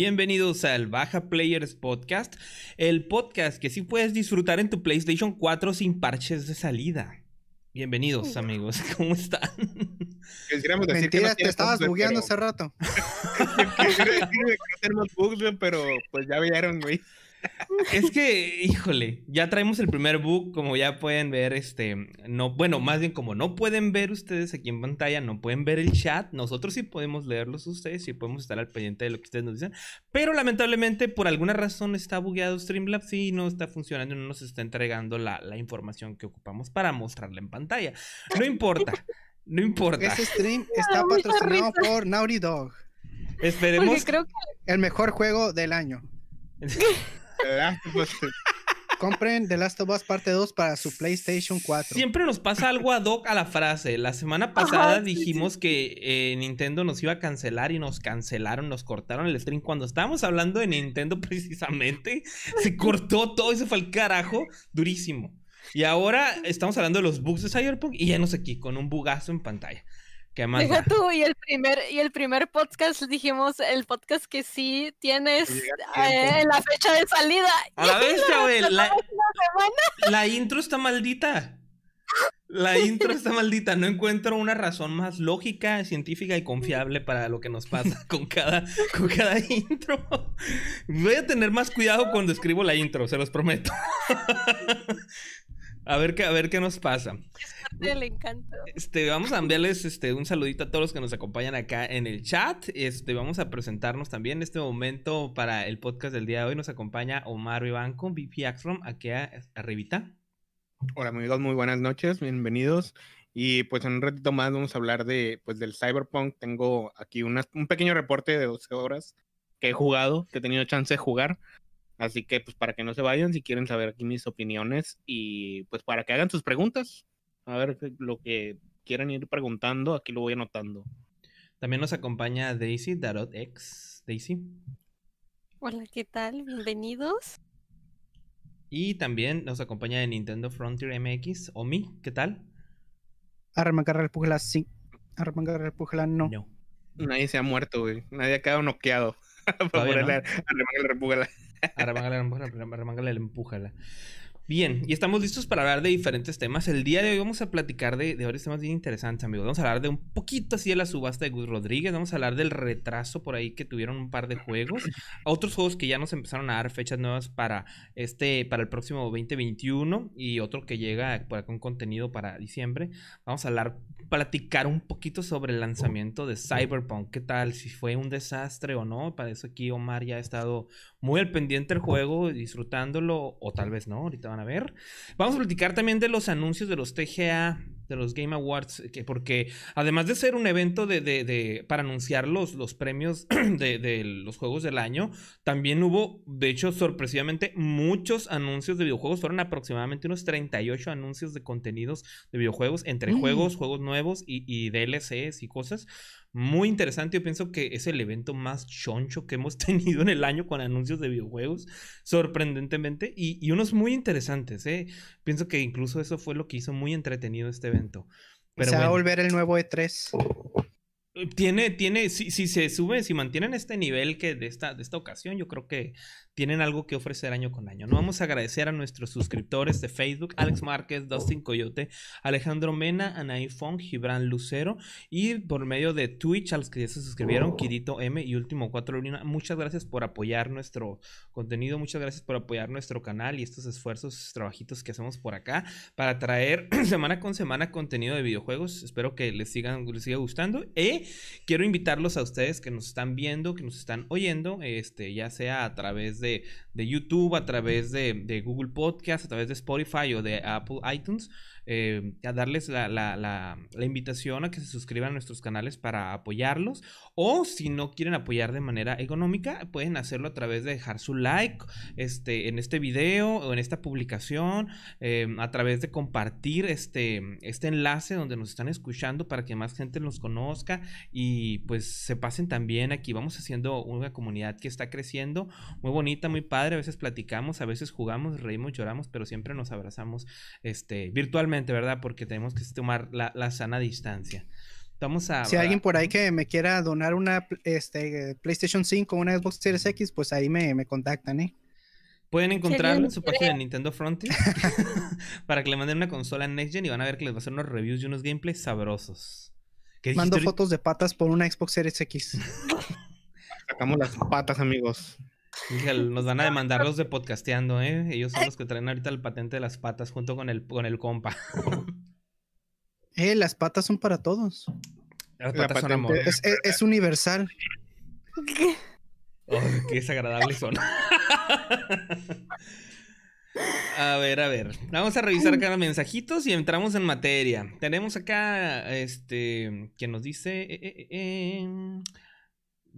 Bienvenidos al Baja Players Podcast, el podcast que sí puedes disfrutar en tu PlayStation 4 sin parches de salida. Bienvenidos amigos, ¿cómo están? Mentira, te estabas bugueando hace rato. tenemos bugs, pero pues ya vieron, güey. Es que, híjole, ya traemos el primer bug, como ya pueden ver, este, no, bueno, más bien como no pueden ver ustedes aquí en pantalla, no pueden ver el chat, nosotros sí podemos leerlos ustedes, sí podemos estar al pendiente de lo que ustedes nos dicen, pero lamentablemente por alguna razón está bugueado Streamlabs y no está funcionando, no nos está entregando la, información que ocupamos para mostrarla en pantalla. No importa, no importa. Este stream está patrocinado por Naughty Dog. Esperemos. El mejor juego del año. Compren The Last of Us parte 2 para su PlayStation 4. Siempre nos pasa algo ad hoc a la frase. La semana pasada dijimos que eh, Nintendo nos iba a cancelar y nos cancelaron, nos cortaron el stream. Cuando estábamos hablando de Nintendo precisamente, se cortó todo y se fue al carajo durísimo. Y ahora estamos hablando de los bugs de Cyberpunk y ya no sé aquí, con un bugazo en pantalla. Deja tú, y el primer, y el primer podcast dijimos, el podcast que sí tienes eh, la fecha de salida. A la vez, la, la intro está maldita. La intro está maldita. No encuentro una razón más lógica, científica y confiable para lo que nos pasa con cada, con cada intro. Voy a tener más cuidado cuando escribo la intro, se los prometo. A ver qué, a ver qué nos pasa. Le encanto. Este, vamos a enviarles este, un saludito a todos los que nos acompañan acá en el chat. Este, vamos a presentarnos también en este momento para el podcast del día de hoy. Nos acompaña Omar Vivanco, VP Axrom, aquí arribita. Hola amigos, muy buenas noches, bienvenidos. Y pues en un ratito más vamos a hablar de, pues, del Cyberpunk. Tengo aquí un pequeño reporte de 12 horas que he jugado, que he tenido chance de jugar. Así que, pues, para que no se vayan, si quieren saber aquí mis opiniones y pues para que hagan sus preguntas, a ver lo que quieran ir preguntando, aquí lo voy anotando. También nos acompaña Daisy, Darot X. Daisy. Hola, ¿qué tal? Bienvenidos. Y también nos acompaña de Nintendo Frontier MX, Omi, ¿qué tal? Arremangar el Pugela, sí. Arremangar el Pugela, no. no. Nadie se ha muerto, güey. Nadie ha quedado noqueado. No? el Arremángale, empújala. Bien, y estamos listos para hablar de diferentes temas. El día de hoy vamos a platicar de, de varios temas bien interesantes, amigos. Vamos a hablar de un poquito así de la subasta de Gus Rodríguez. Vamos a hablar del retraso por ahí que tuvieron un par de juegos. Otros juegos que ya nos empezaron a dar fechas nuevas para este, para el próximo 2021. Y otro que llega con contenido para diciembre. Vamos a hablar, platicar un poquito sobre el lanzamiento de Cyberpunk. ¿Qué tal? Si fue un desastre o no. Para eso aquí Omar ya ha estado muy al pendiente del juego, disfrutándolo. O tal vez no, ahorita van a ver. Vamos a platicar también de los anuncios de los TGA, de los Game Awards, que porque además de ser un evento de, para anunciar los, los premios de, los juegos del año, también hubo, de hecho, sorpresivamente, muchos anuncios de videojuegos. Fueron aproximadamente unos 38 anuncios de contenidos de videojuegos, entre mm. juegos, juegos nuevos y, y DLCs y cosas muy interesante. Yo pienso que es el evento más choncho que hemos tenido en el año con anuncios de videojuegos, sorprendentemente, y, unos muy interesantes. ¿eh? Pienso que incluso eso fue lo que hizo muy entretenido este evento. Pero Se va a volver el nuevo E3. Tiene, tiene, si, si, se sube, si mantienen este nivel que de esta, de esta ocasión, yo creo que tienen algo que ofrecer año con año. No vamos a agradecer a nuestros suscriptores de Facebook, Alex Márquez, Dustin Coyote, Alejandro Mena, Anaí Fong, Gibran Lucero y por medio de Twitch a los que ya se suscribieron, Kirito M y Último 4 Luna. Muchas gracias por apoyar nuestro contenido, muchas gracias por apoyar nuestro canal y estos esfuerzos, trabajitos que hacemos por acá para traer semana con semana contenido de videojuegos. Espero que les sigan, les siga gustando. Y quiero invitarlos a ustedes que nos están viendo, que nos están oyendo, este, ya sea a través de de, YouTube, a través de, Google Podcast, a través de Spotify o de Apple iTunes. Eh, a darles la, la, la, invitación a que se suscriban a nuestros canales para apoyarlos. O si no quieren apoyar de manera económica, pueden hacerlo a través de dejar su like este, en este video o en esta publicación, eh, a través de compartir este, este enlace donde nos están escuchando para que más gente nos conozca y pues se pasen también aquí. Vamos haciendo una comunidad que está creciendo, muy bonita, muy padre. A veces platicamos, a veces jugamos, reímos, lloramos, pero siempre nos abrazamos este, virtualmente, ¿verdad? Porque tenemos que tomar la, la sana distancia. Vamos a. Si hay alguien por ahí que me quiera donar una este, PlayStation 5 o una Xbox Series X, pues ahí me, me contactan, ¿eh? Pueden encontrarlo en su página de Nintendo Frontier para que le manden una consola Next Gen y van a ver que les va a hacer unos reviews y unos gameplays sabrosos. Mando fotos de patas por una Xbox Series X. Sacamos las patas, amigos. Nos van a demandar los de podcasteando, ¿eh? Ellos son los que traen ahorita el patente de las patas junto con el, con el compa. eh, las patas son para todos. Las patas son amor. Es, es, es universal. Oh, qué desagradables son. A ver, a ver. Vamos a revisar acá los mensajitos y entramos en materia. Tenemos acá, este, que nos dice... Eh, eh, eh,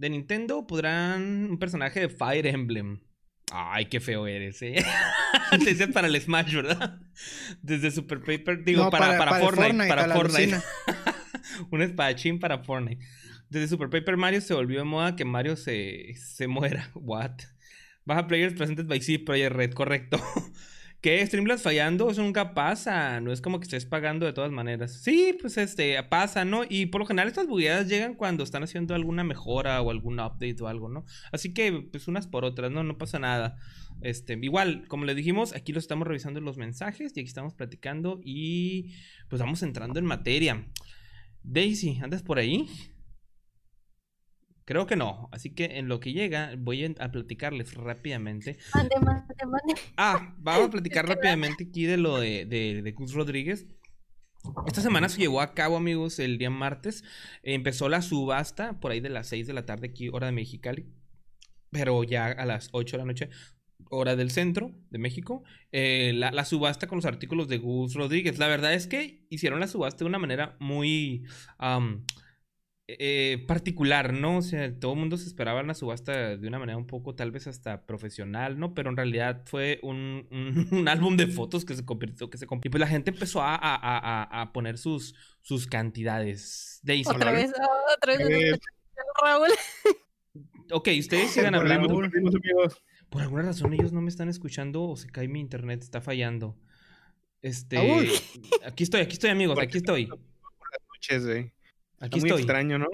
de Nintendo podrán un personaje de Fire Emblem. Ay, qué feo eres, ¿eh? Desde para el Smash, ¿verdad? Desde Super Paper, digo, No, para, para- para, para el Fortnite, Fortnite, para Fortnite. Un espadachín para Fortnite. Desde Super Paper Mario se volvió de moda que Mario se, se muera. What? Baja players presentes by C Project Red, correcto. ¿Qué? ¿Streamlabs fallando? Eso nunca pasa. No es como que estés pagando de todas maneras. Sí, pues este, pasa, ¿no? Y por lo general estas bugueadas llegan cuando están haciendo alguna mejora o algún update o algo, ¿no? Así que, pues unas por otras, ¿no? No pasa nada. Este, igual, como les dijimos, aquí lo estamos revisando los mensajes y aquí estamos platicando y pues vamos entrando en materia. Daisy, ¿andas por ahí? Creo que no, así que en lo que llega voy a- platicarles rápidamente Mande, mande, mande. Ah, vamos a platicar rápidamente aquí de lo de, de, de Gus Rodríguez. Esta semana se llevó a cabo, amigos, el día martes. Empezó la subasta por ahí de las 6 de la tarde aquí, hora de Mexicali. Pero ya a las 8 de la noche, hora del centro de México. eh, la, la subasta con los artículos de Gus Rodríguez. La verdad es que hicieron la subasta de una manera muy... eh, particular, ¿no? O sea, todo el mundo se esperaba una subasta de una manera un poco tal vez hasta profesional, ¿no? Pero en realidad fue un, un- un álbum de fotos que se convirtió, que se convirtió. Y pues la gente empezó a, a- a- a- a poner sus, sus cantidades. Daisy. Otra vez, otra vez. Eh, Raúl. Ok, ustedes sigan hablando. Por alguna razón ellos no me están escuchando o se cae mi internet, está fallando. Este, Raúl. aquí estoy, aquí estoy, amigos, aquí estoy. Noches, güey. Está Aquí muy estoy. extraño, ¿no?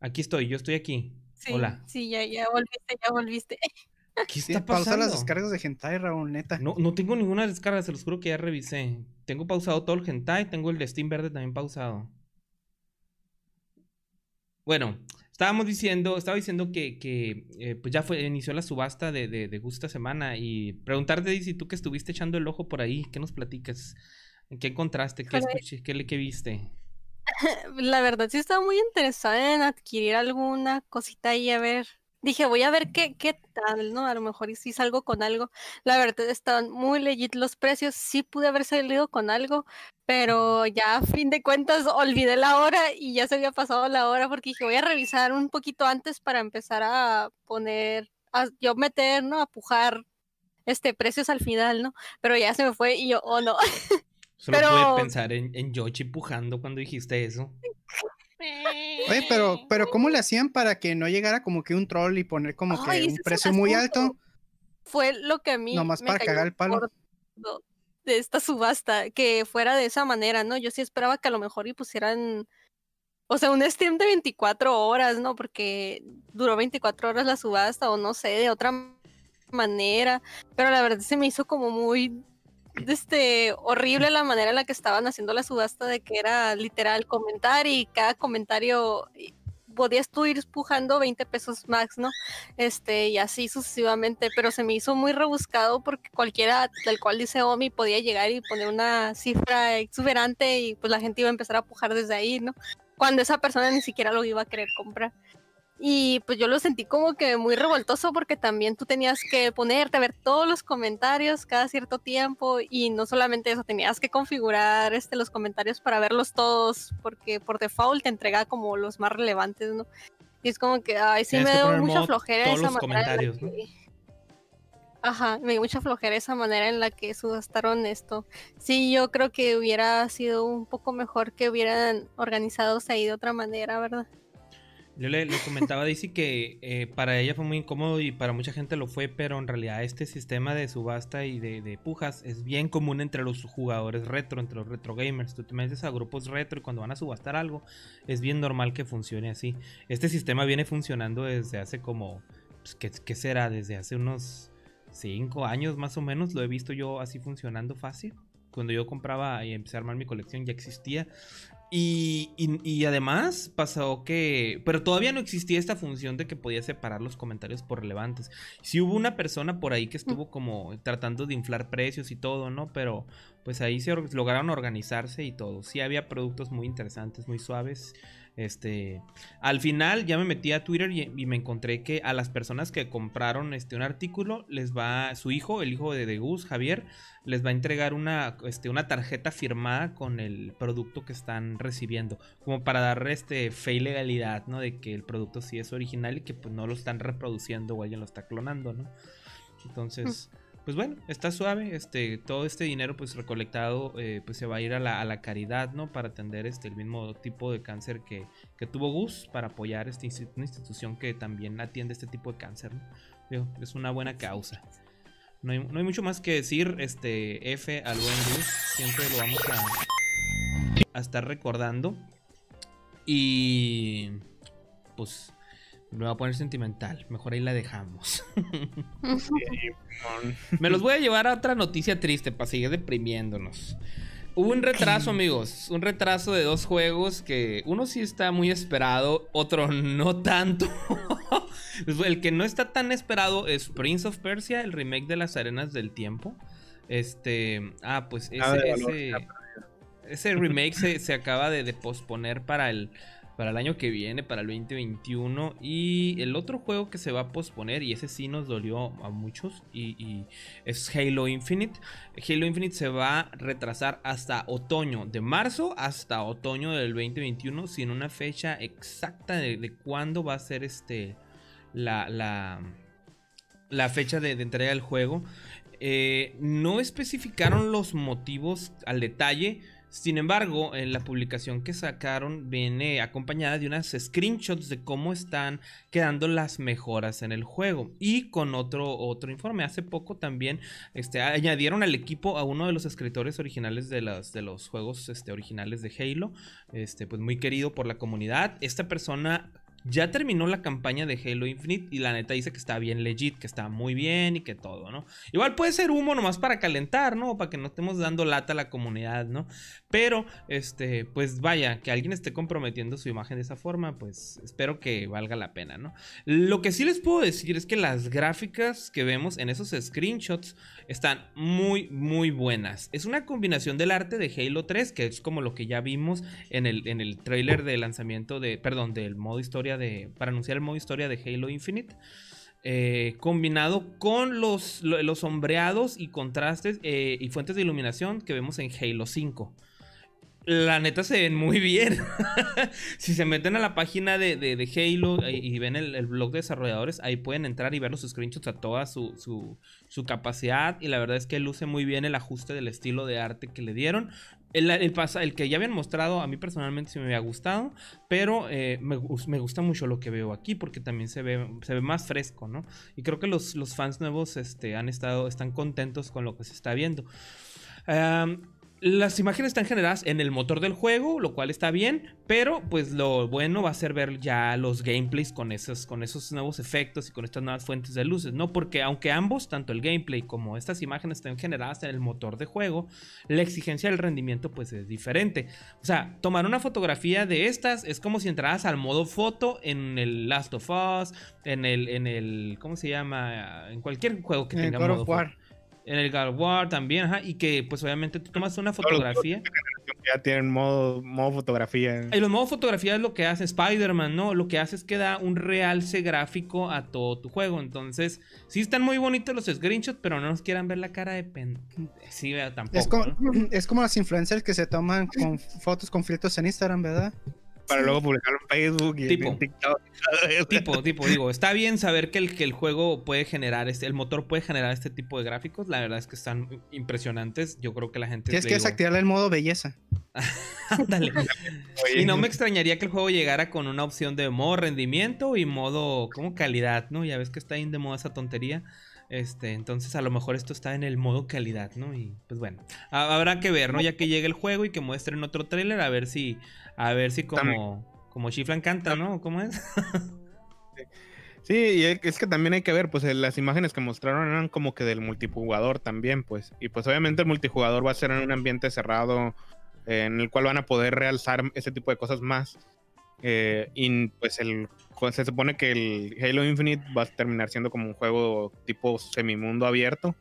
Aquí estoy, yo estoy aquí. Sí, Hola. Sí, ya, ya volviste, ya volviste. ¿Qué Sí, está pausa pasando? las descargas de hentai, Raúl, neta. No, no tengo ninguna descarga, se los juro que ya revisé. Tengo pausado todo el hentai, tengo el de Steam verde también pausado. Bueno, estábamos diciendo, estaba diciendo que, que eh, pues ya fue, inició la subasta de, de, de Gusta Semana y preguntarte, si tú que estuviste echando el ojo por ahí, ¿qué nos platicas? ¿Qué encontraste? ¿Qué escuché? ¿Qué, le- qué viste? La verdad sí estaba muy interesada en adquirir alguna cosita ahí, a ver. Dije, voy a ver qué, qué tal, ¿no? A lo mejor y si salgo con algo. La verdad estaban muy legit los precios. Sí pude haber salido con algo, pero ya a fin de cuentas olvidé la hora y ya se había pasado la hora porque dije, voy a revisar un poquito antes para empezar a poner, a yo meter, ¿no? A pujar este precios al final, ¿no? Pero ya se me fue y yo, oh no. Solo Pero- pude pensar en, en Yoshi pujando cuando dijiste eso. Oye, pero, pero ¿cómo le hacían para que no llegara como que un troll y poner como que Ay, un precio muy alto? fue lo que a mí Nomás me para cayó cagar el palo. gordo de esta subasta, que fuera de esa manera, ¿no? Yo sí esperaba que a lo mejor y pusieran, o sea, un stream de 24 horas, ¿no? Porque duró 24 horas la subasta, o no sé, de otra manera, pero la verdad se me hizo como muy este horrible la manera en la que estaban haciendo la subasta de que era literal comentar y cada comentario podías tú ir pujando 20 pesos max, ¿no? Este, y así sucesivamente, pero se me hizo muy rebuscado porque cualquiera del cual dice Omi podía llegar y poner una cifra exuberante y pues la gente iba a empezar a pujar desde ahí, ¿no? Cuando esa persona ni siquiera lo iba a querer comprar. Y pues yo lo sentí como que muy revoltoso porque también tú tenías que ponerte a ver todos los comentarios cada cierto tiempo y no solamente eso, tenías que configurar este, los comentarios para verlos todos porque por default te entrega como los más relevantes, ¿no? Y es como que, ay, sí Tienes me dio mucha flojera todos esa los Ajá, me dio mucha flojera esa manera en la que subastaron esto. Sí, yo creo que hubiera sido un poco mejor que hubieran organizado ahí de otra manera, ¿verdad? Yo le, comentaba a Daisy que eh, para ella fue muy incómodo y para mucha gente lo fue, pero en realidad este sistema de subasta y de, de pujas es bien común entre los jugadores retro, entre los retro gamers. Tú te metes a grupos retro y cuando van a subastar algo, es bien normal que funcione así. Este sistema viene funcionando desde hace como, pues, ¿qué, qué será? Desde hace unos 5 años más o menos, lo he visto yo así funcionando fácil. Cuando yo compraba y empecé a armar mi colección ya existía. Y, y- y además pasó que... Pero todavía no existía esta función de que podía separar los comentarios por relevantes. Sí hubo una persona por ahí que estuvo como tratando de inflar precios y todo, ¿no? Pero pues ahí se lograron organizarse y todo. Sí había productos muy interesantes, muy suaves. Este, al final ya me metí a Twitter y, me encontré que a las personas que compraron este un artículo les va su hijo, el hijo de, de Gus, Javier, les va a entregar una, este, una tarjeta firmada con el producto que están recibiendo, como para dar este fe y legalidad, ¿no? De que el producto sí es original y que pues no lo están reproduciendo o alguien lo está clonando, ¿no? Entonces, pues bueno, está suave, este, todo este dinero pues recolectado eh, pues se va a ir a la, a la caridad, ¿no? Para atender este, el mismo tipo de cáncer que, que tuvo Gus, para apoyar una institución que también atiende este tipo de cáncer, es una buena causa. No hay, no hay mucho más que decir, este, F al buen Gus, siempre lo vamos a, a estar recordando. Y pues me va a poner sentimental, mejor ahí la dejamos. Me los voy a llevar a otra noticia triste para seguir deprimiéndonos. Hubo un retraso, amigos. Un retraso de dos juegos que uno sí está muy esperado, otro no tanto. el que no está tan esperado es Prince of Persia, el remake de las Arenas del Tiempo. Este. Ah, pues ese, ese, remake se, se acaba de, de posponer para el, para el año que viene, para el 2021. Y el otro juego que se va a posponer, y ese sí nos dolió a muchos, y, es Halo Infinite. Halo Infinite se va a retrasar hasta otoño, de marzo hasta otoño del 2021, sin una fecha exacta de, cuándo va a ser este la, la, fecha de, de entrega del juego. Eh, no especificaron los motivos al detalle. Sin embargo, en la publicación que sacaron viene acompañada de unas screenshots de cómo están quedando las mejoras en el juego y con otro otro informe. Hace poco también este, añadieron al equipo a uno de los escritores originales de los, de los juegos este, originales de Halo, este, pues muy querido por la comunidad. Esta persona ya terminó la campaña de Halo Infinite y la neta dice que está bien legit, que está muy bien y que todo, ¿no? Igual puede ser humo nomás para calentar, ¿no? Para que no estemos dando lata a la comunidad, ¿no? Pero, este, pues vaya, que alguien esté comprometiendo su imagen de esa forma, pues espero que valga la pena, ¿no? Lo que sí les puedo decir es que las gráficas que vemos en esos screenshots están muy, muy buenas. Es una combinación del arte de Halo 3, que es como lo que ya vimos en el, en el trailer de lanzamiento de, perdón, del modo historia de, para anunciar el modo historia de Halo Infinite. eh, combinado con los, lo- los sombreados y contrastes eh, y fuentes de iluminación que vemos en Halo 5. La neta se ven muy bien. si se meten a la página de, de- Halo y ven el, el blog de desarrolladores, ahí pueden entrar y ver los screenshots a toda su, su- su capacidad. Y la verdad es que luce muy bien el ajuste del estilo de arte que le dieron. El, el el que ya habían mostrado, a mí personalmente sí me había gustado, pero eh, me, me gusta mucho lo que veo aquí porque también se ve, se ve más fresco, ¿no? Y creo que los, los fans nuevos este, han estado, están contentos con lo que se está viendo. Las imágenes están generadas en el motor del juego, lo cual está bien, pero pues lo bueno va a ser ver ya los gameplays con esos, con esos nuevos efectos y con estas nuevas fuentes de luces, ¿no? Porque aunque ambos, tanto el gameplay como estas imágenes estén generadas en el motor de juego, la exigencia del rendimiento pues es diferente. O sea, tomar una fotografía de estas es como si entraras al modo foto en el Last of Us, en el, en el, ¿cómo se llama? En cualquier juego que En tenga modo foto. En el God of War también, ajá, y que pues obviamente tú tomas una fotografía. ya tienen modo, modo fotografía. Y los modos fotografía es lo que hace Spider-Man, ¿no? Lo que hace es que da un realce gráfico a todo tu juego. Entonces, sí están muy bonitos los screenshots, pero no nos quieran ver la cara de pen. Sí, vea, tampoco. Es como, ¿no? es como los influencers que se toman con fotos con filtros en Instagram, ¿verdad? Para luego publicarlo en Facebook y Tipo. en TikTok. Tipo, tipo, digo, está bien saber que el, que el juego puede generar, este, el motor puede generar este tipo de gráficos. La verdad es que están impresionantes. Yo creo que la gente... Tienes que digo, desactivarle el modo belleza. Ándale. Y no me extrañaría que el juego llegara con una opción de modo rendimiento y modo como calidad, ¿no? Ya ves que está ahí de moda esa tontería. Este, entonces a lo mejor esto está en el modo calidad, ¿no? Y pues bueno, ha- habrá que ver, ¿no? Ya que llegue el juego y que muestren otro tráiler, a ver si, a ver si como, como Chiflan canta, ¿no? ¿Cómo es? Sí, y es que también hay que ver, pues eh, las imágenes que mostraron eran como que del multijugador también, pues. Y pues obviamente el multijugador va a ser en un ambiente cerrado eh, en el cual van a poder realzar ese tipo de cosas más. Eh, y pues el pues, se supone que el Halo Infinite va a terminar siendo como un juego tipo semimundo abierto.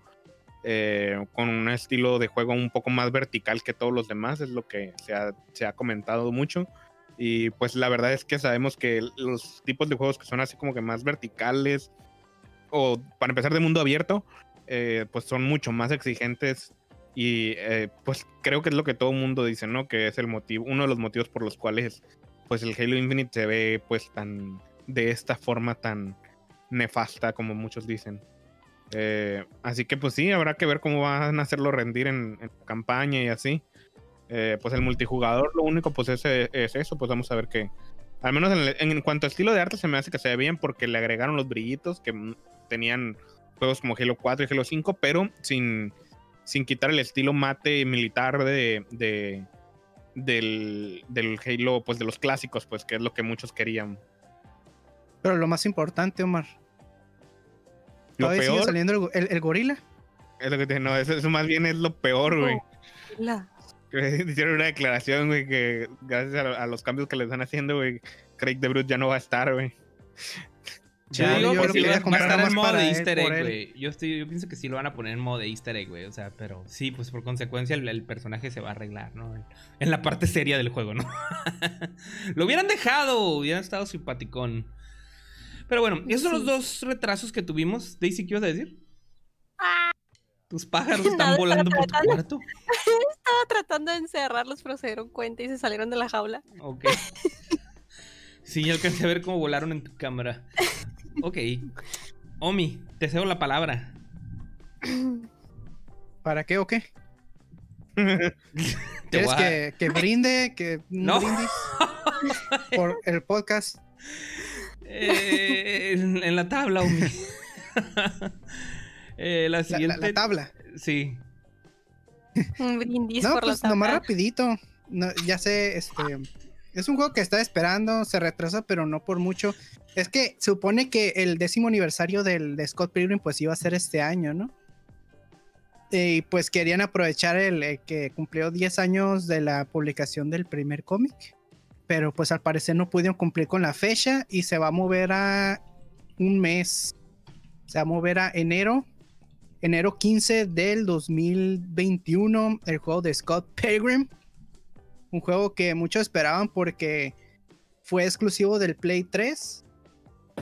Eh, con un estilo de juego un poco más vertical que todos los demás, es lo que se ha, se ha comentado mucho. Y pues la verdad es que sabemos que los tipos de juegos que son así como que más verticales o para empezar de mundo abierto, eh, pues son mucho más exigentes y eh, pues creo que es lo que todo el mundo dice, ¿no? Que es el motivo, uno de los motivos por los cuales pues el Halo Infinite se ve pues tan de esta forma tan nefasta como muchos dicen. Eh, así que pues sí, habrá que ver cómo van a hacerlo rendir en, campaña y así. Eh, pues el multijugador, lo único pues es, es eso, pues vamos a ver que... Al menos en, cuanto a estilo de arte se me hace que se ve bien porque le agregaron los brillitos que tenían juegos como Halo 4 y Halo 5, pero sin, sin quitar el estilo mate militar de, de- del, del Halo, pues de los clásicos, pues que es lo que muchos querían. Pero lo más importante, Omar. Lo Todavía sigue peor saliendo el, el- el gorila. es lo que te, no, eso, eso más bien es lo peor, güey. Hicieron una declaración, güey, que gracias a, a los cambios que le están haciendo, güey, Craig de Brute ya no va a estar, güey. Yo Ya, digo yo que lo sí quería va, va a estar en modo para de easter egg, güey. Yo, estoy, yo pienso que sí lo van a poner en modo de easter egg, güey. O sea, pero sí, pues por consecuencia el, el personaje se va a arreglar, ¿no? En, en la parte seria del juego, ¿no? lo hubieran dejado, hubieran estado simpaticón. Pero bueno, esos son los dos retrasos que tuvimos. Daisy, ¿qué ibas a decir? Ah. Tus pájaros están volando por tu cuarto. Estaba tratando de encerrarlos, pero se dieron cuenta y se salieron de la jaula. Ok. Sí, yo alcancé a ver cómo volaron en tu cámara. Ok. Omi, te cedo la palabra. ¿Para qué o qué? ¿Quieres que, que brinde? Que No. brindis por el podcast. Eh, en, en la tabla, Omi. Eh, la siguiente. la- la tabla. Sí. Un brindis No, por pues la nomás rapidito. No, ya sé, este... Es un juego que está esperando, se retrasa, pero no por mucho. Es que supone que el décimo aniversario del, de Scott Pilgrim pues iba a ser este año, ¿no? Y pues querían aprovechar el eh, que cumplió 10 años de la publicación del primer cómic. Pero pues al parecer no pudieron cumplir con la fecha y se va a mover a un mes. Se va a mover a enero. Enero 15 del 2021. El juego de Scott Pilgrim. Un juego que muchos esperaban porque fue exclusivo del Play 3.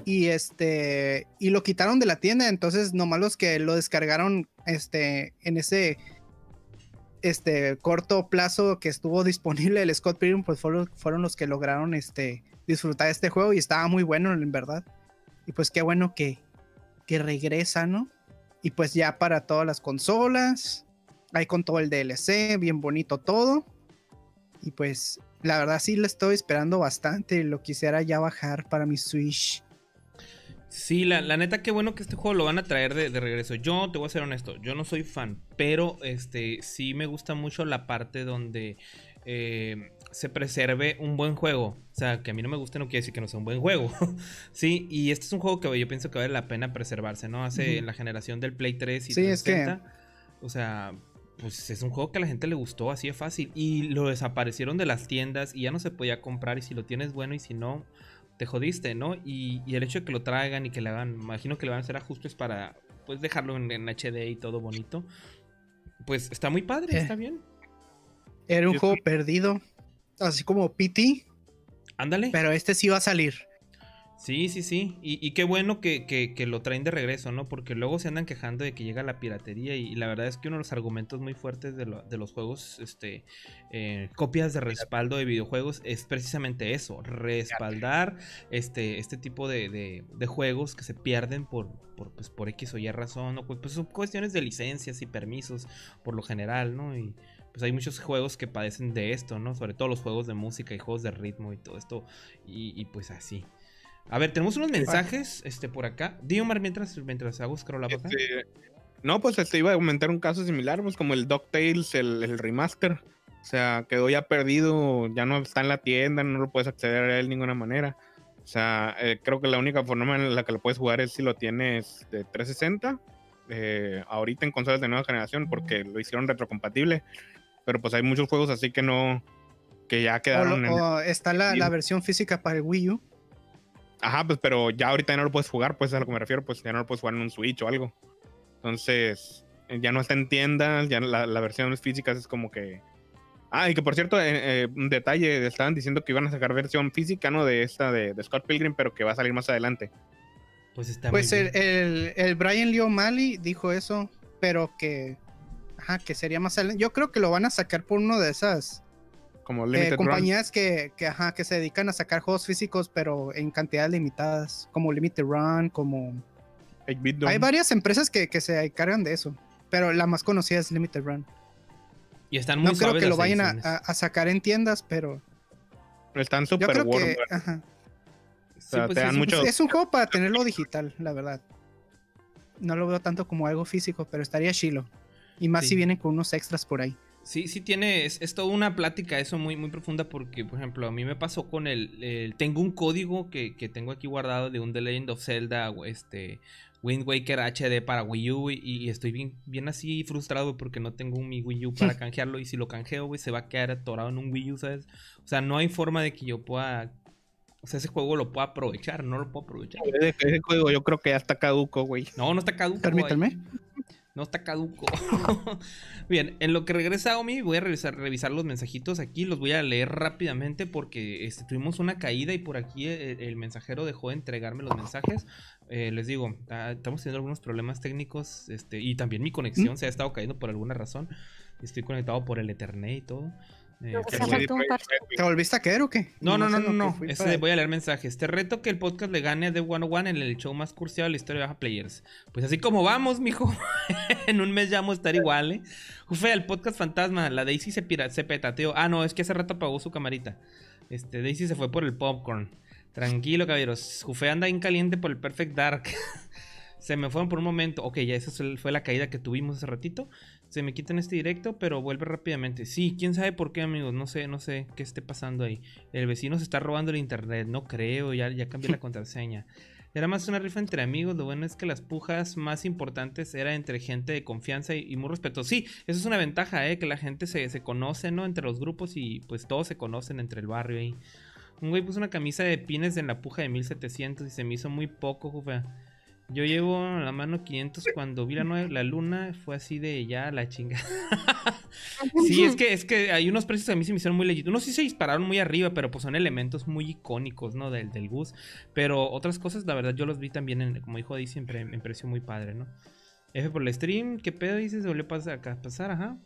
Y este. Y lo quitaron de la tienda. Entonces, nomás los que lo descargaron. Este. En ese. Este corto plazo que estuvo disponible el Scott Pilgrim. Pues fueron, fueron los que lograron este. Disfrutar este juego. Y estaba muy bueno, en verdad. Y pues qué bueno que. Que regresa, ¿no? Y pues ya para todas las consolas. Ahí con todo el DLC. Bien bonito todo. Y pues la verdad sí lo estoy esperando bastante. Lo quisiera ya bajar para mi Switch. Sí, la, la neta, qué bueno que este juego lo van a traer de, de regreso. Yo te voy a ser honesto, yo no soy fan, pero este sí me gusta mucho la parte donde eh, se preserve un buen juego. O sea, que a mí no me guste no quiere decir que no sea un buen juego. sí, y este es un juego que yo pienso que vale la pena preservarse, ¿no? Hace en la generación del Play 3 y Sí, es que- 360. O sea, pues es un juego que a la gente le gustó así de fácil. Y lo desaparecieron de las tiendas y ya no se podía comprar. Y si lo tienes bueno y si no, te jodiste, ¿no? Y, y el hecho de que lo traigan y que le hagan, imagino que le van a hacer ajustes para, pues, dejarlo en, en HD y todo bonito. Pues está muy padre, Eh. está bien. Era un Yo juego perdido, así como PT, Ándale. pero este sí va a salir. Sí, sí, sí. Y, y qué bueno que, lo traen de regreso, ¿no? Porque luego se andan quejando de que llega la piratería y, la verdad es que uno de los argumentos muy fuertes de, lo- de los juegos, este, eh, copias de respaldo de videojuegos es precisamente eso, respaldar este, este tipo de, juegos que se pierden por, pues, X o Y razón. Pues, pues son cuestiones de licencias y permisos por lo general, ¿no? Y pues hay muchos juegos que padecen de esto, ¿no? Sobre todo los juegos de música y juegos de ritmo y todo esto. Y, y pues así. A ver, tenemos unos mensajes este, por acá. Di Omar mientras, mientras hago scroll up acá. Este, no, pues este iba a comentar un caso similar, pues como el DuckTales, el, el remaster. O sea, quedó ya perdido, ya no está en la tienda, no lo puedes acceder a él de ninguna manera. O sea, eh, creo que la única forma en la que lo puedes jugar es si lo tienes de 360, eh, ahorita en consolas de nueva generación, porque lo hicieron retrocompatible. Pero pues hay muchos juegos así que no, que ya O, quedaron lo- en... o está la, la versión física para el Wii U. Ajá, pues pero ya ahorita ya no lo puedes jugar, pues a lo que me refiero, pues ya no lo puedes jugar en un Switch o algo. Entonces, eh, ya no está en tiendas, ya la, la versión física es como que... Ah, y que por cierto, eh, eh, un detalle, estaban diciendo que iban a sacar versión física, ¿no? De esta, de, de Scott Pilgrim, pero que va a salir más adelante. Pues está Pues muy el, bien. el, el Brian Lee O'Malley dijo eso, pero que, ajá, que sería más adelante. Yo creo que lo van a sacar por uno de esas Como eh, Limited Run. compañías que, que, ajá, que se dedican a sacar juegos físicos, pero en cantidades limitadas, como Limited Run, como... 8-bit Dome. Hay varias empresas que, que se encargan de eso, pero la más conocida es Limited Run. Y están muy No creo que lo vayan a, a- a sacar en tiendas, pero Están creo warm, que güey. ajá, Sí, sea, pues te dan es un- mucho- es un juego para tenerlo digital, la verdad. No lo veo tanto como algo físico, pero estaría chilo. Y más Sí. si vienen con unos extras por ahí. Sí, sí tiene, es, es toda una plática eso muy, muy profunda porque, por ejemplo, a mí me pasó con el, el- tengo un código que, que tengo aquí guardado de un The Legend of Zelda, este, Wind Waker HD para Wii U y, y estoy bien, bien así frustrado porque no tengo mi Wii U para canjearlo y si lo canjeo, güey, se va a quedar atorado en un Wii U, ¿sabes? O sea, no hay forma de que yo pueda, o sea, ese juego lo pueda aprovechar, no lo puedo aprovechar. Ese, ese código yo creo que ya está caduco, güey. No, no está caduco. Permítanme. güey. No está caduco. Bien, en lo que regresa Omi, voy a revisar, revisar los mensajitos aquí. Los voy a leer rápidamente porque este, tuvimos una caída y por aquí el, el mensajero dejó de entregarme los mensajes. Eh, les digo, ah, estamos teniendo algunos problemas técnicos este, y también mi conexión se ha estado cayendo por alguna razón. Estoy conectado por el Ethernet y todo. Eh, se ¿Te volviste a caer o qué? No, no, no, no, no. fui Ese voy a leer mensajes. Te reto que el podcast le gane a The 101 en el show más cursiado de la historia de Baja Players. Pues así como vamos, mijo. en un mes ya vamos a estar igual, ¿eh? Jufe, el podcast fantasma. La Daisy se, pira, se petateó. Ah, no, es que hace rato apagó su camarita. Este, Daisy se fue por el popcorn. Tranquilo, caballeros. Jufe anda bien caliente por el Perfect Dark. se me fueron por un momento. Ok, ya esa fue la caída que tuvimos hace ratito. Se me quita en este directo, pero vuelve rápidamente. Sí, quién sabe por qué, amigos. No sé, no sé qué esté pasando ahí. El vecino se está robando el internet. No creo, ya, ya cambié la contraseña. Era más una rifa entre amigos. Lo bueno es que las pujas más importantes eran entre gente de confianza y, y muy respetuosa. Sí, eso es una ventaja, ¿eh? Que la gente se, se conoce, ¿no? Entre los grupos y pues todos se conocen entre el barrio ahí. Un güey puso una camisa de pines en la puja de 1700 y se me hizo muy poco, jufa. Yo llevo a la mano 500 cuando vi la, nue- la luna, fue así de ya la chinga. sí, es que, es que hay unos precios que a mí se me hicieron muy legítimos. Unos sí se dispararon muy arriba, pero pues son elementos muy icónicos, ¿no? Del, del bus. Pero otras cosas, la verdad, yo los vi también, en, como dijo Di, siempre me pareció muy padre, ¿no? F por el stream, ¿qué pedo dices? Se volvió a pasar, acá, pasar, ajá.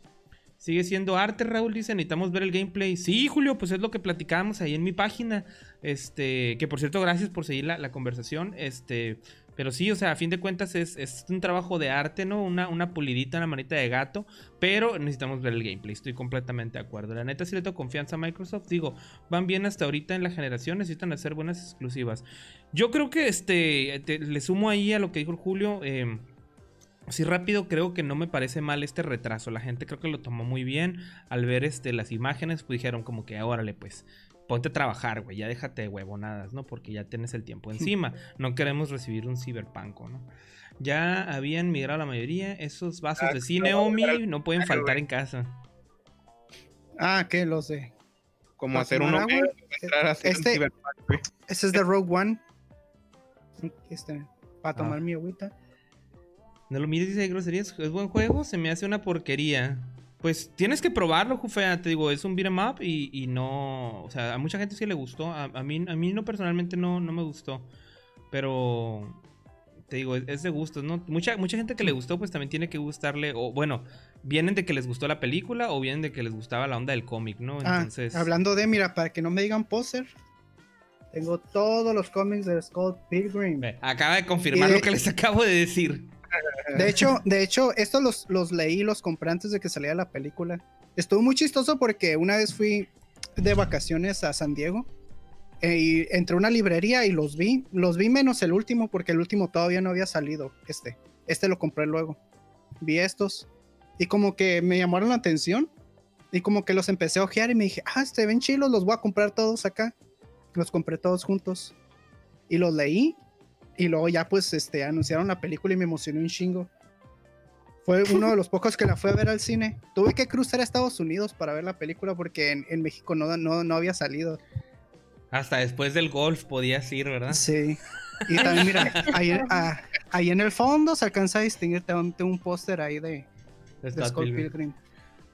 Sigue siendo arte, Raúl, dice, necesitamos ver el gameplay. Sí, Julio, pues es lo que platicábamos ahí en mi página. Este, que por cierto, gracias por seguir la, la conversación. Este, pero sí, o sea, a fin de cuentas es, es un trabajo de arte, ¿no? Una, una pulidita, una manita de gato. Pero necesitamos ver el gameplay, estoy completamente de acuerdo. La neta sí le tengo confianza a Microsoft. Digo, van bien hasta ahorita en la generación, necesitan hacer buenas exclusivas. Yo creo que este, te- le sumo ahí a lo que dijo Julio. Eh, Así rápido creo que no me parece mal este retraso. La gente creo que lo tomó muy bien. Al ver este, las imágenes, pues dijeron como que órale, pues ponte a trabajar, güey. Ya déjate de huevonadas, ¿no? Porque ya tienes el tiempo encima. No queremos recibir un cyberpunk, ¿no? Ya habían migrado la mayoría. Esos vasos Ah, de cine no, Omi pero- no pueden faltar en casa. Ah, ¿qué? Los de. Como ¿Para hacer tomar uno agua? que entrar a hacer un Este-. Ese es de Rogue One. Este, para tomar Ah. mi agüita. No lo mires, dice groserías. Es buen juego, se me hace una porquería. Pues tienes que probarlo, Jufea. Te digo, es un beat'em up y, y no. O sea, a mucha gente sí le gustó. A, a mí, a mí no personalmente no, no me gustó. Pero. Te digo, es, es de gustos, ¿no? Mucha, mucha gente que le gustó, pues también tiene que gustarle. O bueno, vienen de que les gustó la película o vienen de que les gustaba la onda del cómic, ¿no? Ah, Entonces. hablando de, mira, para que no me digan poser, tengo todos los cómics de Scott Pilgrim. acaba de confirmar lo que les acabo de decir. De hecho, de hecho, estos los, los leí, los compré antes de que saliera la película. Estuvo muy chistoso porque una vez fui de vacaciones a San Diego eh, y entré a una librería y los vi. Los vi menos el último porque el último todavía no había salido. Este, este lo compré luego. Vi estos y como que me llamaron la atención y como que los empecé a ojear y me dije, ah, se ven chilos, los voy a comprar todos acá. Los compré todos juntos y los leí y luego ya pues este anunciaron la película y me emocioné un chingo. Fue uno de los pocos que la fui a ver al cine. Tuve que cruzar a Estados Unidos para ver la película porque en, en México no, no, no había salido. Hasta después del golf podías ir, ¿verdad? Sí. Y también, mira, ahí, ah, ahí en el fondo se alcanza a distinguir tengo un póster ahí de, de Scott Pilgrim. Pilgrim.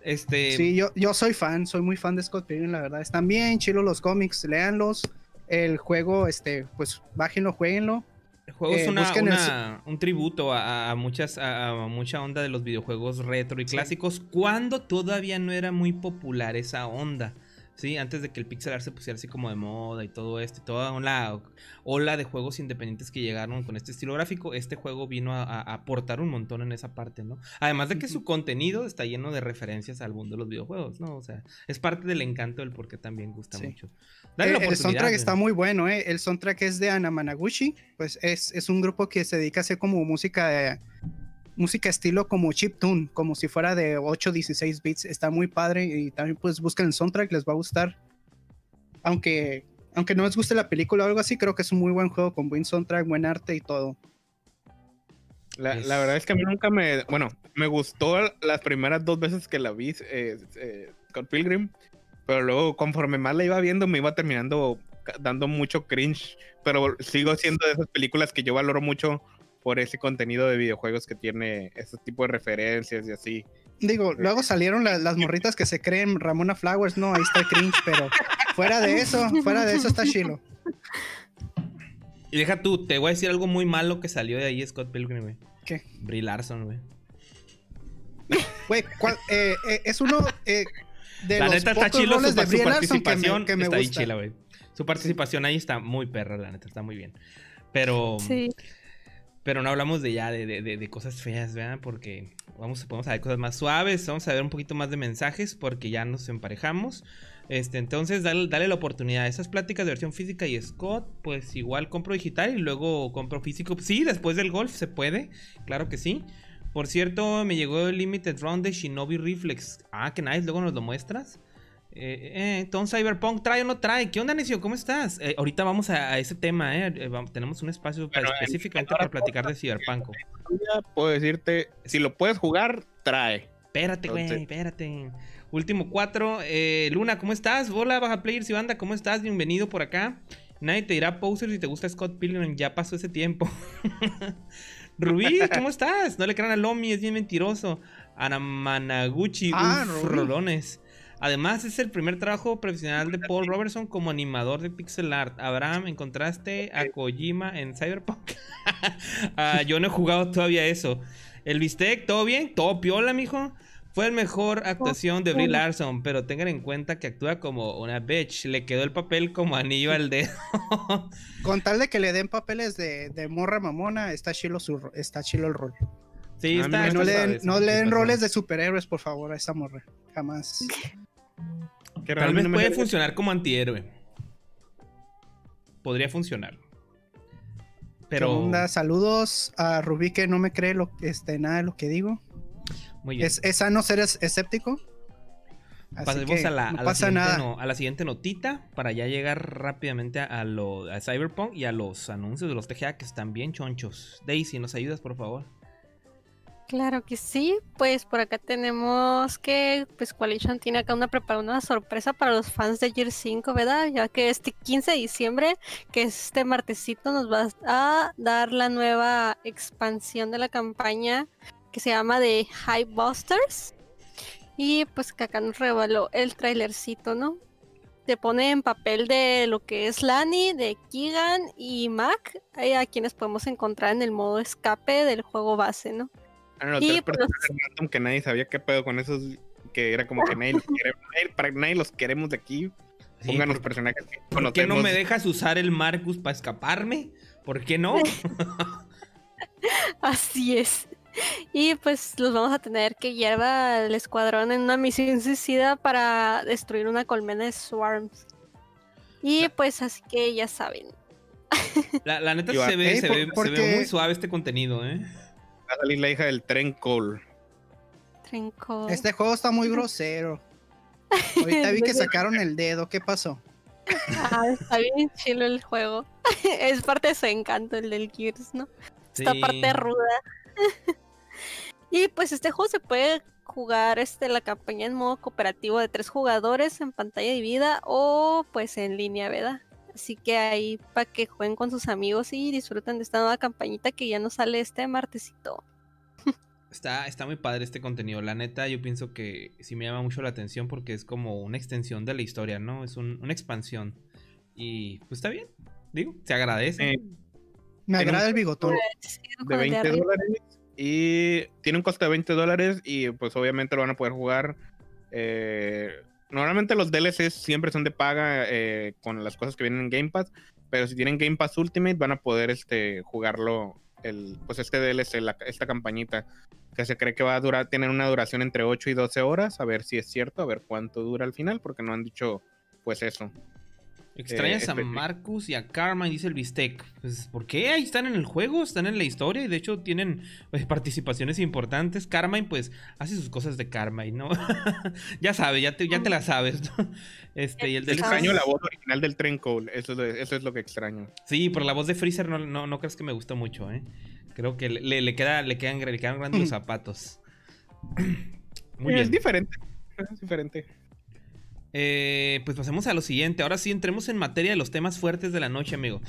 Este. Sí, yo, yo soy fan, soy muy fan de Scott Pilgrim, la verdad. Están bien chilos los cómics, léanlos. El juego, este, pues bájenlo, jueguenlo. El juego es Eh, una, busquen el una- un tributo a, a muchas a, a mucha onda de los videojuegos retro y clásicos cuando todavía no era muy popular esa onda. Sí, antes de que el pixel art se pusiera así como de moda y todo esto, y toda una ola de juegos independientes que llegaron con este estilo gráfico, este juego vino a, aportar un montón en esa parte, ¿no? Además de que su contenido está lleno de referencias al mundo de los videojuegos, ¿no? O sea, es parte del encanto del por qué también gusta Sí. mucho. Dale Eh, la el soundtrack está muy bueno, ¿eh? El soundtrack es de Ana Managuchi, pues es, es un grupo que se dedica a hacer como música de- música estilo como chiptune, como si fuera de 8, 16 bits. Está muy padre y también pues busquen el soundtrack, les va a gustar. Aunque, aunque no les guste la película o algo así, creo que es un muy buen juego con buen soundtrack, buen arte y todo. La, verdad es que a mí nunca me. Bueno, me gustó las primeras dos veces que la vi, eh, eh, Scott Pilgrim. Pero luego, conforme más la iba viendo, me iba terminando dando mucho cringe. Pero sigo siendo de esas películas que yo valoro mucho por ese contenido de videojuegos que tiene ese tipo de referencias y así. Digo, luego salieron la- las morritas que se creen Ramona Flowers, no, ahí está el cringe, pero fuera de eso, fuera de eso está chilo. Y deja tú, te voy a decir algo muy malo que salió de ahí Scott Pilgrim, güey. ¿Qué? Brie Larson, güey. Güey, ¿cuál- eh, eh, es uno eh, de La los neta está chilo su, de su Brie Larson que participación. me, que me está ahí gusta. chila, güey. Su participación ahí está muy perra, la neta, está muy bien. Pero, Sí. Pero no hablamos de ya de, de- de- cosas feas, ¿verdad? Porque vamos, a ver cosas más suaves, vamos a ver un poquito más de mensajes porque ya nos emparejamos. Este, entonces, dale, dale la oportunidad. Esas pláticas de versión física y Scott, pues igual compro digital y luego compro físico. Sí, después del golf se puede, claro que sí. Por cierto, me llegó el Limited Round de Shinobi Reflex. Ah, que nice, luego nos lo muestras. Eh, eh, entonces Cyberpunk trae o no trae. ¿Qué onda, Necio? ¿Cómo estás? Eh, ahorita vamos a, a ese tema, ¿eh? Eh, vamos- tenemos un espacio Bueno, específicamente para platicar de Cyberpunk. Puedo decirte, si lo puedes jugar, trae. Espérate, güey, espérate. Último cuatro. Eh, Luna, ¿cómo estás? Hola, Baja Players y banda, ¿cómo estás? Bienvenido por acá. Nadie te dirá poser si te gusta Scott Pilgrim, ya pasó ese tiempo. Rubí, ¿cómo estás? No le crean a Lomi, es bien mentiroso. Anamanaguchi, Ah, uf, rolones. Además, es el primer trabajo profesional de Paul Robertson como animador de pixel art. Abraham, ¿encontraste a Kojima en Cyberpunk? Ah, yo no he jugado todavía eso. El bistec, ¿todo bien? ¿Todo piola, mijo? Fue el mejor actuación de Brie Larson, pero tengan en cuenta que actúa como una bitch. Le quedó el papel como anillo al dedo. Con tal de que le den papeles de, de morra mamona, está chilo, su, ro- está chilo el rol. sí, está, no le den, esa no le den roles de superhéroes, por favor, a esta morra. Jamás. Que Tal vez no puede funcionar como antihéroe. Podría funcionar. Pero... Saludos a Rubí que no me cree lo, este, nada de lo que digo. Muy bien. Es, es sano ser es- escéptico. Pasemos a la, no a la pasa siguiente nada. no- a la siguiente notita para ya llegar rápidamente a, a lo, a Cyberpunk y a los anuncios de los TGA que están bien chonchos. Daisy, ¿nos ayudas, por favor? Claro que sí, pues por acá tenemos que pues Coalition tiene acá una preparada una sorpresa para los fans de Gear 5, ¿verdad? Ya que este 15 de diciembre, que es este martesito, nos va a dar la nueva expansión de la campaña que se llama de Hype Busters. Y pues que acá nos reveló el trailercito, ¿no? Te pone en papel de lo que es Lani, de Keegan y Mac, ahí a quienes podemos encontrar en el modo escape del juego base, ¿no? Ah, no, Y, tres pues, random que nadie sabía qué pedo con esos, que era como que nadie los quiere, nadie- para nadie los queremos de aquí. Sí, Pongan los ¿por- personajes que ¿Por qué no me dejas usar el Marcus para escaparme? ¿Por qué no? Así es. Y pues los vamos a tener que llevar al escuadrón en una misión suicida para destruir una colmena de swarms. Y pues así que ya saben. La, la neta se ve, se, ve, se ve muy suave este contenido, ¿eh? Va a salir la hija del tren Cole. Trenco. Este juego está muy grosero. Ahorita vi que sacaron el dedo. ¿Qué pasó? Ah, está bien chilo el juego. es parte de su encanto el del Gears, ¿no? Esta Sí. parte ruda. y pues este juego se puede jugar este, la campaña en modo cooperativo de tres jugadores en pantalla dividida o pues en línea, ¿verdad? Así que ahí para que jueguen con sus amigos y disfruten de esta nueva campañita que ya nos sale este martesito. Está, está muy padre este contenido. La neta, yo pienso que sí me llama mucho la atención porque es como una extensión de la historia, ¿no? Es un- una expansión. Y pues está bien. Digo, se agradece. Eh, Me agrada un- el bigotón. De con el 20 arriba. dólares y tiene un costo de 20 dólares y pues obviamente lo van a poder jugar. eh, normalmente los DLCs siempre son de paga eh, con las cosas que vienen en Game Pass, pero si tienen Game Pass Ultimate van a poder este, jugarlo, el, pues este DLC, la- esta campañita, que se cree que va a durar, tener una duración entre 8 y 12 horas, a ver si es cierto, a ver cuánto dura al final, porque no han dicho pues eso. Extrañas eh, a Marcus y a Karma, dice el Bistec. Pues, ¿por qué? Ahí están en el juego, están en la historia y de hecho tienen pues, participaciones importantes. Carmine, pues, hace sus cosas de Carmine, ¿no? ya sabe, ya te, ya te la sabes, ¿no? Este, y el del Extraño la voz original del Tren Cole, eso, es lo- eso es lo que extraño. Sí, por la voz de Freezer no, no, no crees que me gustó mucho, ¿eh? Creo que le, le, queda, le, quedan, le quedan grandes los zapatos. Muy es bien. diferente, es diferente. Eh, pues pasemos a lo siguiente. Ahora sí, entremos en materia de los temas fuertes de la noche, amigo.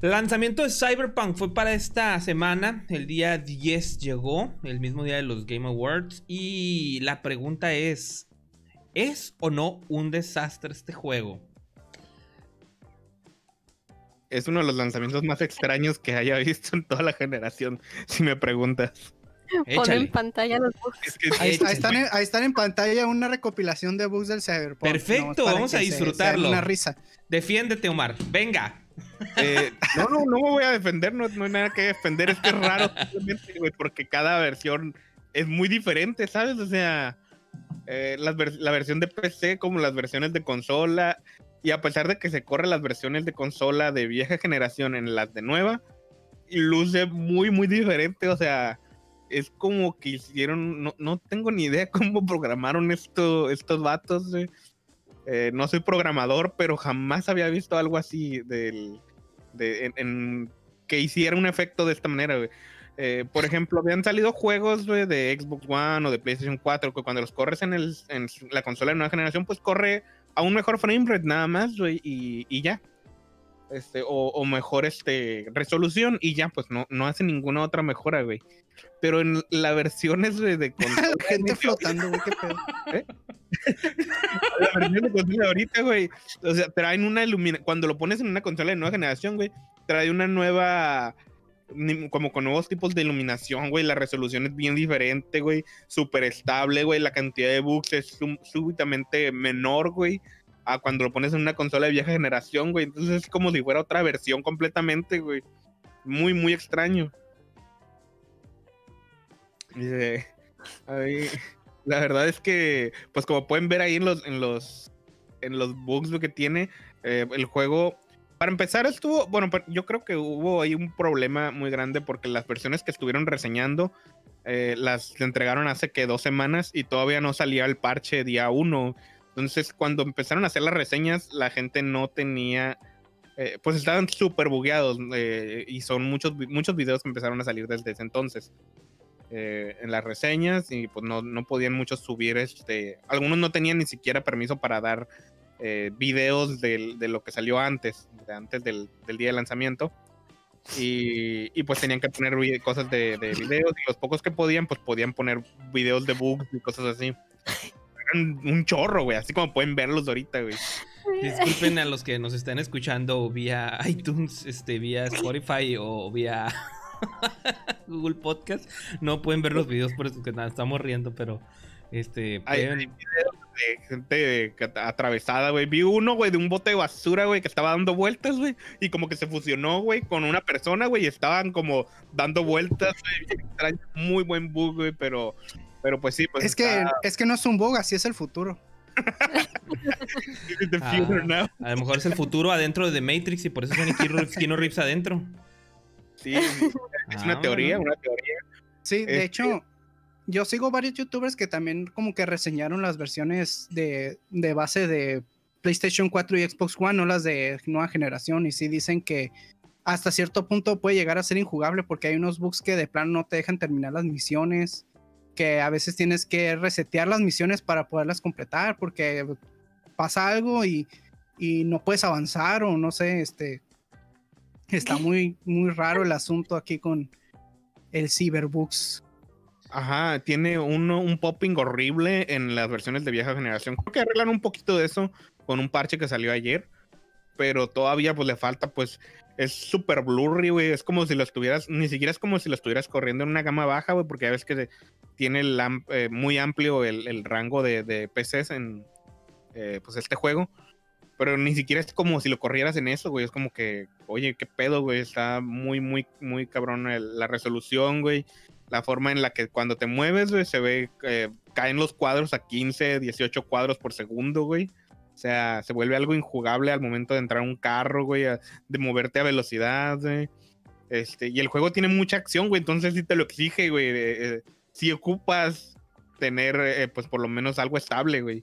Lanzamiento de Cyberpunk fue para esta semana. El día 10 llegó, el mismo día de los Game Awards. Y la pregunta es: ¿es o no un desastre este juego? Es uno de los lanzamientos más extraños que haya visto en toda la generación, si me preguntas. Pon en pantalla los bugs. Es que Ahí, están en, ahí están en pantalla una recopilación de bugs del Cyberpunk. Perfecto, vamos a se- se disfrutarlo. Una risa. Defiéndete, Omar. Venga. eh, no, no, no me voy a defender, no, no hay nada que defender, es que es raro, porque cada versión es muy diferente, ¿sabes? O sea, eh, vers- la versión de PC como las versiones de consola, y a pesar de que se corren las versiones de consola de vieja generación en las de nueva, luce muy, muy diferente, o sea, es como que hicieron, no, no tengo ni idea cómo programaron esto, estos vatos. Eh, no soy programador, pero jamás había visto algo así del, de, en, que hiciera un efecto de esta manera. Eh, por ejemplo, habían salido juegos de Xbox One o de PlayStation 4 que cuando los corres en, el, en la consola de nueva generación, pues corre a un mejor frame rate nada más, güey, y, y ya. Este, o, o mejor este, resolución y ya, pues no, no hace ninguna otra mejora, güey. Pero en la versión es de, Gente flotando, güey, qué pedo. la versión de consola ahorita, güey. O sea, traen una iluminación. Cuando lo pones en una consola de nueva generación, güey, trae una nueva. Como con nuevos tipos de iluminación, güey. La resolución es bien diferente, güey. Súper estable, güey. La cantidad de bugs es súbitamente menor, güey. Cuando lo pones en una consola de vieja generación, güey. Entonces es como si fuera otra versión completamente, güey. Muy, muy extraño. La verdad es que, pues como pueden ver ahí en los, en los, en los bugs que tiene, eh, el juego, para empezar estuvo, bueno, yo creo que hubo ahí un problema muy grande porque las versiones que estuvieron reseñando eh, las entregaron hace que dos semanas y todavía no salía el parche día uno. Entonces, cuando empezaron a hacer las reseñas, la gente no tenía, eh, pues estaban súper bugueados eh, y son muchos, muchos videos que empezaron a salir desde ese entonces eh, en las reseñas y pues no, no podían muchos subir, este, algunos no tenían ni siquiera permiso para dar eh, videos del- de, lo que salió antes, de antes del, del día de lanzamiento. Y, y, pues tenían que poner cosas de, de videos y los pocos que podían, pues podían poner videos de bugs y cosas así. Un chorro, güey, así como pueden verlos ahorita, güey. Disculpen a los que nos estén escuchando vía iTunes, este, vía Spotify o vía Google Podcast. No pueden ver los videos por eso que nada, estamos riendo, pero este Hay, pueden- hay videos de gente atravesada, güey. Vi uno, güey, de un bote de basura, güey, que estaba dando vueltas, güey. Y como que se fusionó, güey, con una persona, güey. Y estaban como dando vueltas, güey. extraño. Muy buen bug, güey, pero, pero pues sí, pues es, que, es que no es un bug, así es el futuro. the Ah. future now. a lo mejor es el futuro adentro de The Matrix y por eso tiene Keanu Reeves- Reeves adentro. Sí, es Ah, una teoría, bueno. una teoría. Sí, de Este- hecho, yo sigo varios youtubers que también como que reseñaron las versiones de, de base de PlayStation 4 y Xbox One, no las de nueva generación, y sí dicen que hasta cierto punto puede llegar a ser injugable porque hay unos bugs que de plano no te dejan terminar las misiones, que a veces tienes que resetear las misiones para poderlas completar porque pasa algo y, y no puedes avanzar o no sé, este... Está muy, muy raro el asunto aquí con el Cyberbugs. Ajá, tiene uno, un popping horrible en las versiones de vieja generación. Creo que arreglan un poquito de eso con un parche que salió ayer, pero todavía pues le falta, pues es súper blurry, güey. Es como si lo estuvieras, ni siquiera es como si lo estuvieras corriendo en una gama baja, güey, porque ya ves que tiene el eh, muy amplio el, el rango de, de PCs en eh, pues este juego. Pero ni siquiera es como si lo corrieras en eso, güey. Es como que, oye, qué pedo, güey. Está muy, muy, muy cabrón el- la resolución, güey la forma en la que cuando te mueves, güey, se ve, eh, caen los cuadros a 15, 18 cuadros por segundo, güey. O sea, se vuelve algo injugable al momento de entrar a un carro, güey, de moverte a velocidad, güey. Este, y el juego tiene mucha acción, güey, entonces sí te lo exige, güey. eh, si ocupas tener, eh, pues por lo menos algo estable, güey.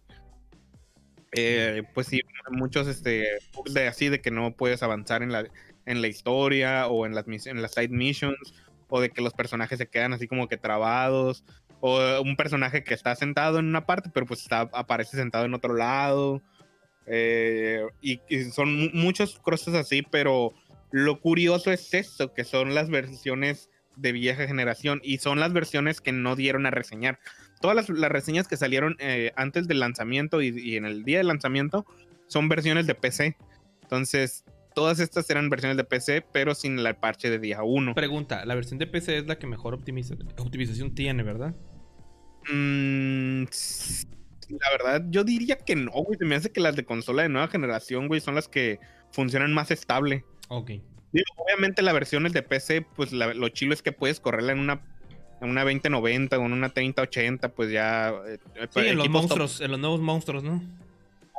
Eh, pues sí, muchos este, de así de que no puedes avanzar en la, en la historia o en las, en las side missions o de que los personajes se quedan así como que trabados, o un personaje que está sentado en una parte, pero pues aparece sentado en otro lado. Eh, y, y son mu- muchas cosas así, pero lo curioso es eso, que son las versiones de vieja generación y son las versiones que no dieron a reseñar. Todas las, las reseñas que salieron eh, antes del lanzamiento y, y en el día del lanzamiento son versiones de PC. Entonces, todas estas eran versiones de PC, pero sin el parche de día 1. Pregunta, la versión de PC es la que mejor optimiza- optimización tiene, ¿verdad? Mm, la verdad, yo diría que no, güey. Se me hace que las de consola de nueva generación, güey, son las que funcionan más estable. Ok. Digo, obviamente las versiones de PC, pues la- lo chilo es que puedes correrla en una, en una 2090 o en una 3080, pues ya... eh, Sí, en los top- monstruos, en los nuevos monstruos, ¿no?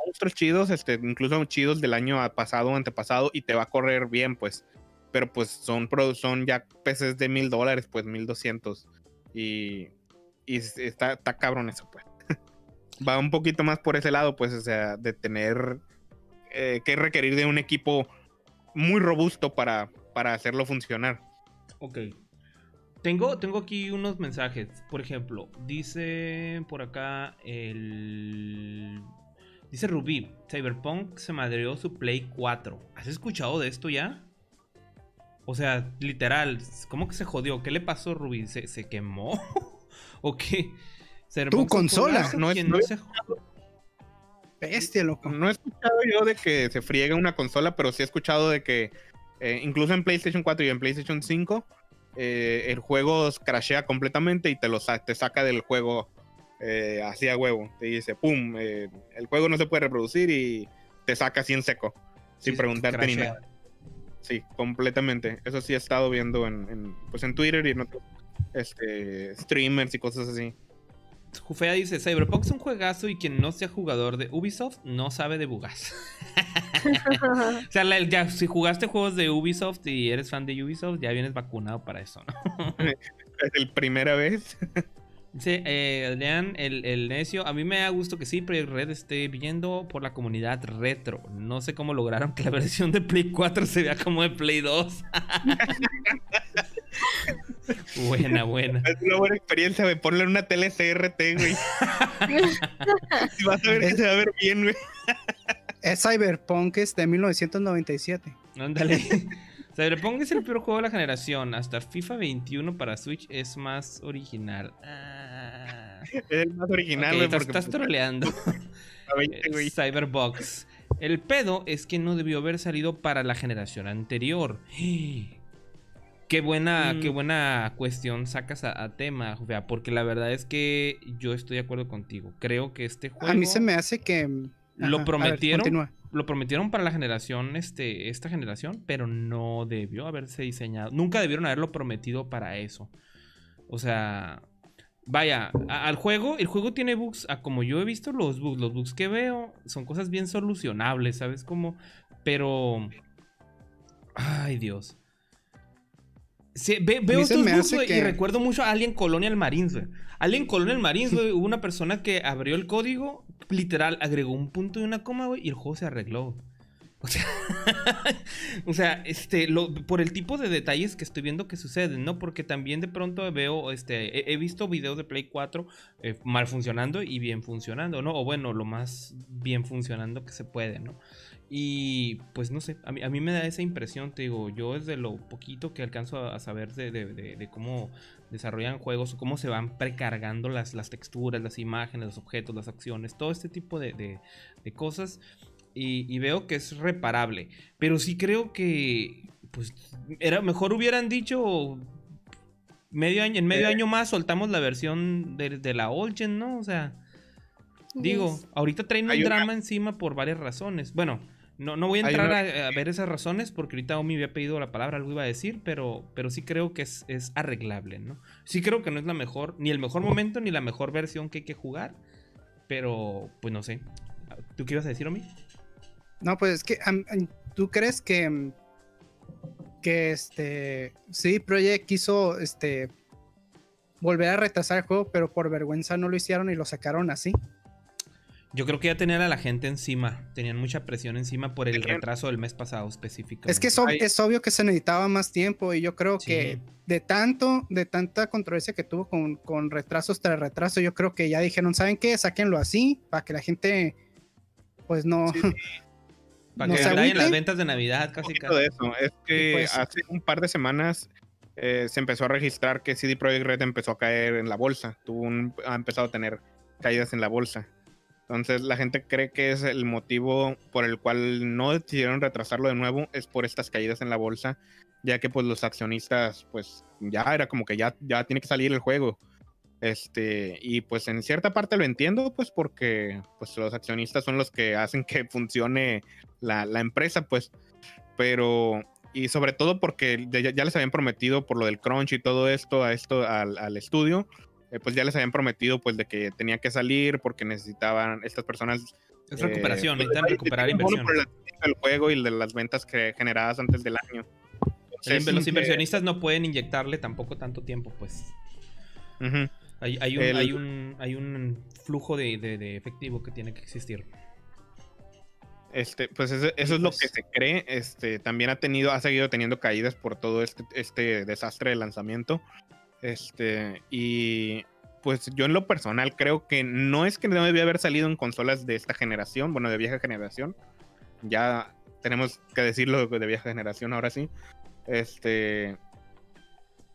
monstruos chidos, este, incluso chidos del año pasado o antepasado, y te va a correr bien, pues. Pero pues son, son ya PCs de mil dólares, pues mil doscientos. Y, y es- está, está cabrón eso, pues. Va un poquito más por ese lado, pues, o sea, de tener eh, que requerir de un equipo muy robusto para, para hacerlo funcionar. Ok. Tengo, tengo aquí unos mensajes. Por ejemplo, dice por acá el. Dice Rubí, Cyberpunk se madreó su Play 4. ¿Has escuchado de esto ya? O sea, literal, ¿cómo que se jodió? ¿Qué le pasó, Rubí? ¿Se, se quemó? ¿O qué? Tu consola. No es- que no no es- se- Bestia, loco. No he escuchado yo de que se friega una consola, pero sí he escuchado de que eh, incluso en PlayStation 4 y en PlayStation 5 eh, el juego crashea completamente y te lo sa- te saca del juego eh, así a huevo. Te dice, pum, eh, el juego no se puede reproducir y te saca así en seco, sin Sí, preguntarte ni nada. Sí, completamente. Eso sí he estado viendo en, en, pues en Twitter y en otros este, streamers y cosas así. Jufea dice, Cyberpunk es un juegazo y quien no sea jugador de Ubisoft no sabe de bugas. O sea, la- ya, si jugaste juegos de Ubisoft y eres fan de Ubisoft, ya vienes vacunado para eso, ¿no? Es el primera vez. Dice, eh, Adrián, el, el necio, a mí me da gusto que sí, Projekt Red esté viendo por la comunidad retro. No sé cómo lograron que la versión de Play 4 se vea como de Play 2. buena, buena. Es una buena experiencia, güey. Ponle en una tele CRT, güey. y vas a ver que se va a ver bien, güey. Es Cyberpunk, es de 1997. Ándale. Cyberpunk es el peor juego de la generación. Hasta FIFA 21 para Switch es más original. Ah. Es el más original, güey, estás, porque estás troleando. 20, güey. Eh, Cyberbox. El pedo es que no debió haber salido para la generación anterior. Qué buena, Mm. qué buena cuestión sacas a, a tema, Jovea, porque la verdad es que yo estoy de acuerdo contigo. Creo que este juego A mí se me hace que. Lo Ajá, prometieron. lo prometieron para la generación, este, esta generación, pero no debió haberse diseñado. Nunca debieron haberlo prometido para eso. O sea, vaya, a- al juego, el juego tiene bugs, a como yo he visto los bugs, los bugs que veo son cosas bien solucionables, ¿sabes cómo? Pero, ay Dios. Sí, ve- veo estos güey, y recuerdo mucho a Alien Colonial Marines, güey. Alien Colonial Marines, güey, hubo una persona que abrió el código, literal, agregó un punto y una coma, güey, y el juego se arregló. O sea, o sea, este, lo- por el tipo de detalles que estoy viendo que suceden, ¿no? Porque también de pronto veo, este, he, he visto videos de Play 4 eh, mal funcionando y bien funcionando, ¿no? O bueno, lo más bien funcionando que se puede, ¿no? Y pues no sé, a mí, a mí me da esa impresión, te digo, yo desde lo poquito que alcanzo a, a saber de, de- de- de cómo desarrollan juegos, o cómo se van precargando las, las texturas, las imágenes, los objetos, las acciones, todo este tipo de, cosas. Y, y veo que es reparable. Pero sí creo que, pues, era mejor hubieran dicho medio año, en medio Eh. año más soltamos la versión de, de la old gen, ¿no? O sea, digo, Yes. ahorita traen un Hay una- drama encima por varias razones. Bueno, no, no voy a entrar una- a, a ver esas razones porque ahorita Omi había pedido la palabra, algo iba a decir, pero, pero sí creo que es, es arreglable, ¿no? Sí creo que no es la mejor, ni el mejor momento, ni la mejor versión que hay que jugar, pero pues no sé. ¿Tú qué ibas a decir, Omi? No, pues es que tú crees que mm, que este sí Project quiso este volver a retrasar el juego, pero por vergüenza no lo hicieron y lo sacaron así. Yo creo que ya tenían a la gente encima, tenían mucha presión encima por el retraso del mes pasado específicamente. Es que es, ob- Hay- es obvio que se necesitaba más tiempo y yo creo Sí. que de tanto, de tanta controversia que tuvo con, con retrasos tras retraso, yo creo que ya dijeron, ¿saben qué? Sáquenlo así para que la gente pues no... Sí, Para no que se vayan las ventas de Navidad casi casi. de eso. Es que pues. hace un par de semanas eh, se empezó a registrar que CD Projekt Red empezó a caer en la bolsa. Tuvo un- ha empezado a tener caídas en la bolsa. Entonces la gente cree que es el motivo por el cual no decidieron retrasarlo de nuevo, es por estas caídas en la bolsa, ya que pues los accionistas pues ya era como que ya, ya tiene que salir el juego. Este, y pues en cierta parte lo entiendo, pues porque pues los accionistas son los que hacen que funcione la, la empresa, pues. Pero, y sobre todo porque ya, les habían prometido por lo del crunch y todo esto a esto al, al estudio, eh, pues ya les habían prometido pues de que tenía que salir porque necesitaban estas personas Es eh, recuperación, pues, necesitan recuperar inversión. por el juego y de las ventas que generadas antes del año. Entonces, los eh, inversionistas no pueden inyectarle tampoco tanto tiempo, pues. Hay, hay un, El- hay, un, hay un flujo de, de- de efectivo que tiene que existir. Este, pues eso, eso es lo pues- que se cree. Este, también ha tenido, ha seguido teniendo caídas por todo este, este desastre de lanzamiento. Este, y pues yo en lo personal creo que no es que no debía haber salido en consolas de esta generación, bueno, de vieja generación. Ya tenemos que decirlo de vieja generación ahora sí. Este,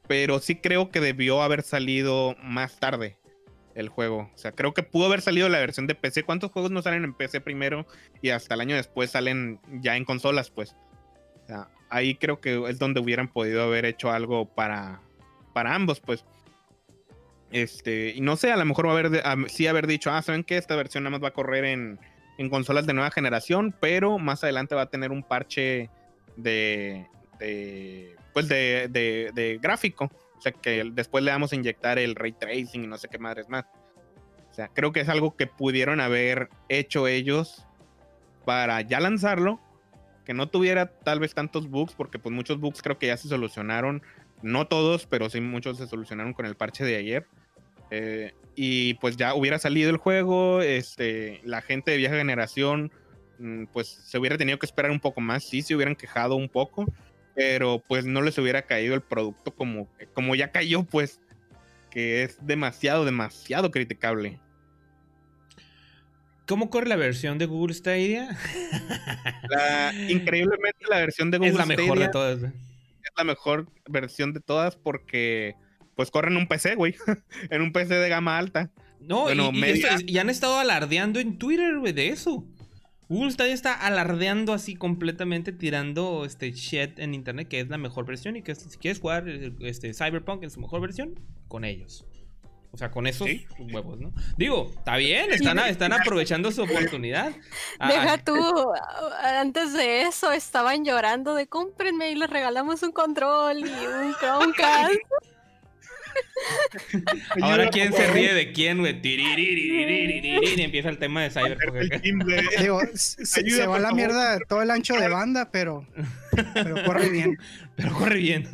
pero sí creo que debió haber salido más tarde el juego. O sea, creo que pudo haber salido la versión de PC. ¿Cuántos juegos no salen en PC primero y hasta el año después salen ya en consolas, pues? Ahí creo que es donde hubieran podido haber hecho algo para, para ambos, pues. Este, y no sé, a lo mejor va a haber, sí haber dicho, ah, ¿saben qué? Esta versión nada más va a correr en, en consolas de nueva generación, pero más adelante va a tener un parche de, de pues de, de, de gráfico. O sea, que después le vamos a inyectar el ray tracing y no sé qué madres más. O sea, creo que es algo que pudieron haber hecho ellos para ya lanzarlo, que no tuviera tal vez tantos bugs, porque pues muchos bugs creo que ya se solucionaron, no todos, pero sí muchos se solucionaron con el parche de ayer. Eh, y pues ya hubiera salido el juego, este, la gente de vieja generación, mm, pues se hubiera tenido que esperar un poco más, sí se hubieran quejado un poco, pero pues no les hubiera caído el producto como, como ya cayó, pues, que es demasiado, demasiado criticable. ¿Cómo corre la versión de Google Stadia? La- increíblemente la versión de Google es la mejor Stadia de todas. La mejor versión de todas porque pues corre en un PC, güey. en un PC de gama alta. No, Bueno, y, y media. esto- y han estado alardeando en Twitter, güey, de eso. Google Stadia está alardeando así completamente, tirando este shit en internet, que es la mejor versión y que si quieres jugar este Cyberpunk en su mejor versión, con ellos. O sea, con esos ¿Sí? huevos, ¿no? Digo, está bien, están, están aprovechando su oportunidad. Ah, Deja ah. tú, antes de eso estaban llorando de cómprenme y les regalamos un control y un Chromecast. Ahora quién se ríe de quién, güey. Y empieza el tema de Cyberpunk. Digo, se, se, va la mierda todo el ancho de banda, pero, pero corre bien. Pero corre bien.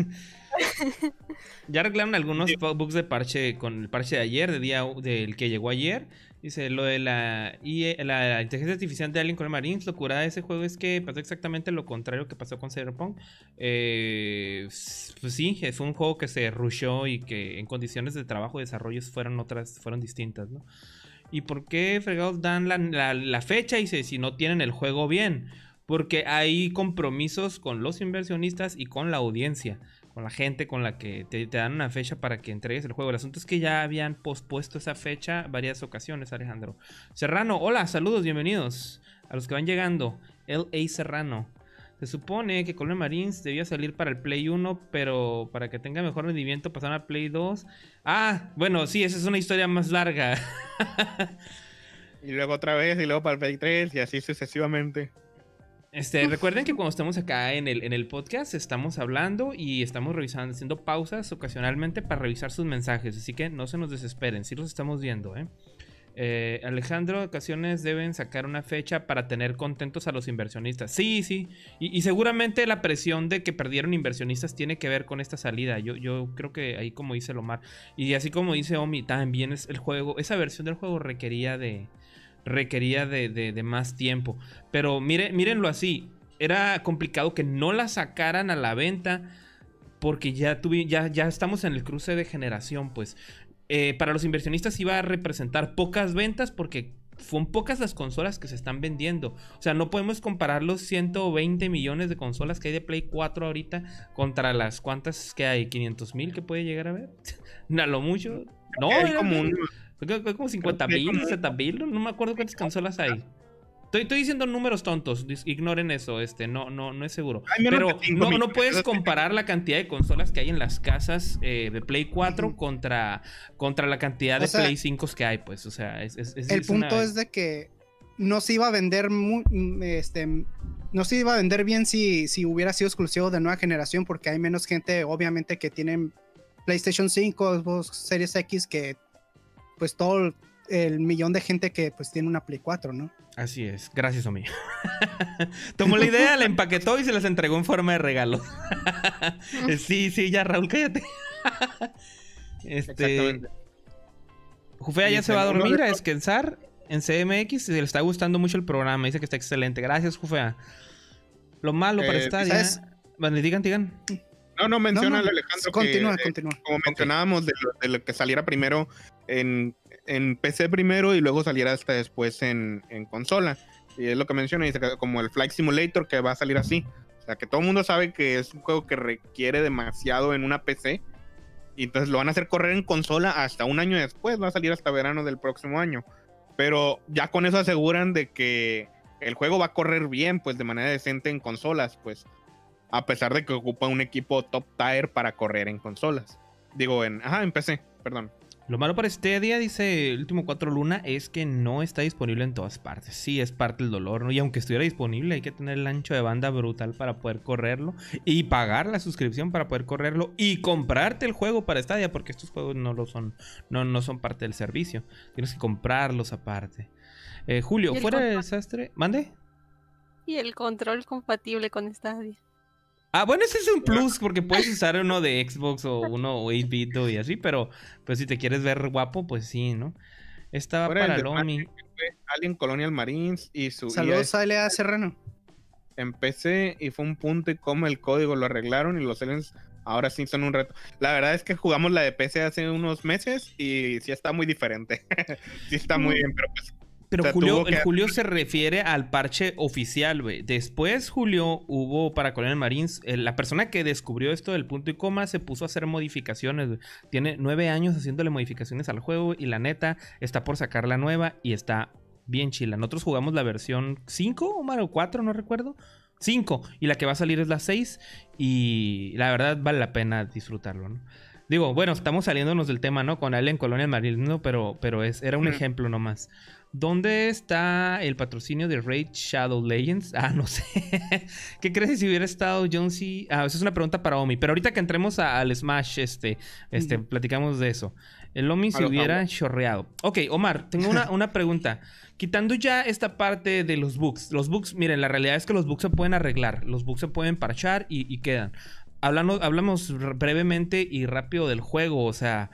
ya arreglaron algunos bu- bugs de parche con el parche de ayer, de día u- del que llegó ayer. Dice lo de la, IE la inteligencia artificial de Alien con Marines. Lo curada de ese juego es que pasó exactamente lo contrario que pasó con Cyberpunk. Eh, pues sí, es un juego que se rushó y que en condiciones de trabajo y desarrollo fueron otras, fueron distintas, ¿no? ¿Y por qué fregados dan la, la- la fecha? Dice, si no tienen el juego bien. Porque hay compromisos con los inversionistas y con la audiencia, la gente con la que te, dan una fecha para que entregues el juego. El asunto es que ya habían pospuesto esa fecha varias ocasiones, Alejandro. Serrano, hola, saludos, bienvenidos a los que van llegando. L.A. Serrano. Se supone que Colonial Marines debía salir para el Play 1, pero para que tenga mejor rendimiento pasaron a Play 2. Ah, bueno, sí, esa es una historia más larga. Y luego otra vez, y luego para el Play 3, y así sucesivamente. Este, recuerden que cuando estamos acá en el, en el podcast estamos hablando y estamos revisando, haciendo pausas ocasionalmente para revisar sus mensajes, así que no se nos desesperen, sí los estamos viendo, ¿eh? Eh, Alejandro, ocasiones deben sacar una fecha para tener contentos a los inversionistas. Sí, sí. Y, y seguramente la presión de que perdieron inversionistas tiene que ver con esta salida. Yo, yo creo que ahí como dice Lomar. Y así como dice Omi, también es el juego. Esa versión del juego requería de. Requería de, de- de más tiempo. Pero mire, mírenlo así. Era complicado que no la sacaran a la venta. Porque ya, tuvi- ya, ya estamos en el cruce de generación. Pues eh, para los inversionistas iba a representar pocas ventas porque son pocas las consolas que se están vendiendo. O sea, no podemos comparar los 120 millones de consolas que hay de Play 4 ahorita contra las cuantas que hay, 500 mil que puede llegar a ver. a lo mucho. No, hay como un- que como 50 creo que hay mil, como- 60 mil, no me acuerdo cuántas consolas hay. Estoy, estoy diciendo números tontos, ignoren eso, este, no, no, no es seguro. Hay Pero no, no puedes comparar la cantidad de consolas que hay en las casas eh, de Play 4 Ujú. contra, contra la cantidad de sea, Play 5 que hay, pues, o sea, es, es- es- El es punto una- es de que no se iba a vender mu- mm, este no se iba a vender bien si, si hubiera sido exclusivo de nueva generación porque hay menos gente obviamente que tienen PlayStation 5 Xbox Series X que pues todo el, millón de gente que pues tiene una Play 4, ¿no? Así es, gracias Omi. Tomó la idea, la empaquetó y se las entregó en forma de regalo. sí, sí, ya Raúl, cállate. este, Exactamente. Jufea ya se va a dormir, a descansar en CMX y se le está gustando mucho el programa. Dice que está excelente. Gracias, Jufea. Lo malo para Eh, Stadia. ¿sabes? Vale, digan, digan. No, no, No, menciona no, Alejandro que, continúa, eh, continúa. como mencionábamos, de lo, de lo que saliera primero en, PC primero y luego saliera hasta después en, consola. Y es lo que menciona, como el Flight Simulator que va a salir así. O sea, que todo el mundo sabe que es un juego que requiere demasiado en una PC. Y entonces lo van a hacer correr en consola hasta un año después, va a salir hasta verano del próximo año. Pero ya con eso aseguran de que el juego va a correr bien, pues de manera decente en consolas, pues. A pesar de que ocupa un equipo top tier para correr en consolas. Digo, en. Ajá, en PC, perdón. Lo malo para Stadia, dice el último 4 Luna, es que no está disponible en todas partes. Sí, es parte del dolor, ¿no? Y aunque estuviera disponible, hay que tener el ancho de banda brutal para poder correrlo. Y pagar la suscripción para poder correrlo. Y comprarte el juego para Stadia, porque estos juegos no lo son. No, no son parte del servicio. Tienes que comprarlos aparte. Eh, Julio, ¿Y el fuera de desastre. ¿Mande? Y el control compatible con Stadia. Ah, bueno, ese es un plus porque puedes usar uno de Xbox o uno 8-bit y así, pero pues si te quieres ver guapo, pues sí, ¿no? Estaba para Lomi. Alien Colonial Marines y su Saludos a LA Serrano. en PC y fue un punto y como el código lo arreglaron y los aliens ahora sí son un reto. La verdad es que jugamos la de PC hace unos meses y sí está muy diferente. sí está muy bien, pero pues Pero O sea, Julio, el Julio se refiere al parche oficial, güey. Después, Julio, hubo para Colonial Marines. eh, la persona que descubrió esto del punto y coma se puso a hacer modificaciones. güey. Tiene nueve años haciéndole modificaciones al juego. Y la neta, está por sacar la nueva y está bien chila. Nosotros jugamos la versión 5 o 4, no recuerdo. 5. Y la que va a salir es la 6. Y la verdad vale la pena disfrutarlo, ¿no? Digo, bueno, estamos saliéndonos del tema, ¿no? Con Alien Colonial Marines, ¿no? Pero, pero es, era un ejemplo nomás. ¿Dónde está el patrocinio de Raid Shadow Legends? Ah, no sé. ¿Qué crees si hubiera estado Jonesy? Ah, esa es una pregunta para Omi. Pero ahorita que entremos a- al Smash, este, este, platicamos de eso. El Omi se hubiera chorreado. Ok, Omar, tengo una, una pregunta. Quitando ya esta parte de los bugs. Los bugs, miren, la realidad es que los bugs se pueden arreglar. Los bugs se pueden parchar y, y quedan. Hablamos r- brevemente y rápido del juego. O sea,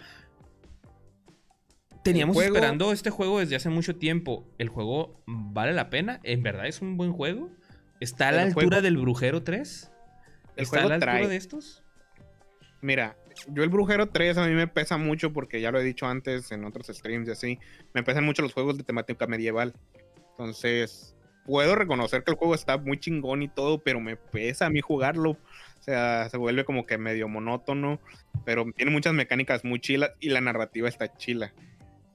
teníamos juego- esperando este juego desde hace mucho tiempo. ¿El juego vale la pena? ¿En verdad es un buen juego? ¿Está a la El altura juego- del Brujero 3? El ¿Está a la altura de estos? Mira, yo el Brujero 3 a mí me pesa mucho porque ya lo he dicho antes en otros streams y así. Me pesan mucho los juegos de temática medieval. Entonces, puedo reconocer que el juego está muy chingón y todo, pero me pesa a mí jugarlo. O sea, se vuelve como que medio monótono, pero tiene muchas mecánicas muy chilas y la narrativa está chila.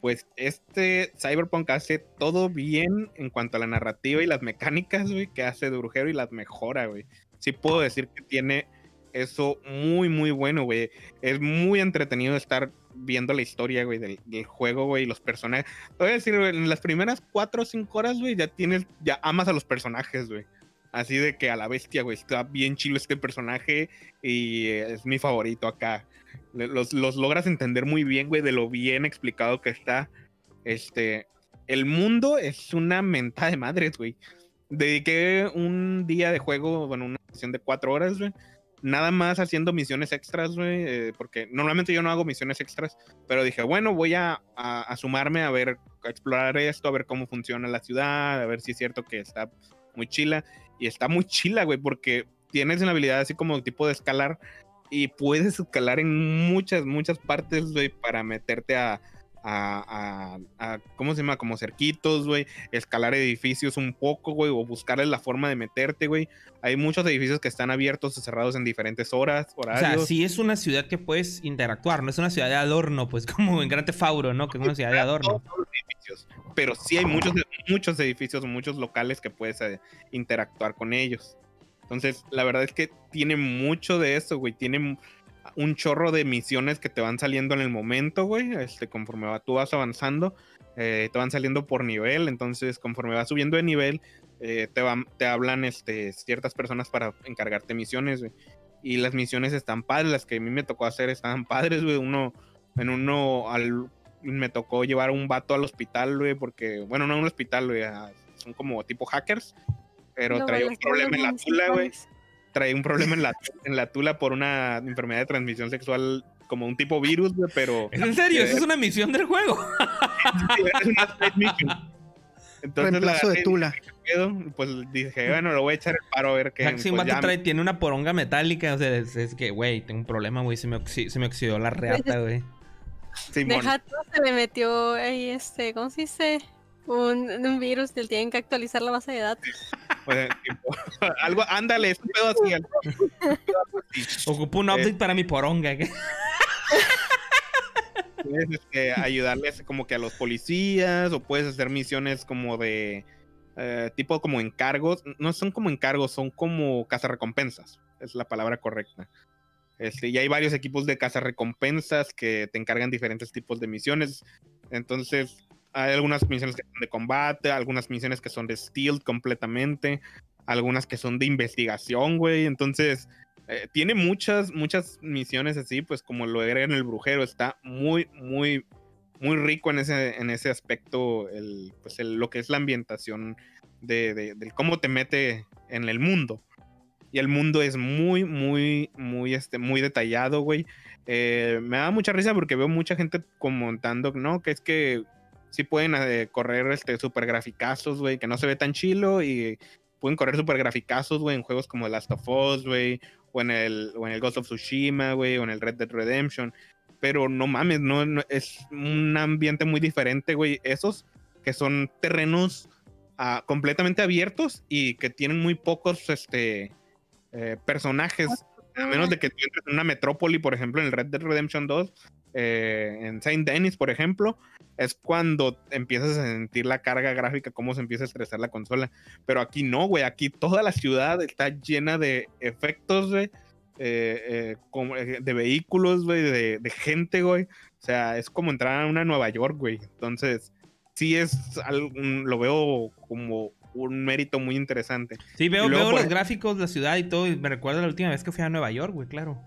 Pues este Cyberpunk hace todo bien en cuanto a la narrativa y las mecánicas, güey, que hace de Brujero y las mejora, güey. Sí puedo decir que tiene eso muy, muy bueno, güey. Es muy entretenido estar viendo la historia, güey, del, juego, güey, los personajes. Voy a decir, güey, en las primeras cuatro o cinco horas, güey, ya tienes, ya amas a los personajes, güey. Así de que a la bestia, güey, está bien chilo este personaje y eh, es mi favorito acá. Los, los logras entender muy bien, güey, de lo bien explicado que está. Este, el mundo es una mentada de madres, güey. Dediqué un día de juego, bueno, una sesión de cuatro horas, güey. Nada más haciendo misiones extras, güey. eh, porque normalmente yo no hago misiones extras. Pero dije, bueno, voy a, a- a sumarme a ver, a explorar esto, a ver cómo funciona la ciudad, a ver si es cierto que está muy chila. Y está muy chila, güey, porque tienes una habilidad así como tipo de escalar. Y puedes escalar en muchas, muchas partes, güey, para meterte a, a, a- a- ¿cómo se llama? Como cerquitos, güey, escalar edificios un poco, güey, o buscarles la forma de meterte, güey. Hay muchos edificios que están abiertos o cerrados en diferentes horas, O horarios. sea, sí es una ciudad que puedes interactuar, no es una ciudad de adorno, pues como en Gran Tefauro, ¿no? Que es una ciudad de adorno. Pero sí hay muchos, muchos edificios, muchos locales que puedes eh, interactuar con ellos. Entonces, la verdad es que tiene mucho de eso, güey. Tiene un chorro de misiones que te van saliendo en el momento, güey. Este, conforme va- tú vas avanzando, eh, te van saliendo por nivel. Entonces, conforme vas subiendo de nivel, eh, te, van, te hablan este, ciertas personas para encargarte misiones, güey. Y las misiones están padres, las que a mí me tocó hacer estaban padres, güey. Uno, en uno al, me tocó llevar un vato al hospital, güey, porque, bueno, no a un hospital, güey, a- son como tipo hackers, pero Luego traía un problema en la tula, güey. Traía un problema en la, en la tula por una enfermedad de transmisión sexual, como un tipo virus, güey, pero... ¿Es en serio? ¿Esa es una misión del juego? es una side mission. Entonces, la Reemplazo de agarré y Tula. pedo, pues dije, bueno, lo voy a echar el paro a ver qué. Un pues, trae, tiene una poronga metálica, o sea, es, es que, güey, tengo un problema, güey, se se me oxidó la reata, güey. Simón. Deja se le metió ahí este, ¿cómo se dice? Un, un virus, tienen que actualizar la base de datos. Pues, tipo, algo, ándale, es un pedo así. algo. Ocupo un update para mi poronga. ¿qué? Puedes este, ayudarles como que a los policías o puedes hacer misiones como de eh, tipo como encargos. No son como encargos, son como cazarrecompensas. Es la palabra correcta. Este, y hay varios equipos de cazarrecompensas que te encargan diferentes tipos de misiones. Entonces, hay algunas misiones que son de combate, algunas misiones que son de stealth completamente, algunas que son de investigación, güey. Entonces, eh, tiene muchas, muchas misiones así, pues como lo era en el brujero, está muy, muy, muy rico en ese, en ese aspecto, el, pues el- lo que es la ambientación de, de- del cómo te mete en el mundo. Y el mundo es muy, muy, muy, este, muy detallado, güey. Eh, me da mucha risa porque veo mucha gente comentando, ¿no? Que es que sí pueden eh, correr este, super graficazos, güey, que no se ve tan chilo y pueden correr super graficazos, güey, en juegos como Last of Us, güey, o en el, o en el Ghost of Tsushima, güey, o en el Red Dead Redemption. Pero no mames, no, no- es un ambiente muy diferente, güey. Esos que son terrenos ah, completamente abiertos y que tienen muy pocos este, eh, personajes. A menos de que tú entres en una metrópoli, por ejemplo, en Red Dead Redemption 2, eh, en Saint Denis, por ejemplo, es cuando empiezas a sentir la carga gráfica, cómo se empieza a estresar la consola. Pero aquí no, güey. Aquí toda la ciudad está llena de efectos, güey. Eh, eh, de vehículos, güey, de, de, gente, güey. O sea, es como entrar a una Nueva York, güey. Entonces, sí es algo, lo veo como un mérito muy interesante. Sí, veo, veo los gráficos de la ciudad y todo, y me recuerda la última vez que fui a Nueva York, güey, claro.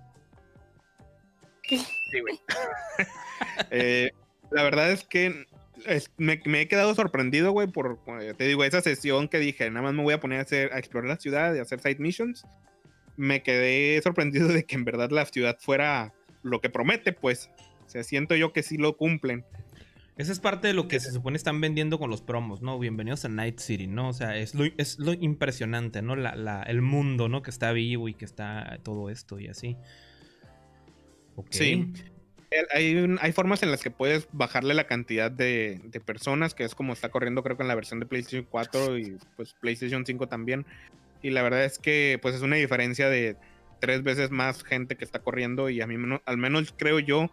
Sí, güey. eh, la verdad es que me, he quedado sorprendido, güey, por, eh, te digo, esa sesión que dije, nada más me voy a poner a, hacer, a explorar la ciudad y hacer side missions. Me quedé sorprendido de que en verdad la ciudad fuera lo que promete, pues. O sea, siento yo que sí lo cumplen. Esa es parte de lo que se supone están vendiendo con los promos, ¿no? Bienvenidos a Night City, ¿no? O sea, es lo, es lo impresionante, ¿no? La, el mundo, ¿no? Que está vivo y que está todo esto y así. Sí. Hay, hay, formas en las que puedes bajarle la cantidad de, de, personas, que es como está corriendo creo que en la versión de PlayStation 4 y pues PlayStation 5 también. Y la verdad es que pues es una diferencia de tres veces más gente que está corriendo y a mí al menos creo yo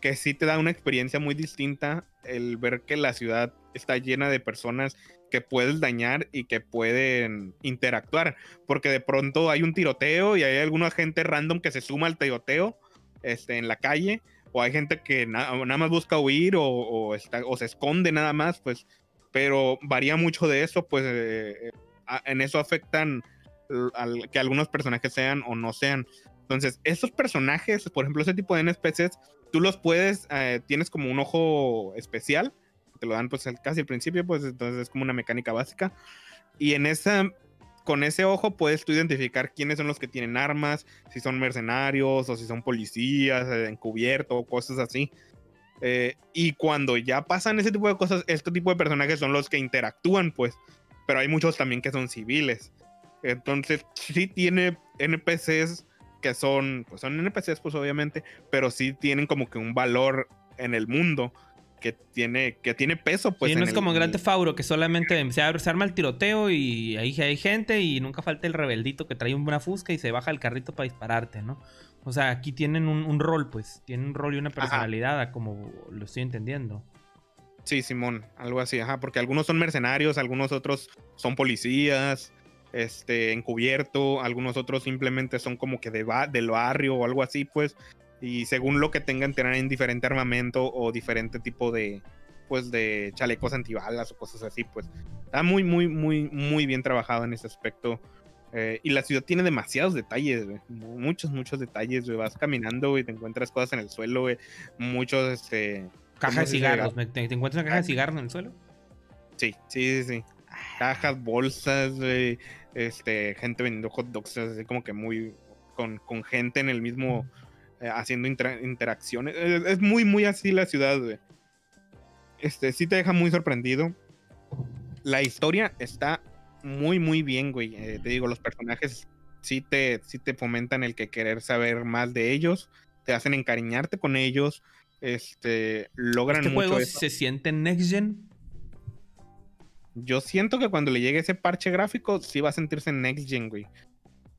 que sí te da una experiencia muy distinta el ver que la ciudad está llena de personas que puedes dañar y que pueden interactuar, porque de pronto hay un tiroteo y hay alguna gente random que se suma al tiroteo este, en la calle, o hay gente que nada más busca huir o, está, o, se esconde nada más, pues, pero varía mucho de eso, pues eh, en eso afectan que algunos personajes sean o no sean. Entonces, esos personajes, por ejemplo, ese tipo de NPCs, tú los puedes, eh, tienes como un ojo especial, te lo dan pues casi al principio, pues entonces es como una mecánica básica. Y en esa, con ese ojo puedes tú identificar quiénes son los que tienen armas, si son mercenarios o si son policías, eh, encubierto, cosas así. Eh, y cuando ya pasan ese tipo de cosas, este tipo de personajes son los que interactúan, pues. Pero hay muchos también que son civiles. Entonces, sí tiene NPCs que son, pues son NPCs, pues obviamente, pero sí tienen como que un valor en el mundo que tiene, que tiene peso, pues. Y no es como Gran Tefauro, que solamente se, arma el tiroteo y ahí hay gente y nunca falta el rebeldito que trae una fusca y se baja el carrito para dispararte, ¿no? O sea, aquí tienen un, rol, pues, tienen un rol y una personalidad, como lo estoy entendiendo. Sí, Simón, algo así, ajá, porque algunos son mercenarios, algunos otros son policías, este, encubierto, algunos otros simplemente son como que de del barrio o algo así, pues, y según lo que tengan, tienen diferente armamento o diferente tipo de, pues, de chalecos antibalas o cosas así, pues, está muy, muy, muy, muy bien trabajado en ese aspecto. Eh, y la ciudad tiene demasiados detalles, muchos, muchos detalles, Vas caminando y te encuentras cosas en el suelo, muchos, este... Cajas de cigarros, ¿te, encuentras una caja de cigarros en el suelo? Sí, sí, sí, sí. Cajas, bolsas, este, gente vendiendo hot dogs, así como que muy con, con gente en el mismo, eh, haciendo interacciones. Es, muy, muy así la ciudad, Este, sí te deja muy sorprendido. La historia está muy, muy bien, güey. Eh, te digo, los personajes sí te, sí te fomentan el que querer saber más de ellos, te hacen encariñarte con ellos, este, logran ¿Este juego se siente next gen? Yo siento que cuando le llegue ese parche gráfico, sí va a sentirse next gen, güey.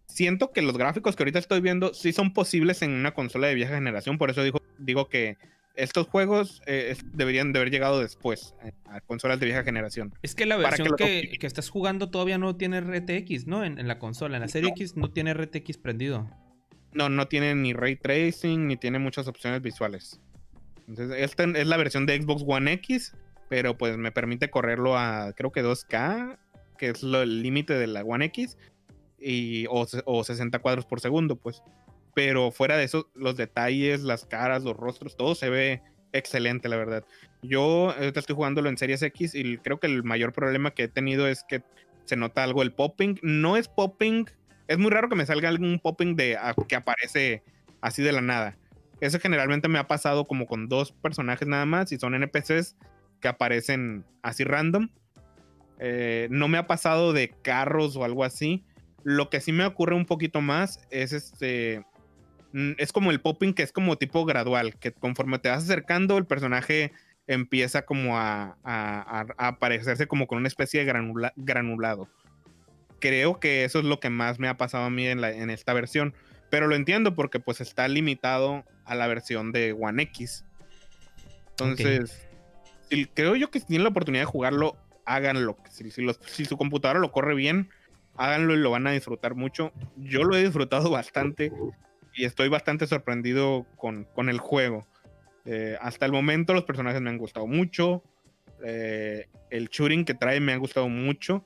Siento que los gráficos que ahorita estoy viendo sí son posibles en una consola de vieja generación, por eso digo, digo que estos juegos eh, deberían de haber llegado después eh, a consolas de vieja generación. Es que la versión que, estás jugando todavía no tiene RTX, ¿no? En, la consola, en la serie X no tiene RTX prendido. No, no tiene ni ray tracing, ni tiene muchas opciones visuales. Entonces, esta es la versión de Xbox One X pero pues me permite correrlo a creo que 2K, que es el límite de la One X, y, o, 60 cuadros por segundo, pues. Pero fuera de eso, los detalles, las caras, los rostros, todo se ve excelente, la verdad. Yo estoy jugándolo en Series X y creo que el mayor problema que he tenido es que se nota algo el popping. No es popping, es muy raro que me salga algún popping de que aparece así de la nada. Eso generalmente me ha pasado como con dos personajes nada más y son NPCs que aparecen así random. Eh, no me ha pasado de carros o algo así. Lo que sí me ocurre un poquito más es este. Mm, es como el popping que es como tipo gradual, que conforme te vas acercando, el personaje empieza como a, a, a aparecerse como con una especie de granula, granulado. Creo que eso es lo que más me ha pasado a mí en, la, en esta versión. Pero lo entiendo porque pues está limitado a la versión de One X. Entonces, creo yo que si tienen la oportunidad de jugarlo, háganlo. Si su computadora lo corre bien, háganlo y lo van a disfrutar mucho. Yo lo he disfrutado bastante y estoy bastante sorprendido con, con el juego. Eh, hasta el momento los personajes me han gustado mucho. Eh, el shooting que trae me ha gustado mucho.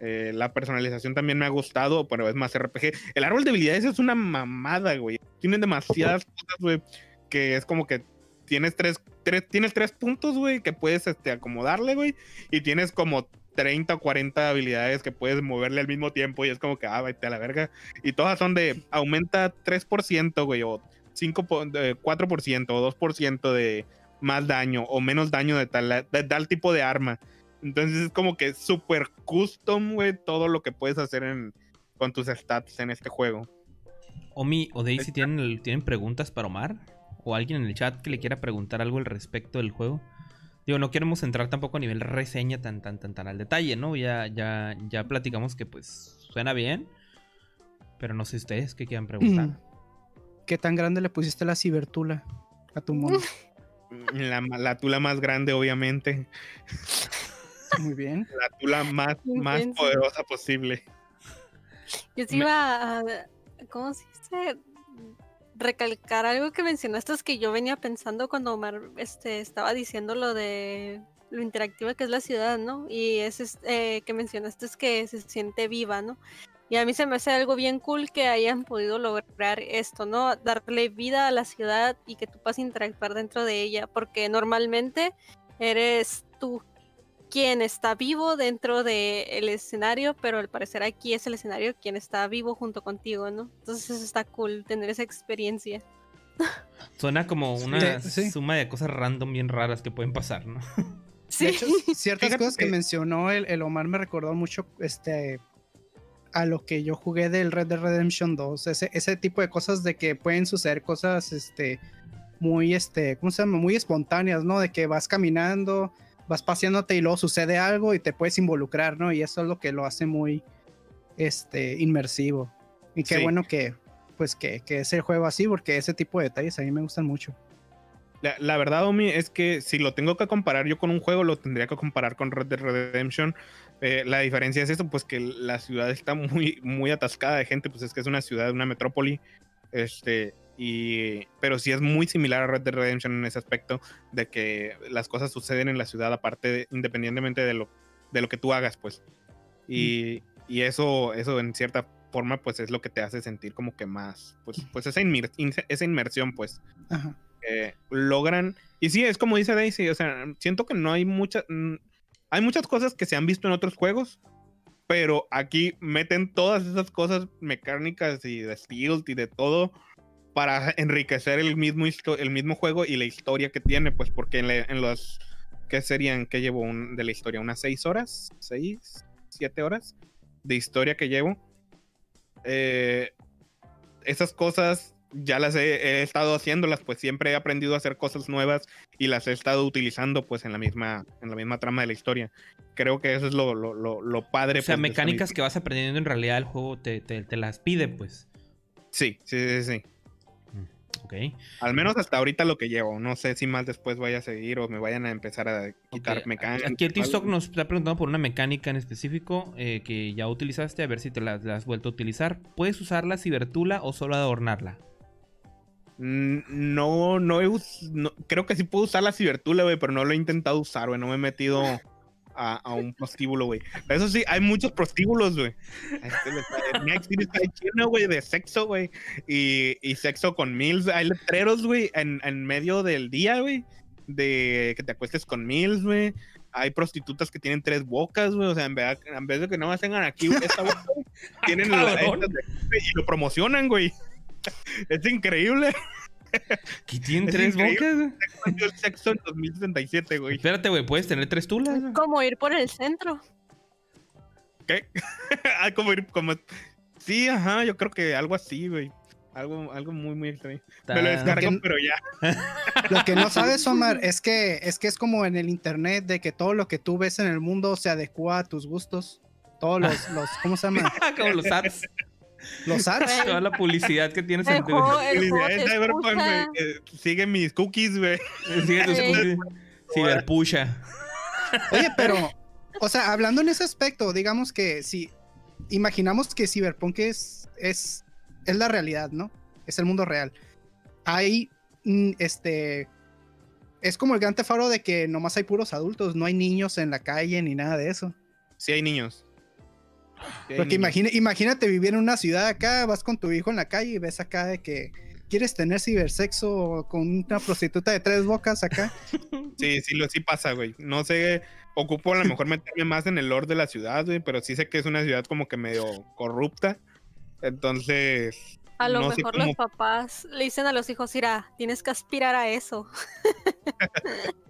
Eh, la personalización también me ha gustado, pero es más RPG. El árbol de habilidades es una mamada, güey. Tienen demasiadas cosas, güey, que es como que tienes tres, tres, tienes tres puntos, güey, que puedes este, acomodarle, güey, y tienes como 30 o 40 habilidades que puedes moverle al mismo tiempo y es como que, ah, vete a la verga. Y todas son de aumenta 3%, güey, o 5, po- de 4% o 2% de más daño o menos daño de tal, de tal tipo de arma. Entonces es como que súper custom, güey, todo lo que puedes hacer en, con tus stats en este juego. Omi o Daisy tienen, tienen preguntas para Omar o alguien en el chat que le quiera preguntar algo al respecto del juego. Digo, no queremos entrar tampoco a nivel reseña tan tan tan tan al detalle, ¿no? Ya ya ya platicamos que pues suena bien, pero no sé ustedes qué quieran preguntar. Mm. ¿Qué tan grande le pusiste la cibertula a tu mono? La, la tula más grande, obviamente. Muy bien. La tula más, más poderosa posible. Yo sí Me- iba a, ¿cómo se dice? Recalcar algo que mencionaste es que yo venía pensando cuando Omar este, estaba diciendo lo de lo interactiva que es la ciudad, ¿no? Y es este, que mencionaste es que se siente viva, ¿no? Y a mí se me hace algo bien cool que hayan podido lograr esto, ¿no? Darle vida a la ciudad y que tú puedas interactuar dentro de ella, porque normalmente eres tú quien está vivo dentro del escenario, pero al parecer aquí es el escenario quien está vivo junto contigo, ¿no? Entonces eso está cool, tener esa experiencia. Suena como una Sí, sí. suma de cosas random bien raras que pueden pasar, ¿no? Sí. De hecho, ciertas Fíjate cosas que que- mencionó el, el Omar me recordó mucho este a lo que yo jugué del Red Dead Redemption 2. Ese, ese tipo de cosas de que pueden suceder cosas este muy este, ¿cómo se llama? Muy espontáneas, ¿no? De que vas caminando, vas paseándote y luego sucede algo y te puedes involucrar, ¿no? Y eso es lo que lo hace muy este inmersivo. Y qué Sí. bueno que pues que, que es el juego así porque ese tipo de detalles a mí me gustan mucho. La, la verdad, Omi, es que si lo tengo que comparar yo con un juego, lo tendría que comparar con Red Dead Redemption. Eh, la diferencia es eso, pues que la ciudad está muy, muy atascada de gente, pues es que es una ciudad, una metrópoli. Este, y, pero sí es muy similar a Red Dead Redemption en ese aspecto, de que las cosas suceden en la ciudad, aparte, de- independientemente de lo, de lo que tú hagas, pues. Y, y eso, eso en cierta forma, pues es lo que te hace sentir como que más, pues, pues esa, inmer- in- esa inmersión, pues Ajá. que logran. Y sí, es como dice Daisy, o sea, siento que no hay muchas. Hay muchas cosas que se han visto en otros juegos, pero aquí meten todas esas cosas mecánicas y de stealth y de todo para enriquecer el mismo, el mismo juego y la historia que tiene, pues porque en, en los. ¿Qué serían? ¿Qué llevo un- de la historia? ¿Unas seis horas? ¿Seis? ¿Siete horas? De historia que llevo. Eh, esas cosas ya las he, he estado haciéndolas, pues siempre he aprendido a hacer cosas nuevas y las he estado utilizando pues en la misma, en la misma trama de la historia. Creo que eso es lo, lo, lo, lo padre. O sea, pues, mecánicas que vas aprendiendo en realidad el juego te, te- te las pide, pues. Sí, sí, sí, sí. Ok. Al menos hasta ahorita lo que llevo. No sé si más después vaya a seguir o me vayan a empezar a quitar Ok, mecánicas. Aquí el. TikTok nos está preguntando por una mecánica en específico eh, que ya utilizaste, a ver si te la, la has vuelto a utilizar. ¿Puedes usar la cibertula o solo adornarla? Mm, No, no he no- creo que sí puedo usar la cibertula, güey, pero no lo he intentado usar, güey. No me he metido a, a un prostíbulo, güey. Eso sí, hay muchos prostíbulos, güey. Next está lleno, güey, de sexo, güey. Y, y sexo con mills. Hay letreros, güey, en, en medio del día, güey. De que te acuestes con mills, güey. Hay prostitutas que tienen tres bocas, güey. O sea, en vez, en vez de que no más tengan aquí esta boca, güey, tienen la- de- y lo promocionan, güey. Es increíble. ¿Que tienen Es tres bocas? el sexo en 2067, güey. Espérate, güey, ¿puedes tener tres tulas? Como ir por el centro. ¿Qué? ah, como ir, como. Sí, ajá, yo creo que algo así, güey. Algo, algo muy, muy extraño. Me lo descargo, que- pero ya. Lo que no sabes, Omar, es que, es que es como en el internet de que todo lo que tú ves en el mundo se adecua a tus gustos. Todos los, los ¿cómo se llama? Como los ads. Los ads. Toda la publicidad que tienes El en tu. juego, el juego Felicidades, te Cyberpunk, güey, escucha. que Sigue mis cookies, güey. Sigue tus cookies. Ciberpusha. Oye, pero, o sea, hablando en ese aspecto, digamos que si imaginamos que Cyberpunk es, es, es la realidad, ¿no? Es el mundo real. Hay, mm, este, es como el gran tefaro de que nomás hay puros adultos, no hay niños en la calle ni nada de eso. Sí hay niños. Porque imagina- imagínate vivir en una ciudad acá, vas con tu hijo en la calle y ves acá de que quieres tener cibersexo con una prostituta de tres bocas acá. Sí, sí, lo, sí pasa, güey. No sé, ocupo a lo mejor meterme más en el lore de la ciudad, güey, pero sí sé que es una ciudad como que medio corrupta. Entonces, A lo no mejor cómo- los papás le dicen a los hijos, mira, tienes que aspirar a eso.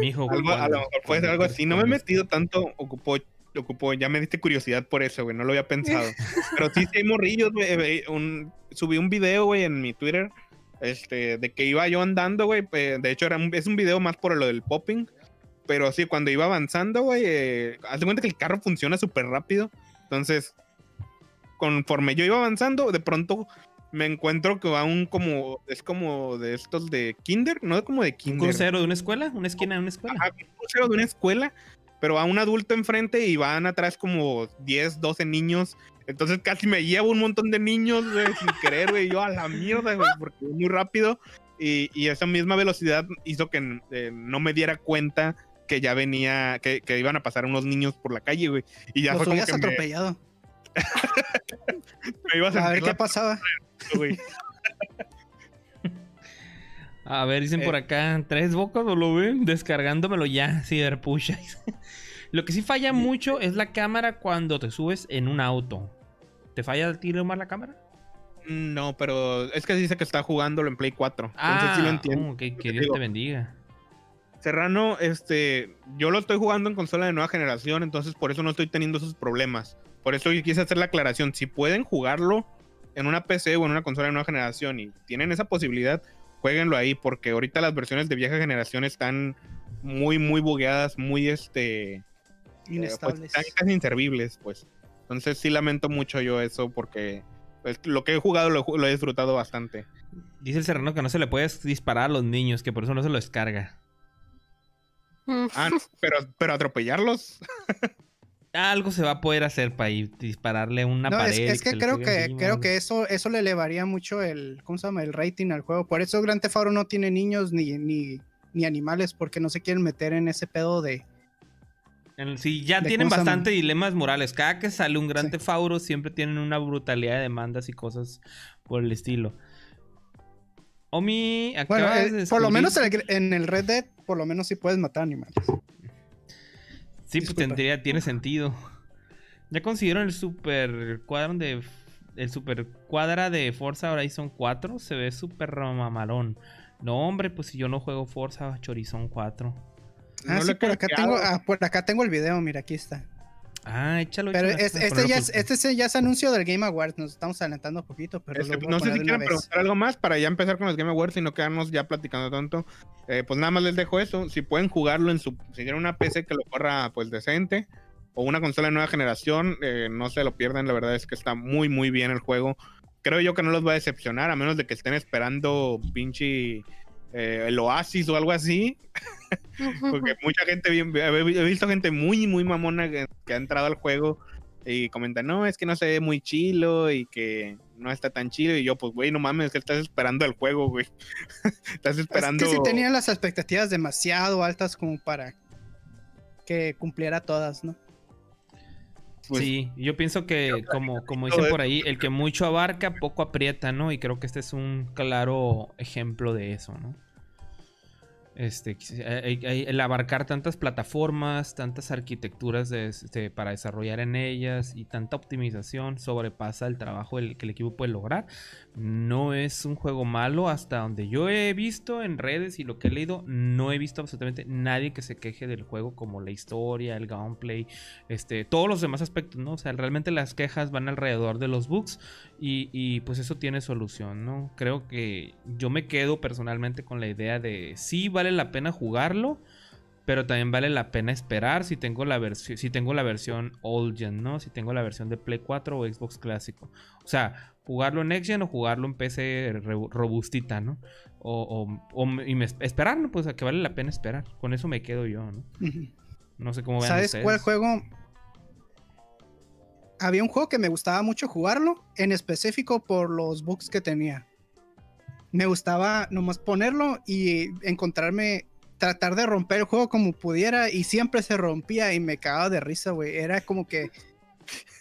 Mijo, algo, a lo mejor puede ser algo así. No me he metido tanto, ocupó, ocupó, ya me diste curiosidad por eso, güey, no lo había pensado. Pero sí, sí hay morrillos, güey. eh, un- subí un video, güey, en mi Twitter, este, de que iba yo andando, güey. pe- De hecho, era un- es un video más por lo del popping. Pero sí, cuando iba avanzando, güey, eh, haz de cuenta que el carro funciona súper rápido. Entonces, conforme yo iba avanzando, de pronto me encuentro que va un como, es como de estos de Kinder, no como de ¿Un Kinder. crucero de una escuela? ¿Una esquina de una escuela? Ajá, un crucero de una escuela, pero va un adulto enfrente y van atrás como 10, 12 niños. Entonces casi me llevo un montón de niños, güey, sin querer, güey. Yo a la mierda, güey, porque muy rápido. Y, y esa misma velocidad hizo que eh, no me diera cuenta que ya venía, que, que iban a pasar unos niños por la calle, güey. Y ya Los fue como que atropellado. me iba a A ver qué la pasaba. güey. A ver, dicen por Eh. acá, ¿tres bocas o lo ven? Descargándomelo ya, Ciberpusha. Lo que sí falla mucho es la cámara cuando te subes en un auto. ¿Te falla el tiro más la cámara? No, pero es que dice que está jugándolo en Play 4. Entonces Ah, sí lo entiendo. oh, que, Dios te bendiga. Serrano, este, yo lo estoy jugando en consola de nueva generación, entonces por eso no estoy teniendo esos problemas. Por eso yo quise hacer la aclaración. Si pueden jugarlo en una PC o en una consola de nueva generación y tienen esa posibilidad, jueguenlo ahí, porque ahorita las versiones de vieja generación están muy, muy bugueadas, muy, este, eh, pues, Inestables. están casi inservibles, pues. Entonces sí lamento mucho yo eso, porque pues, lo que he jugado lo, he ju- lo he disfrutado bastante. Dice el serrano que no se le puede disparar a los niños, que por eso no se lo descarga. Mm. Ah, no, pero, pero atropellarlos. Algo se va a poder hacer para ir dispararle una No, es, pared. es y que creo que encima. creo que eso eso le elevaría mucho el ¿cómo se llama? el rating al juego. Por eso Grand Theft Auto no tiene niños ni, ni, ni animales porque no se quieren meter en ese pedo de Sí, ya de tienen bastante dilemas morales. Cada que sale un gran Sí. tefauro siempre tienen una brutalidad de demandas y cosas por el estilo. Omi, bueno, acabas eh, de por lo menos en el, en el Red Dead por lo menos sí puedes matar animales. Sí, pues tendría, tiene sentido. ¿Ya consiguieron el super cuadro de el super cuadra de Forza Horizon 4? Se ve súper mamalón. No, hombre, pues si yo no juego Forza Horizon 4. Ah, No sí, por acá tengo ah, por acá tengo el video, mira, aquí está. Ah, échalo. Pero échalo, es- este ya es, este ya es anuncio del Game Awards, nos estamos adelantando un poquito, pero Este, no sé si quieren preguntar algo más para ya empezar con los Game Awards y no quedarnos ya platicando tanto. Eh, pues nada más les dejo eso. Si pueden jugarlo en su. Si tienen una PC que lo corra pues decente o una consola de nueva generación, eh, no se lo pierdan. La verdad es que está muy, muy bien el juego. Creo yo que no los va a decepcionar, a menos de que estén esperando pinche. Eh, el Oasis o algo así, porque mucha gente, bien- he visto gente muy, muy mamona que, que ha entrado al juego y comenta, no, es que no se ve muy chilo y que no está tan chido. Y yo, pues, güey, no mames, que estás esperando el juego, güey. estás esperando. Es que sí tenían las expectativas demasiado altas como para que cumpliera todas, ¿no? Pues, sí, yo pienso que como, como dicen por ahí, el que mucho abarca, poco aprieta, ¿no? Y creo que este es un claro ejemplo de eso, ¿no? Este, el abarcar tantas plataformas, tantas arquitecturas de- este, para desarrollar en ellas y tanta optimización sobrepasa el trabajo que el equipo puede lograr. No es un juego malo hasta donde yo he visto en redes y lo que he leído, no he visto absolutamente nadie que se queje del juego como la historia, el gameplay, este, todos los demás aspectos, ¿no? O sea, realmente las quejas van alrededor de los bugs y, y, pues eso tiene solución, ¿no? Creo que yo me quedo personalmente con la idea de sí vale la pena jugarlo, pero también vale la pena esperar si tengo la versión, si tengo la versión old gen, ¿no? Si tengo la versión de Play 4 o Xbox clásico. O sea, jugarlo en Next Gen o jugarlo en PC robustita, ¿no? O, o- o y me- esperar, ¿no? Pues a que vale la pena esperar. Con eso me quedo yo, ¿no? No sé cómo vean ¿Sabes ustedes. cuál juego? Había un juego que me gustaba mucho jugarlo, en específico por los bugs que tenía. Me gustaba nomás ponerlo y encontrarme, tratar de romper el juego como pudiera y siempre se rompía y me cagaba de risa, güey. Era como que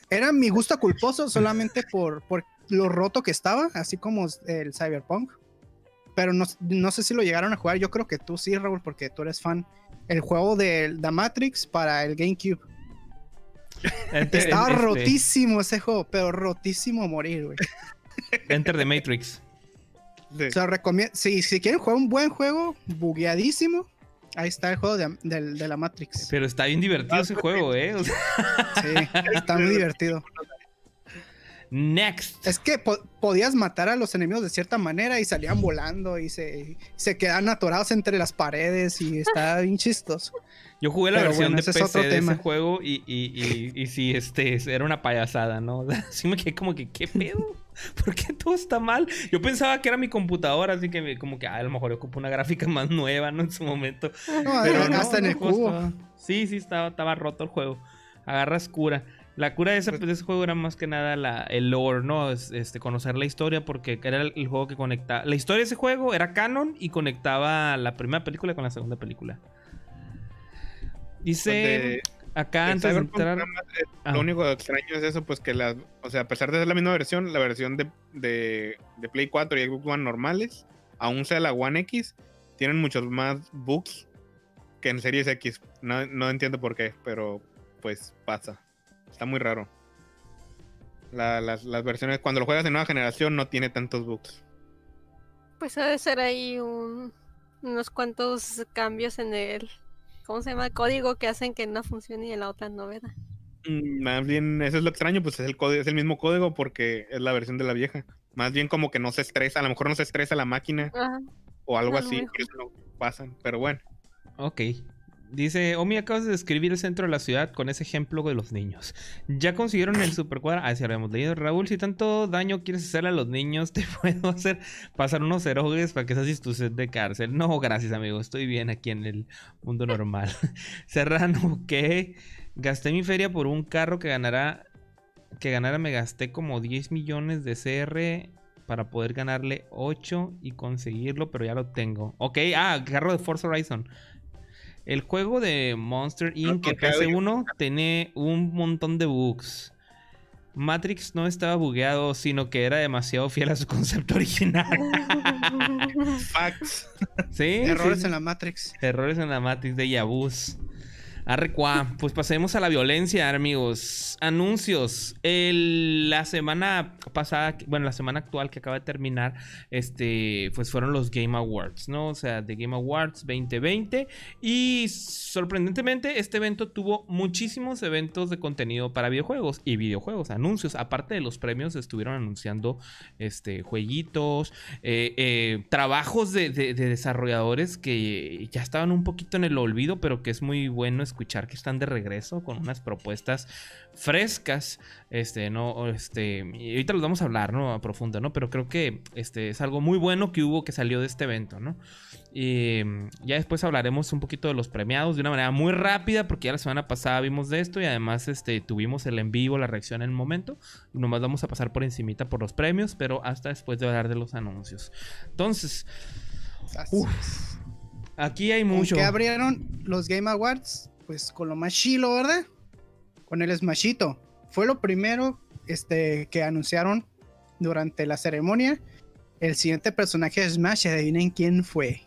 era mi gusto culposo solamente por, por lo roto que estaba, así como el Cyberpunk. Pero no, no sé si lo llegaron a jugar. Yo creo que tú sí, Raúl, porque tú eres fan. El juego de The Matrix para el GameCube. Enter, Estaba este, rotísimo ese juego, pero rotísimo a morir, güey. Enter the Matrix. Sí. Se lo recomiendo. Si, si quieren jugar un buen juego, bugueadísimo, ahí está el juego de, la Matrix. Pero está bien divertido ese juego, ¿eh? O sea, Sí, está muy divertido. Next. Es que po- podías matar a los enemigos de cierta manera y salían volando y se, se quedaban atorados entre las paredes y está bien chistoso. Yo jugué la Pero versión bueno, de ese es PC otro de tema. ese juego y, y, y, y sí, este, era una payasada, ¿no? O sea, sí me quedé como que, ¿qué pedo? ¿Por qué todo está mal? Yo pensaba que era mi computadora, así que me- como que, ah, a lo mejor ocupo una gráfica más nueva, ¿no? En su momento. No, Pero no, hasta en el juego cubo. estaba- Sí, sí, estaba, estaba roto el juego. Agarras cura. La cura de ese, Pues de ese juego era más que nada la, el lore, ¿no? Es- Este, conocer la historia porque era el, el juego que conectaba. La historia de ese juego era canon y conectaba la primera película con la segunda película. Dice De- acá el antes de entrar. más, eh, Ah. Lo único extraño es eso, pues que las, o sea, a pesar de ser la misma versión, la versión de, de, de Play 4 y Xbox One normales, aún sea la One X, tienen muchos más bugs que en Series X. No, no entiendo por qué, pero pues pasa. Está muy raro. La- las, las versiones, cuando lo juegas de nueva generación, no tiene tantos bugs. Pues ha de ser ahí un- unos cuantos cambios en el, ¿cómo se llama? Código que hacen que una funcione y en la otra no, ¿verdad? Mm, Más bien, eso es lo extraño, pues es el código, es el mismo código porque es la versión de la vieja. Más bien como que no se estresa, a lo mejor no se estresa la máquina Ajá. o algo así, por eso no pasan, pero bueno. Ok. Dice, Omi, acabas de describir el centro de la ciudad con ese ejemplo de los niños. ¿Ya consiguieron el supercuadra? Ah, sí, habíamos leído. Raúl, si tanto daño quieres hacerle a los niños, te puedo hacer pasar unos erogues para que seas tu set de cárcel. No, gracias, amigo. Estoy bien aquí en el mundo normal. Serrano, ¿qué? Gasté mi feria por un carro que ganará... Que ganara me gasté como 10 millones de CR para poder ganarle 8 y conseguirlo, pero ya lo tengo. Ok, ah, carro de Forza Horizon. El juego de Monster Inc. no, en creo yo. PS1 tiene un montón de bugs. Matrix no estaba bugueado, sino que era demasiado fiel a su concepto original. Facts. ¿Sí? Errores sí. en la Matrix. Errores en la Matrix de Yabus. Arrecua, pues pasemos a la violencia, amigos. Anuncios. La semana pasada, bueno, la semana actual que acaba de terminar, este, pues fueron los Game Awards, ¿no? O sea, de Game Awards 2020. Y sorprendentemente, este evento tuvo muchísimos eventos de contenido para videojuegos y videojuegos, anuncios. Aparte de los premios, estuvieron anunciando este, jueguitos, eh, eh, trabajos de, de- de desarrolladores que ya estaban un poquito en el olvido, pero que es muy bueno escuchar que están de regreso con unas propuestas frescas. Este, no, este, y ahorita los vamos a hablar, ¿no? A profundo, ¿no? Pero creo que este es algo muy bueno que hubo que salió de este evento, ¿no? Y mm, ya después hablaremos un poquito de los premiados de una manera muy rápida, porque ya la semana pasada vimos de esto y además este, tuvimos el en vivo, la reacción en el momento. Nomás vamos a pasar por encimita por los premios, pero hasta después de hablar de los anuncios. Entonces, Uf, aquí hay ¿Con mucho. qué abrieron los Game Awards? Pues con lo más chilo, ¿verdad? Con el Smashito. Fue lo primero este, que anunciaron durante la ceremonia. El siguiente personaje de Smash, adivinen quién fue.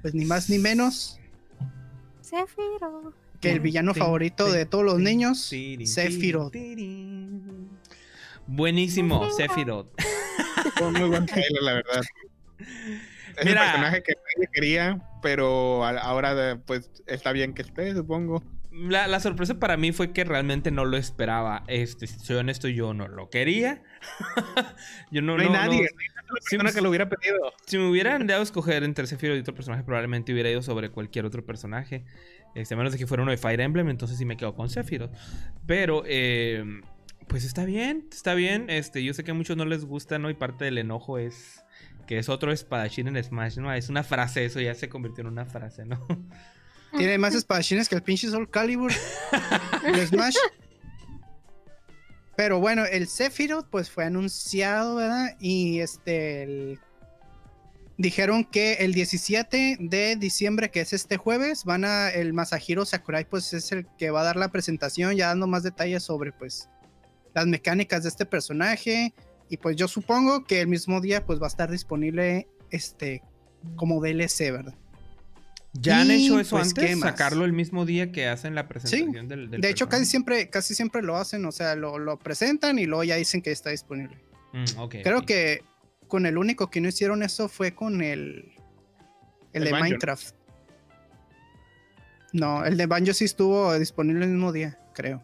pues ni más ni menos Zephyro. que el villano favorito de todos los niños, Sephiroth. Buenísimo, Sephiroth. Fue muy buen trailer, la verdad. Es Mira. un personaje que nadie quería, pero ahora pues está bien que esté, supongo. La, la sorpresa para mí fue que realmente no lo esperaba. Este, si soy honesto, yo no lo quería. yo no, No, hay no- nadie, no- no hay una Sí, persona pues- que lo hubiera pedido. Si me hubieran dado a escoger entre Sephiroth y otro personaje, probablemente hubiera ido sobre cualquier otro personaje. Este, a menos de que fuera uno de Fire Emblem, entonces sí me quedo con Sephiroth. Pero, eh, pues está bien, está bien. Este, yo sé que a muchos no les gusta, ¿no? Y parte del enojo es que es otro espadachín en Smash, ¿no? Es una frase, eso ya se convirtió en una frase, ¿no? Tiene más espadachines que el pinche Soul Calibur Smash. Pero bueno, el Sephiroth pues fue anunciado, ¿verdad? Y este dijeron que el 17 de diciembre, que es este jueves, van a el Masahiro Sakurai pues es el que va a dar la presentación ya dando más detalles sobre pues las mecánicas de este personaje y pues yo supongo que el mismo día pues va a estar disponible este como DLC, ¿verdad? ¿Ya han Y, hecho eso pues, ¿qué antes? ¿Sacarlo el mismo día que hacen la presentación del, del De hecho, casi siempre, casi siempre lo hacen, o sea, lo, lo presentan y luego ya dicen que está disponible. Mm, Creo que con el único que no hicieron eso fue con el, el, El de. Minecraft. No, el de Banjo sí estuvo disponible el mismo día, creo.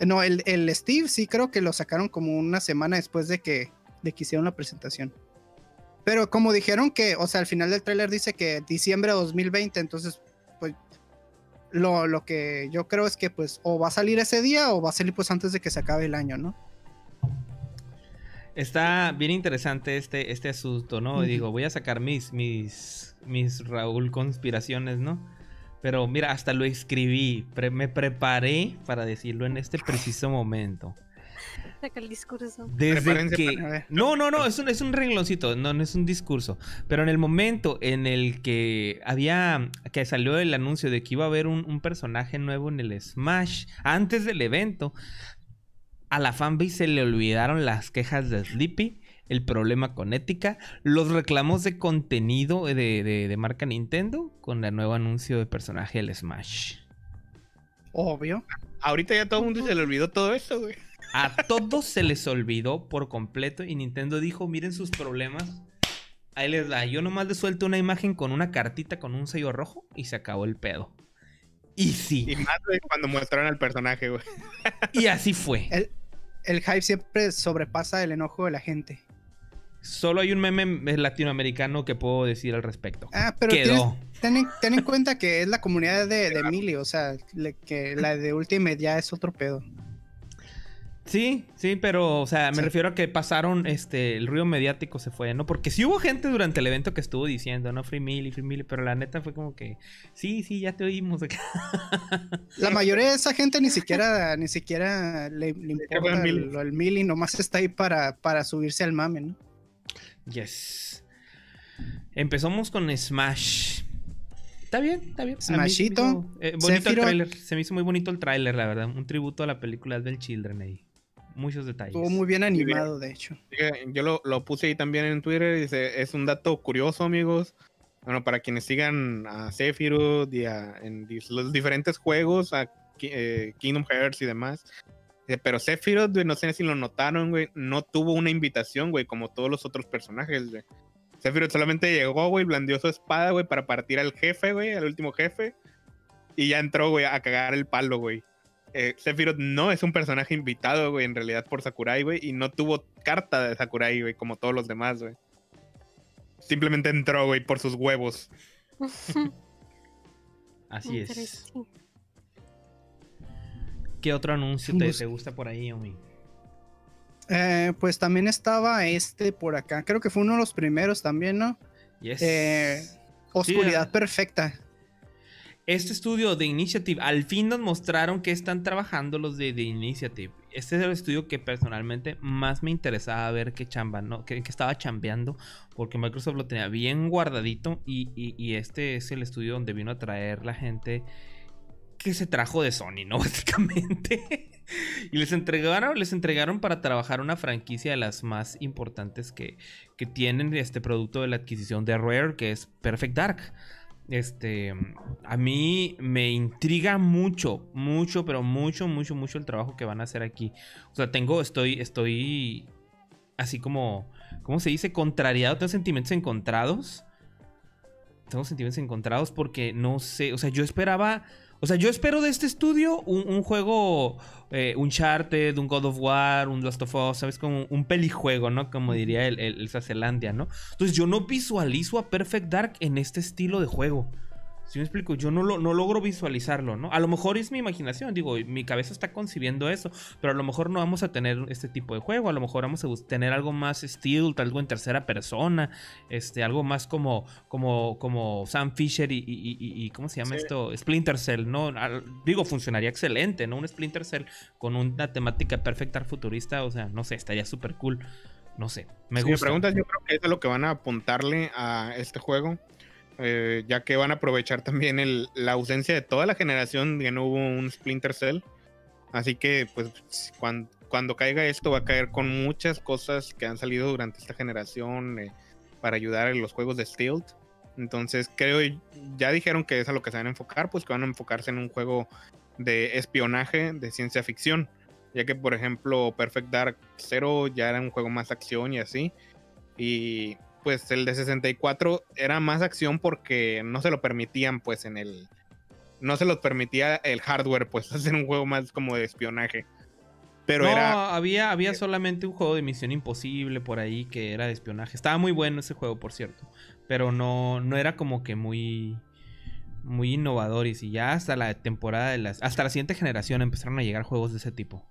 No, el, el Steve sí creo que lo sacaron como una semana después de que, de que hicieron la presentación. Pero como dijeron que, o sea, al final del tráiler dice que diciembre de 2020, entonces, pues, lo, lo que yo creo es que, pues, o va a salir ese día o va a salir, pues, antes de que se acabe el año, ¿no? Está bien interesante este, este asunto, ¿no? Digo, voy a sacar mis, mis, mis Raúl conspiraciones, ¿no? Pero mira, hasta lo escribí, pre- me preparé para decirlo en este preciso momento. Saca el discurso. Desde que... No, no, no, es un, es un rengloncito, no, no es un discurso. Pero en el momento en el que había, que salió el anuncio de que iba a haber un, un personaje nuevo en el Smash, antes del evento, a la fanbase se le olvidaron las quejas de Sleepy, el problema con ética, los reclamos de contenido de, de- de marca Nintendo con el nuevo anuncio de personaje del Smash. Obvio. Ahorita ya todo el mundo se le olvidó todo eso, güey. A todos se les olvidó por completo y Nintendo dijo, miren sus problemas. Ahí les da. Yo nomás les suelto una imagen con una cartita con un sello rojo y se acabó el pedo. Y sí, Y más güey, cuando mostraron al personaje, güey. y así fue. El, el hype siempre sobrepasa el enojo de la gente. Solo hay un meme latinoamericano que puedo decir al respecto. Ah, pero Quedó. tienes- ten, en- ten en cuenta que es la comunidad de, de Mili, o sea, le- que la de Ultimate ya es otro pedo. Sí, sí, pero, o sea, me Sí. refiero a que pasaron, este, el ruido mediático se fue, ¿no? Porque sí hubo gente durante el evento que estuvo diciendo, no, Free Millie, Free Millie, pero la neta fue como que, sí, sí, ya te oímos acá. La mayoría de esa gente ni siquiera, ni siquiera le, le importa el, lo del Mili, nomás está ahí para, para subirse al mame, ¿no? Yes. Empezamos con Smash. Está bien, está bien. Smashito, hizo, eh, bonito el tráiler. Se me hizo muy bonito el tráiler, la verdad. Un tributo a la película del Children ahí. Muchos detalles. Estuvo muy bien animado, de hecho. Yo- lo, lo puse ahí también en Twitter. Dice, es un dato curioso, amigos. Bueno, para quienes sigan a Sephiroth y a en los diferentes juegos, a eh, Kingdom Hearts y demás. Dice, Pero Sephiroth, güey, no sé si lo notaron, güey, no tuvo una invitación, güey, como todos los otros personajes, güey. Sephiroth solamente llegó, güey, blandió su espada, güey, para partir al jefe, güey, al último jefe. Y ya entró, güey, a cagar el palo, güey. Eh, Sephiroth no es un personaje invitado, güey, en realidad por Sakurai, güey, y no tuvo carta de Sakurai, güey, como todos los demás, güey. Simplemente entró, güey, por sus huevos. Así es. ¿Qué otro anuncio te, Pues- te gusta por ahí, Omi? Eh, pues también estaba este por acá, creo que fue uno de los primeros también, ¿no? Yes. Eh, Oscuridad ah. perfecta. Este estudio de Initiative, al fin nos mostraron que están trabajando los de, The Initiative. Este es el estudio que personalmente más me interesaba ver que chamba, ¿no? Que, que estaba chambeando, porque Microsoft lo tenía bien guardadito y, y- y este es el estudio donde vino a traer la gente que se trajo de Sony, ¿no? Básicamente. y les entregaron, les entregaron para trabajar una franquicia de las más importantes que, que tienen este producto de la adquisición de Rare, que es Perfect Dark. Este, a mí me intriga mucho, mucho, pero mucho, mucho, mucho el trabajo que van a hacer aquí. O sea, tengo, estoy, estoy así como, ¿cómo se dice? Contrariado, tengo sentimientos encontrados. Tengo sentimientos encontrados porque no sé, o sea, yo esperaba o sea, yo espero de este estudio un, juego, eh, un Uncharted, un God of War, un Last of Us, ¿sabes? Como un pelijuego, ¿no? Como diría el, el, el ¿no? Entonces yo no visualizo a Perfect Dark en este estilo de juego. Si me explico, yo no, lo, no logro visualizarlo, ¿no? A lo mejor es mi imaginación, digo, mi cabeza está concibiendo eso, pero a lo mejor no vamos a tener este tipo de juego, a lo mejor vamos a tener algo más stealth, algo en tercera persona, este, algo más como, como, como Sam Fisher y, ¿cómo se llama esto? Splinter Cell, ¿no? digo, funcionaría excelente, ¿no? Un Splinter Cell con una temática perfecta futurista, o sea, no sé, estaría súper cool. No sé, me gusta. Me preguntas, yo creo que eso es lo que van a apuntarle a este juego eh, ya que van a aprovechar también la ausencia de toda la generación que no hubo un Splinter Cell. Así que, pues, cuando, caiga esto, va a caer con muchas cosas que han salido durante esta generación eh, para ayudar en los juegos de Stealth. Entonces, creo, ya dijeron que es a lo que se van a enfocar, pues que van a enfocarse en un juego de espionaje de ciencia ficción. Ya que, por ejemplo, Perfect Dark Zero ya era un juego más acción y así. Y pues el de 64 era más acción porque no se lo permitían, pues en el. No se lo permitía el hardware, pues hacer un juego más como de espionaje. Pero no, era. Había, había solamente un juego de Misión Imposible por ahí que era de espionaje. Estaba muy bueno ese juego, por cierto. Pero no, no era como que muy. Muy innovador. Y si ya hasta la temporada de las. Hasta la siguiente generación empezaron a llegar juegos de ese tipo.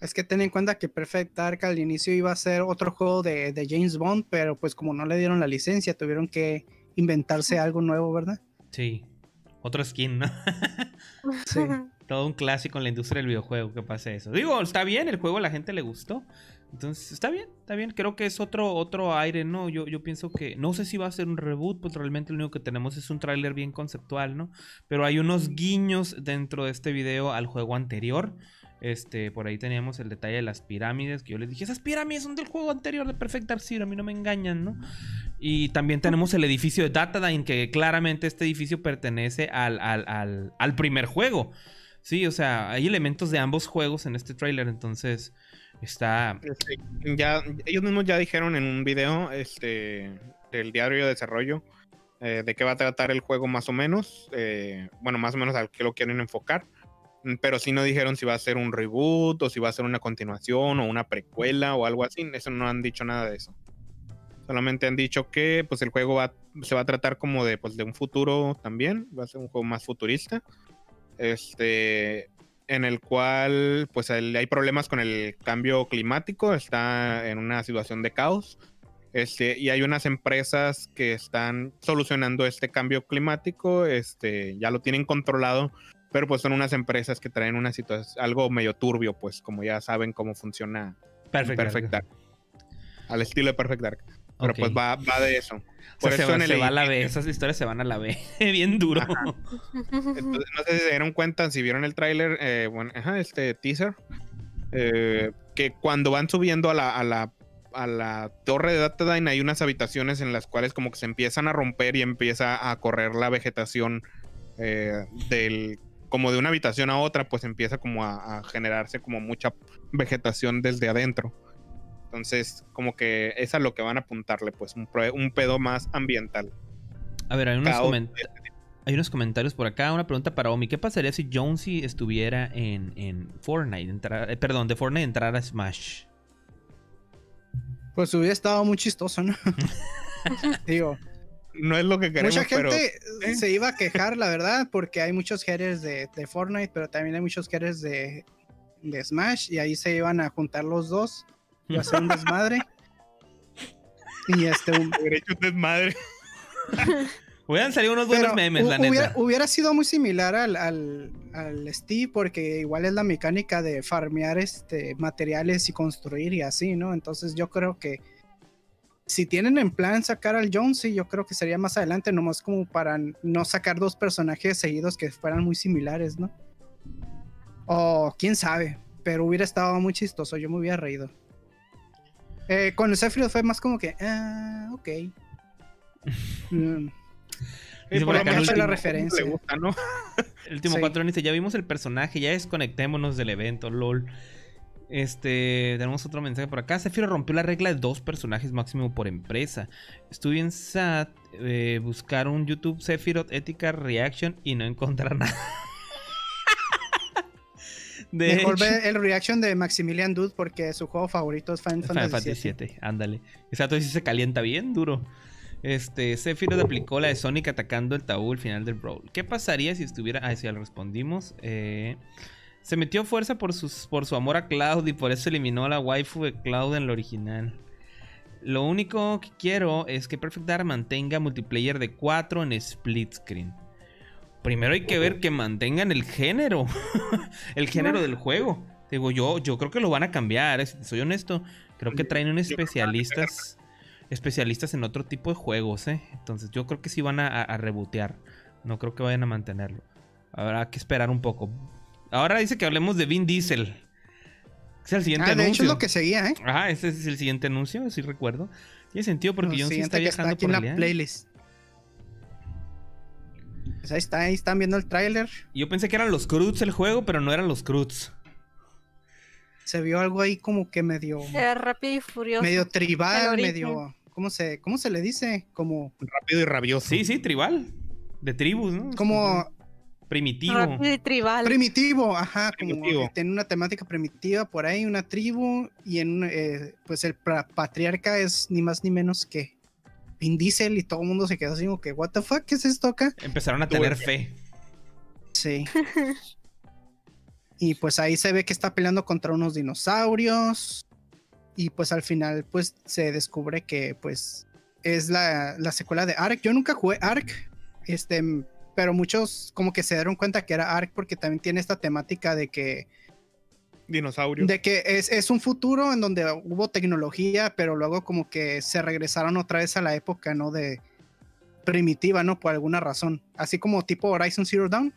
Es que ten en cuenta que Perfect Dark al inicio iba a ser otro juego de, James Bond, pero pues como no le dieron la licencia, tuvieron que inventarse algo nuevo, ¿verdad? Sí. Otro skin, ¿no? sí. Todo un clásico en la industria del videojuego que pase eso. Digo, está bien, el juego a la gente le gustó. Entonces, está bien, está bien. Creo que es otro, otro aire, ¿no? Yo, yo pienso que. No sé si va a ser un reboot, pues realmente lo único que tenemos es un tráiler bien conceptual, ¿no? Pero hay unos guiños dentro de este video al juego anterior. Este, por ahí teníamos el detalle de las pirámides, que yo les dije, esas pirámides son del juego anterior de Perfect Dark a mí no me engañan, ¿no? Y también tenemos el edificio de Datadine, que claramente este edificio pertenece al, al, primer juego. Sí, o sea, hay elementos de ambos juegos en este tráiler, entonces está... Este, ya, ellos mismos ya dijeron en un video este, del diario de desarrollo eh, de qué va a tratar el juego más o menos, eh, bueno, más o menos al que lo quieren enfocar. Mm, pero sí no dijeron si va a ser un reboot o si va a ser una continuación o una precuela o algo así. Eso no han dicho nada de eso. Solamente han dicho que pues el juego va, se va a tratar como de, pues, de un futuro también. Va a ser un juego más futurista. Este, en el cual pues hay problemas con el cambio climático. Está en una situación de caos. Este, y hay unas empresas que están solucionando este cambio climático. Este, ya lo tienen controlado pero pues son unas empresas que traen una situación, algo medio turbio, pues como ya saben cómo funciona Perfect, Dark. Al estilo de Perfect Dark. Pero pues va, va, de eso. Por eso se, va, a la B, esas historias se van a la B, bien duro. Entonces, no sé si se dieron cuenta, si vieron el tráiler, eh, bueno, ajá, este teaser, eh, que cuando van subiendo a la, a la, a la torre de Datadine hay unas habitaciones en las cuales como que se empiezan a romper y empieza a correr la vegetación eh, del como de una habitación a otra, pues empieza como a, generarse como mucha vegetación desde adentro. Entonces, como que es a lo que van a apuntarle, pues un, un pedo más ambiental. A ver, hay unos, hay unos comentarios por acá. Una pregunta para Omi. ¿Qué pasaría si Jonesy estuviera en, en Fortnite? Eh, perdón, de Fortnite entrar a Smash. Pues hubiera estado muy chistoso, ¿no? Digo, no es lo que queremos. Mucha gente ¿eh? se iba a quejar, la verdad, porque hay muchos headers de, Fortnite, pero también hay muchos headers de, de, Smash, y ahí se iban a juntar los dos y hacer un desmadre. y este, un derecho desmadre. Hubieran salido unos buenos memes, la hubiera, neta. Hubiera sido muy similar al, al, al, Steve, porque igual es la mecánica de farmear este, materiales y construir y así, ¿no? Entonces yo creo que si tienen en plan sacar al Jonesy, yo creo que sería más adelante, nomás como para no sacar dos personajes seguidos que fueran muy similares, ¿no? O quién sabe, pero hubiera estado muy chistoso, yo me hubiera reído. Eh, con el Sephiroth fue más como que, ah, ok. Mm. Dice por lo acá, menos la referencia. le gusta, ¿no? El último Sí. cuatro dice, ya vimos el personaje, ya desconectémonos del evento, lol. Este, tenemos otro mensaje por acá. Zephyro rompió la regla de dos personajes máximo por empresa. Estuve en SAT, eh, buscar un YouTube Sephiroth Ética Reaction y no encontrar nada. De Mejor ve el reaction de Maximilian Dude porque su juego favorito es Final, Final Fantasy VII. Ándale. Exacto, sí se calienta bien duro. Este, Sephiroth aplicó la de Sonic atacando el tabú al final del Brawl. ¿Qué pasaría si estuviera.? Ah, sí, ya lo respondimos. Eh, se metió fuerza por, sus, por su amor a Cloud y por eso eliminó a la waifu de Cloud en el original. Lo único que quiero es que Perfect Dark mantenga multiplayer de 4 en split screen. Primero hay que ver que mantengan el género. el género del juego. Digo, yo, yo creo que lo van a cambiar, soy honesto. Creo que traen a especialistas. Especialistas en otro tipo de juegos, ¿eh? Entonces yo creo que sí van a, a- a rebotear. No creo que vayan a mantenerlo. Habrá que esperar un poco. Ahora dice que hablemos de Vin Diesel. Es el siguiente Ah, de anuncio. hecho es lo que seguía, ¿eh? Ajá, ese es el siguiente anuncio, sí recuerdo. Tiene sentido porque Lo John sí está que está viajando aquí por en la playlist. Pues ahí está, ahí están viendo el tráiler. Yo pensé que eran los Croods el juego, pero no eran los Croods. Se vio algo ahí como que medio, Era rápido y furioso. medio tribal, medio, ¿cómo se, cómo se le dice? Como, Rápido y rabioso. Sí, sí, tribal. De tribus, ¿no? como Primitivo. Rápido y tribal. primitivo, ajá, como Primitivo. tiene una temática primitiva por ahí, una tribu y en, eh, pues el patriarca es ni más ni menos que Vin Diesel y todo el mundo se quedó así como que what the fuck, ¿qué es esto acá? Empezaron a tener fe. Sí. y pues ahí se ve que está peleando contra unos dinosaurios. Y pues al final pues se descubre que pues es la, la secuela de Ark. Yo nunca jugué Ark. Este, pero muchos como que se dieron cuenta que era Ark porque también tiene esta temática de que Dinosaurio. de que es, es un futuro en donde hubo tecnología, pero luego como que se regresaron otra vez a la época, ¿no? De primitiva, ¿no? Por alguna razón. Así como tipo Horizon Zero Dawn.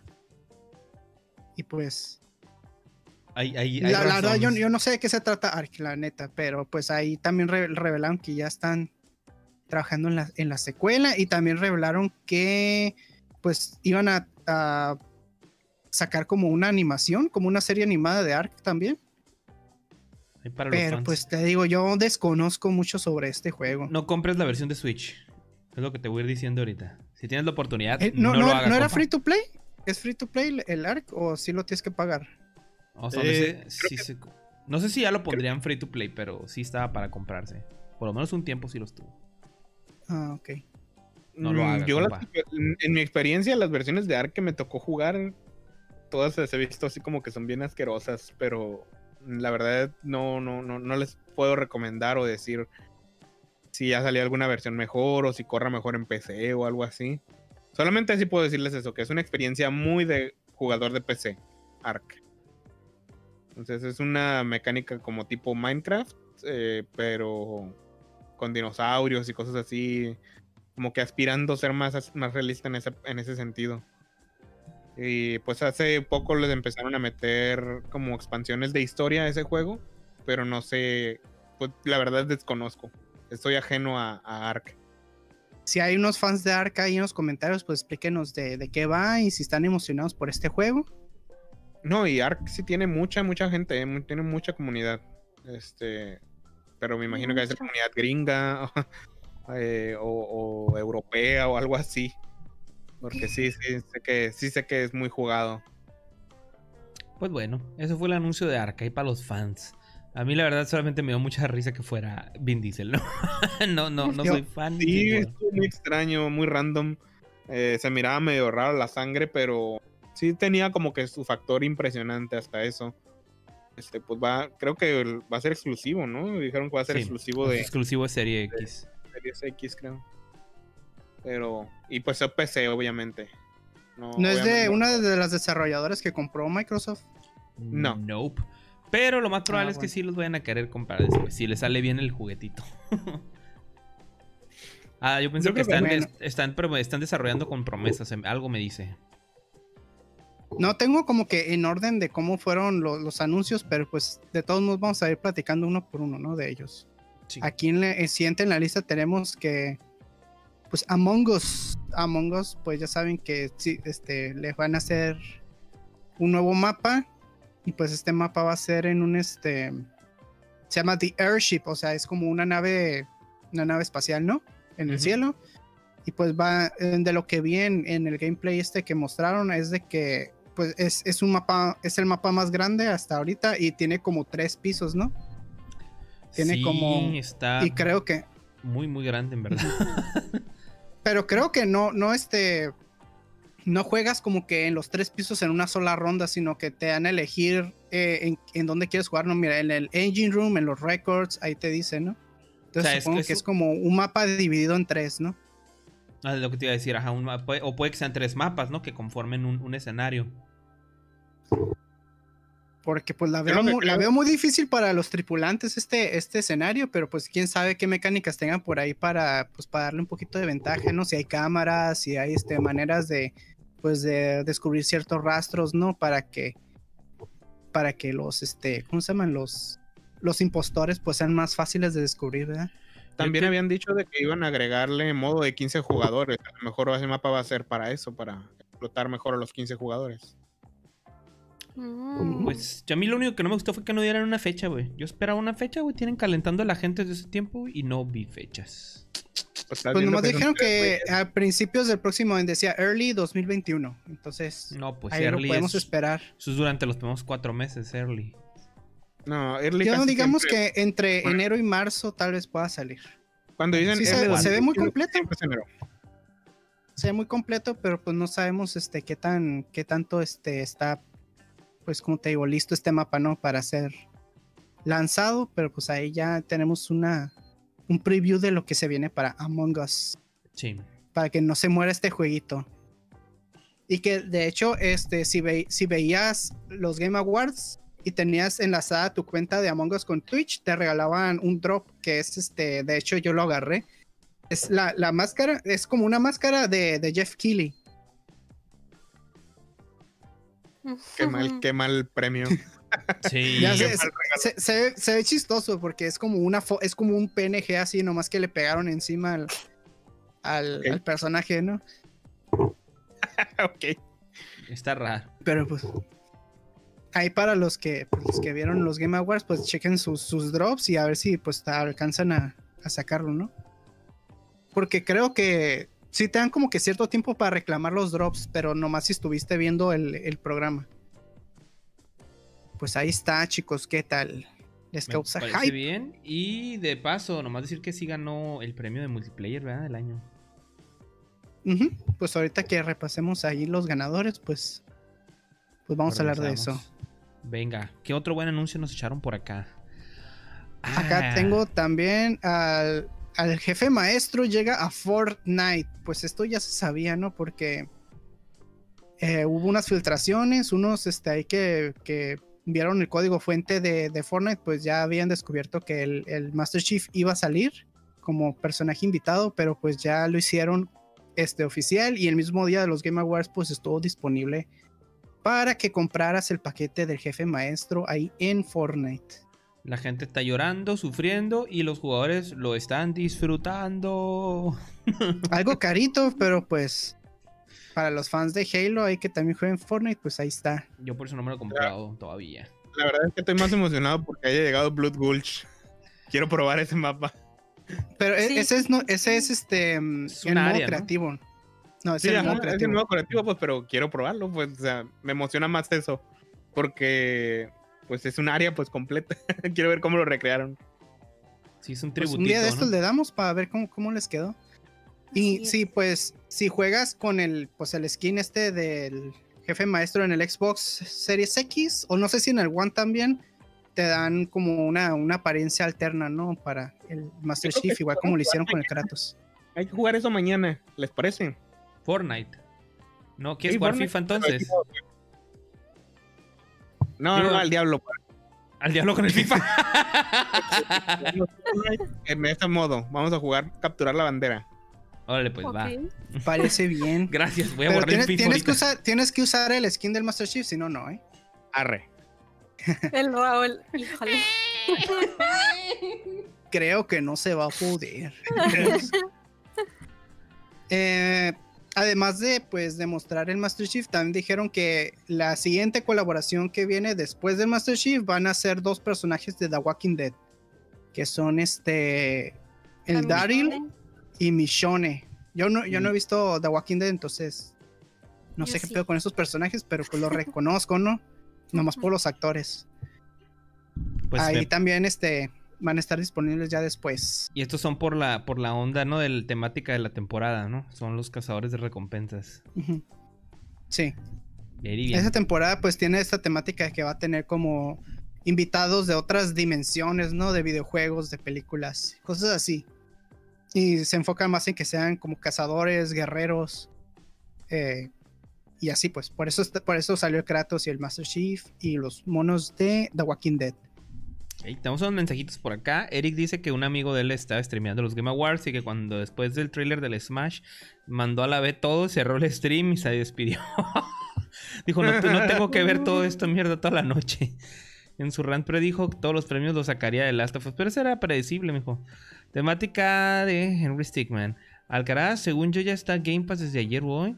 Y pues, Hay, hay- hay la, la verdad, yo, yo no sé de qué se trata Ark, la neta, pero pues ahí también re- revelaron que ya están trabajando en la, en la secuela y también revelaron que pues iban a, a sacar como una animación, como una serie animada de Ark también. Para Pero pues te digo, yo desconozco mucho sobre este juego. No compres la versión de Switch. Es lo que te voy a ir diciendo ahorita. Si tienes la oportunidad, Eh, no, no, no, lo hagas. ¿no era compa. free to play? ¿Es free to play el- ARC o sí lo tienes que pagar? O sea, Eh, no sé si se- no sé si ya lo pondrían free to play, pero sí estaba para comprarse. Por lo menos un tiempo sí lo estuvo. Ah, ok. No lo hagas, Yo las- en, mi experiencia, las versiones de Ark que me tocó jugar, todas las he visto así como que son bien asquerosas, pero la verdad no, no, no, no les puedo recomendar o decir si ya salió alguna versión mejor o si corra mejor en PC o algo así. Solamente así puedo decirles eso, que es una experiencia muy de jugador de PC, Ark. Entonces es una mecánica como tipo Minecraft, eh, pero con dinosaurios y cosas así, como que aspirando a ser más, más realista en ese, en ese sentido. Y pues hace poco les empezaron a meter como expansiones de historia a ese juego, pero no sé, pues la verdad desconozco. Estoy ajeno a, a Ark. Si hay unos fans de ARC ahí en los comentarios, pues explíquenos de, de qué va y si están emocionados por este juego. No, y Ark sí tiene mucha, mucha gente, eh, tiene mucha comunidad. Este, pero me imagino que es Mucha. comunidad gringa eh, o, o europea o algo así. Porque sí, sí, sé que, sí sé que es muy jugado. Pues bueno, eso fue el anuncio de Arcade para los fans. A mí la verdad solamente me dio mucha risa que fuera Vin Diesel, ¿no? no, no, no soy fan. Sí, estuvo muy extraño, muy random. Eh, se miraba medio raro la sangre, pero sí tenía como que su factor impresionante hasta eso. Este, pues va, creo que va a ser exclusivo, ¿no? Dijeron que va a ser Sí, exclusivo es de exclusivo de Serie X. Series X, creo. Pero, y pues es PC, obviamente. No, ¿No es de una de las desarrolladoras que compró Microsoft? No. Nope. Pero lo más probable Ah, es que sí los vayan a querer comprar después, si les sale bien el juguetito. ah, yo pensé Yo que están, bueno. están, pero están desarrollando con promesas, em- algo me dice. No tengo como que en orden de cómo fueron lo- los anuncios, pero pues de todos modos vamos a ir platicando uno por uno, ¿no? De ellos. Sí. Aquí en el siguiente en la lista tenemos que pues Among Us. Among Us, pues ya saben que sí, este, les van a hacer un nuevo mapa. Y pues este mapa va a ser en un este. Se llama The Airship, o sea, es como una nave. Una nave espacial, ¿no? En el cielo. Y pues va. De lo que vi en, en el gameplay este que mostraron, es de que. Pues es, es un mapa. Es el mapa más grande hasta ahorita. Y tiene como tres pisos, ¿no? Tiene Sí, como- Está Y creo que. muy, muy grande, en verdad. Pero creo que no, no este. No juegas como que en los tres pisos en una sola ronda, sino que te dan a elegir eh, en, en dónde quieres jugar. No, mira, en el engine room, en los records, ahí te dice, ¿no? Entonces O sea, es supongo que es como un mapa dividido en tres, ¿no? Ah, es lo que te iba a decir, ajá, un mapa- o puede que sean tres mapas, ¿no? Que conformen un, un escenario. Porque pues la veo, lo que mu- la veo muy difícil para los tripulantes este, este escenario, pero pues quién sabe qué mecánicas tengan por ahí para, pues, para darle un poquito de ventaja, ¿no? Si hay cámaras, si hay este, maneras de, pues, de descubrir ciertos rastros, ¿no? Para que, para que los, este, ¿cómo se llaman? Los, los impostores pues sean más fáciles de descubrir, ¿verdad? También habían dicho de que iban a agregarle modo de 15 jugadores. A lo mejor ese mapa va a ser para eso, para explotar mejor a los 15 jugadores. Mm. Pues yo a mí lo único que no me gustó fue que no dieran una fecha, güey. Yo esperaba una fecha, güey. Tienen calentando a la gente desde ese tiempo y no vi fechas. Pues, Pues nomás dijeron que a principios del próximo año decía early 2021, entonces No, pues ahí lo podemos es, esperar. eso es durante los primeros cuatro meses, early. No, early Yo casi digamos siempre- que entre Bueno. enero y marzo tal vez pueda salir. Cuando dicen Sí, se- se ve muy 2021, completo. Se ve muy completo, pero pues no sabemos este qué tan qué tanto este está pues como te digo, listo este mapa, ¿no? Para ser lanzado, pero pues ahí ya tenemos una un preview de lo que se viene para Among Us, Sí. para que no se muera este jueguito. Y que de hecho este si ve- si veías los Game Awards y tenías enlazada tu cuenta de Among Us con Twitch, te regalaban un drop que es este, de hecho yo lo agarré. Es la, la máscara, es como una máscara de, de Jeff Keighley. Qué mal, qué mal premio. Sí. Ya sé, se, se- se ve, chistoso porque es como una fo- es como un PNG así, nomás que le pegaron encima al, al, Ok. al personaje, ¿no? ok. Está raro. Pero pues ahí para los que, pues, los que vieron los Game Awards, pues chequen sus, sus drops y a ver si pues alcanzan a, a sacarlo, ¿no? Porque creo que sí te dan como que cierto tiempo para reclamar los drops, pero nomás si estuviste viendo el, el programa. Pues ahí está, chicos, ¿qué tal? Les Me causa parece hype. bien. Y de paso, nomás decir que sí ganó el premio de multiplayer, ¿verdad? Del año. Pues ahorita que repasemos ahí los ganadores, pues, pues vamos a hablar de eso. Venga, ¿qué otro buen anuncio nos echaron por acá? Acá Ah, tengo también al, al jefe maestro llega a Fortnite. Pues esto ya se sabía, ¿no? Porque eh, hubo unas filtraciones, unos este, ahí que, que vieron el código fuente de, Fortnite, pues ya habían descubierto que el, el Master Chief iba a salir como personaje invitado, pero pues ya lo hicieron este oficial y el mismo día de los Game Awards pues estuvo disponible para que compraras el paquete del jefe maestro ahí en Fortnite. La gente está llorando, sufriendo y los jugadores lo están disfrutando. Algo carito, pero pues para los fans de Halo, hay que también jueguen Fortnite, pues ahí está. Yo por eso no me lo he comprado todavía. La verdad es que estoy más emocionado porque haya llegado Blood Gulch. Quiero probar ese mapa. Pero e- Sí. ese es no, ese es este mm, Es el un modo área, ¿no? creativo. No, es Sí, el ajá, modo es el creativo. nuevo creativo, pues, pero quiero probarlo, pues, o sea, me emociona más eso. Porque, pues, es un área, pues, completa. quiero ver cómo lo recrearon. Sí, es un Pues tributito, un día de ¿no? estos le damos para ver cómo, cómo les quedó. Y sí, pues si juegas con el pues el skin este del jefe maestro en el Xbox Series X o no sé si en el One también te dan como una, una apariencia alterna, ¿no? Para el Master Chief, igual como lo hicieron con el Kratos. Hay que jugar eso mañana, ¿les parece? Fortnite. ¿No? ¿Quieres Sí, jugar Fortnite. FIFA entonces? No, Digo- no, al diablo. pues. Al diablo con el FIFA. En este modo, vamos a jugar capturar la bandera. Órale, pues va. Parece bien. Gracias, voy a Pero borrar tienes, el FIFA tienes que usar, tienes que usar el skin del Master Chief, si no, no, ¿eh? Arre. El Raúl, híjole. Creo que no se va a poder. Eh, además de pues demostrar el Master Chief, también dijeron que la siguiente colaboración que viene después del Master Chief van a ser dos personajes de The Walking Dead, que son este el Daryl y Michonne. Yo no, yo no he visto The Walking Dead, entonces no Yo sé qué sí. pedo con esos personajes, pero pues los reconozco, ¿no? Nomás por los actores. Pues Ahí también este van a estar disponibles ya después. Y estos son por la, por la onda, ¿no? De la temática de la temporada, ¿no? Son los cazadores de recompensas. Sí. Esa temporada pues tiene esta temática de que va a tener como invitados de otras dimensiones, ¿no? De videojuegos, de películas, cosas así. Y se enfoca más en que sean como cazadores, guerreros. eh, y así pues, por eso, por eso salió el Kratos y el Master Chief y los monos de The Walking Dead. Ahí tenemos unos mensajitos por acá. Eric dice que un amigo de él estaba streameando los Game Awards y que cuando después del trailer del Smash mandó a la B todo, cerró el stream y se despidió. dijo, no, no tengo que ver todo esto mierda toda la noche. En su rant predijo que todos los premios los sacaría de Last of Us. Pero eso era predecible, mijo. Temática de Henry Stickman. Alcaraz, según yo, ya está Game Pass desde ayer hoy.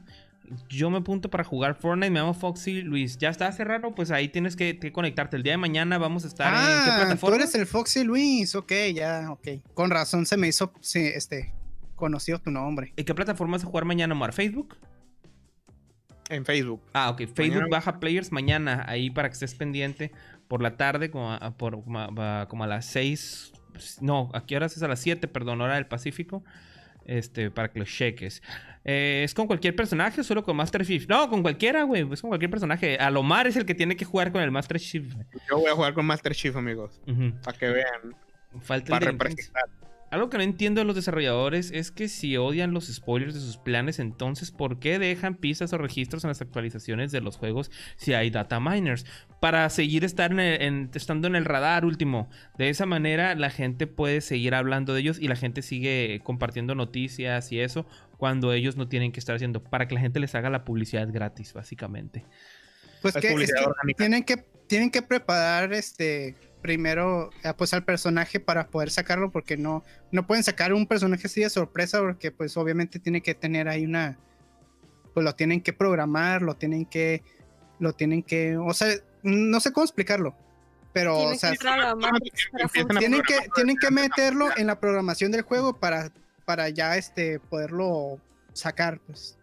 Yo me apunto para jugar Fortnite. Me llamo Foxy Luis. ¿Ya está cerrado? Pues ahí tienes que, que conectarte. El día de mañana vamos a estar en qué Ah, tú plataforma. eres el Foxy Luis, ok, ya, ok. Con razón se me hizo, sí, este, conocido tu nombre. ¿En qué plataforma vas a jugar mañana, Omar? ¿Facebook? En Facebook. Ah, ok. Facebook Mañana- baja players mañana. Ahí para que estés pendiente por la tarde, como a, por- como a- como a las 6. No, ¿a qué horas es? A las 7, perdón, hora del Pacífico. Este, para que lo cheques. Eh, ¿Es con cualquier personaje o solo con Master Chief? No, con cualquiera, güey. Es con cualquier personaje. Alomar es el que tiene que jugar con el Master Chief. Yo voy a jugar con Master Chief, amigos. Para que vean. Falta Para Nintendo. Algo que no entiendo de los desarrolladores es que si odian los spoilers de sus planes, entonces ¿por qué dejan pistas o registros en las actualizaciones de los juegos si hay data miners? Para seguir estar en el- en- estando en el radar último. De esa manera la gente puede seguir hablando de ellos y la gente sigue compartiendo noticias y eso cuando ellos no tienen que estar haciendo para que la gente les haga la publicidad gratis, básicamente. Pues Es que, es tienen que tienen que preparar este primero eh, pues al personaje para poder sacarlo porque no no pueden sacar un personaje así de sorpresa porque pues obviamente tiene que tener ahí una pues lo tienen que programar, lo tienen que lo tienen que, o sea, no sé cómo explicarlo, pero o sea, que tienen que tienen que meterlo en la programación del juego para para ya este poderlo sacar pues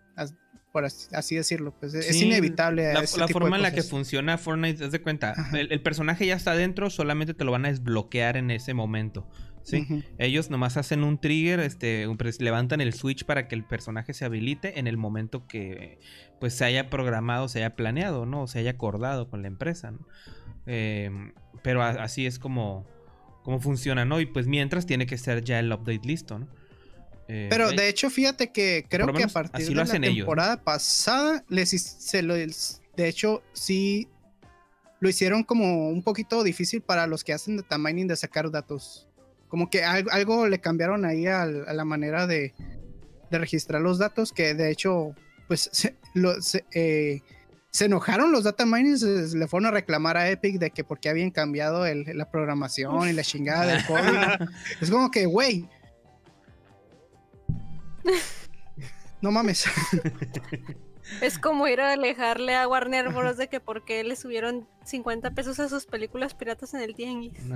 por así, decirlo, pues es inevitable La, ese la tipo de forma en la que funciona Fortnite, haz de cuenta, el, el personaje ya está adentro, solamente te lo van a desbloquear en ese momento. ¿sí? Ellos nomás hacen un trigger, este, levantan el switch para que el personaje se habilite en el momento que pues se haya programado, se haya planeado, ¿no? O se haya acordado con la empresa, ¿no? Eh, pero a- así es como, como funciona, ¿no? Y pues mientras tiene que ser ya el update listo, ¿no? Eh, Pero de hecho, fíjate que creo que a partir de la temporada pasada, les, se lo, de hecho, sí lo hicieron como un poquito difícil para los que hacen data mining de sacar datos. Como que algo, algo le cambiaron ahí a, la manera de, de registrar los datos, que de hecho, pues se, lo- se, eh, se enojaron los data miners, le fueron a reclamar a Epic de que porque habían cambiado el- la programación y la chingada del código. Es como que, güey. No mames. Es como ir a alejarle a Warner Bros. de que por qué le subieron 50 pesos a sus películas piratas en el tianguis.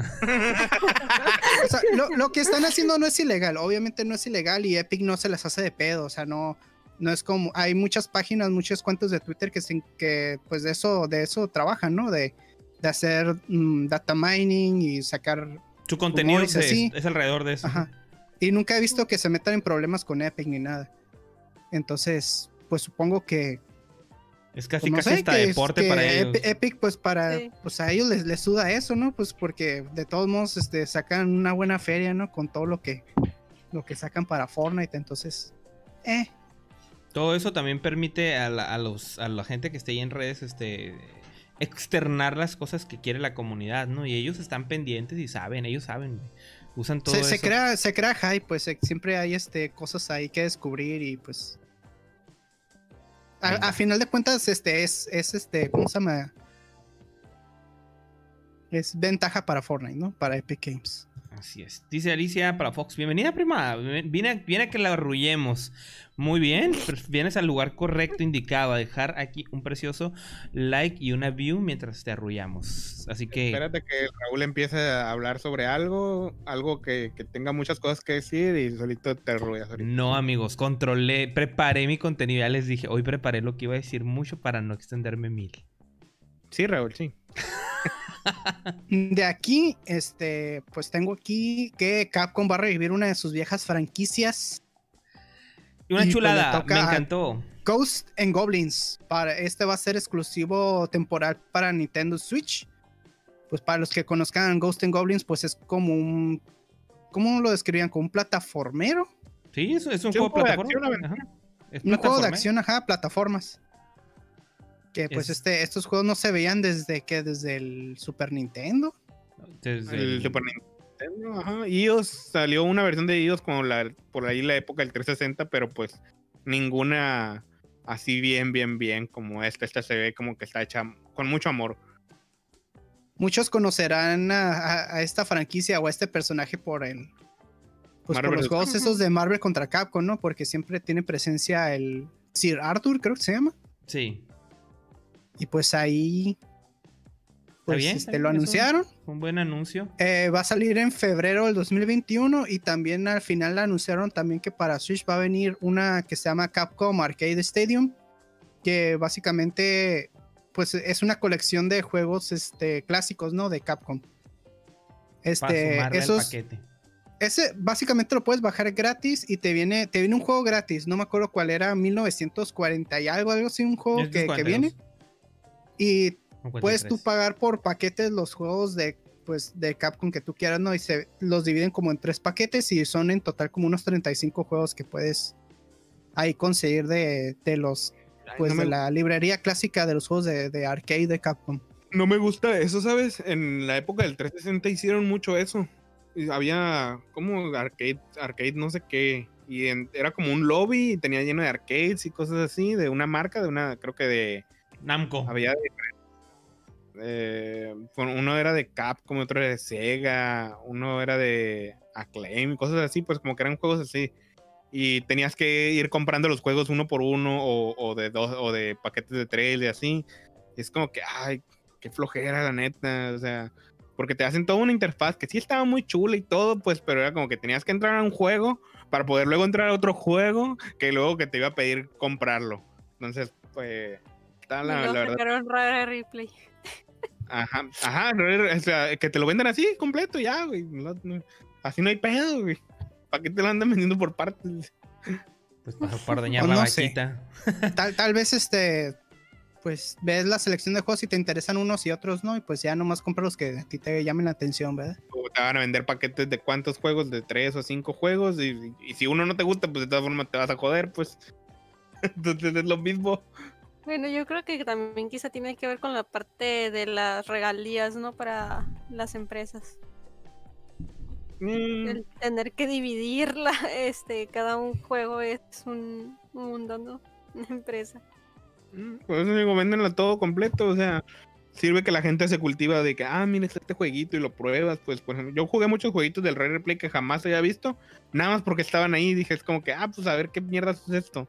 O sea, lo, lo que están haciendo no es ilegal. Obviamente no es ilegal y Epic no se las hace de pedo. O sea, no, no es como. Hay muchas páginas, muchos cuentos de Twitter que, se- que pues de eso, de eso trabajan, ¿no? De, de hacer mm, data mining y sacar. Su contenido es, así. es alrededor de eso. Ajá. Y nunca he visto que se metan en problemas con Epic ni nada. Entonces, pues supongo que Es casi pues, no casi sé, hasta que deporte que para Epi- ellos. Epic, pues para, Sí. pues a ellos les, les suda eso, ¿no? Pues porque de todos modos, este, sacan una buena feria, ¿no? Con todo lo que, lo que sacan para Fortnite, entonces, eh, Todo eso también permite a la, a los, a la gente que esté ahí en redes, este, externar las cosas que quiere la comunidad, ¿no? Y ellos están pendientes y saben, ellos saben, güey. Usan todo se, eso. se crea, se crea hype, pues eh, siempre hay este cosas ahí que descubrir y pues. A, a final de cuentas, este es, es este, ¿cómo se llama? Es ventaja para Fortnite, ¿no? Para Epic Games. Así es. Dice Alicia para Fox. Bienvenida, prima. Viene, viene a que la arrullemos. Muy bien. Vienes al lugar correcto, indicado. A dejar aquí un precioso like y una view mientras te arrullamos. Así que. Espérate que Raúl empiece a hablar sobre algo, algo que, que tenga muchas cosas que decir y solito te arrullas ahorita. No, amigos. Controlé. Preparé mi contenido. Ya les dije. Hoy preparé lo que iba a decir mucho para no extenderme mil. Sí, Raúl, sí. De aquí, este, pues tengo aquí que Capcom va a revivir una de sus viejas franquicias. Y una Y pues chulada. Me encantó. Ghost and Goblins. Para, este va a ser exclusivo temporal para Nintendo Switch. Pues para los que conozcan Ghost and Goblins, pues es como un. ¿Cómo lo describían? Como un plataformero. Sí, es, es un juego de juego de plataforma. acción, Ajá. Es Un juego de acción, ajá, plataformas. Que pues Es- este, estos juegos no se veían desde que desde el Super Nintendo. Desde El el- Super Nintendo, ajá. iOS salió una versión de iOS como la, por ahí la época del 360, pero pues ninguna así bien, bien, bien como esta. Esta se ve como que está hecha con mucho amor. Muchos conocerán a, a- a esta franquicia o a este personaje por el. Pues Marvel por los juegos esos de Marvel contra Capcom, ¿no? Porque siempre tiene presencia el Sir Arthur, creo que se llama. Sí. Y pues ahí. Pues bien, este, lo anunciaron. Un buen anuncio. Eh, va a salir en febrero del 2021 y también al final anunciaron también que para Switch va a venir una que se llama Capcom Arcade Stadium, que básicamente pues es una colección de juegos este, clásicos, ¿no? De Capcom. Este, paquete. ese básicamente lo puedes bajar gratis y te viene, te viene un juego gratis, no me acuerdo cuál era, 1940 y algo, algo así, un juego que, que 42, viene. Y puedes tú 43. pagar por paquetes los juegos de pues de Capcom que tú quieras, ¿no? Y se los dividen como en tres paquetes y son en total como unos 35 juegos que puedes ahí conseguir de, de los Ay, pues me, de la librería clásica de los juegos de, de arcade de Capcom. no me gusta eso, ¿sabes? En la época del 360 hicieron mucho eso. Y Había como arcade, arcade no sé qué. Y en- era como un lobby y tenía lleno de arcades y cosas así, de una marca, de una, creo que de, Namco. Había eh, uno era de Capcom, otro era de Sega, uno era de Acclaim, cosas así, pues como que eran juegos así. Y tenías que ir comprando los juegos uno por uno o, o de dos o de paquetes de tres y así. Y es como que, ay, qué flojera la neta, o sea, porque te hacen toda una interfaz que sí estaba muy chula y todo, pues, pero era como que tenías que entrar a un juego para poder luego entrar a otro juego que luego que te iba a pedir comprarlo. Entonces, pues, la, la verdad. sacaron Rare Replay. Ajá, ajá, o sea, que te lo vendan así, completo, ya, güey. no- no- así no hay pedo, güey. ¿Para qué te lo andan vendiendo por partes? Pues para, para ordeñar O la no sé. vaquita. Tal, tal vez este pues ves la selección de juegos y te interesan unos y otros no y pues ya nomás compra los que a ti te llamen la atención, ¿verdad? O te van a vender paquetes de cuántos juegos, de tres o cinco juegos, y, y si uno no te gusta, pues de todas formas te vas a joder, pues. Entonces es lo mismo. Bueno, yo creo que también quizá tiene que ver con la parte de las regalías, ¿no? Para las empresas. Mm, El tener que dividirla, este, cada un juego es un mundo, ¿no? Una empresa. mm, Por eso digo, véndenlo todo completo, o sea, sirve que la gente se cultiva de que, ah, mira, este jueguito y lo pruebas, pues, por ejemplo, yo jugué muchos jueguitos del Rare Replay que jamás había visto, nada más porque estaban ahí, dije, es como que, ah, pues a ver qué mierda es esto.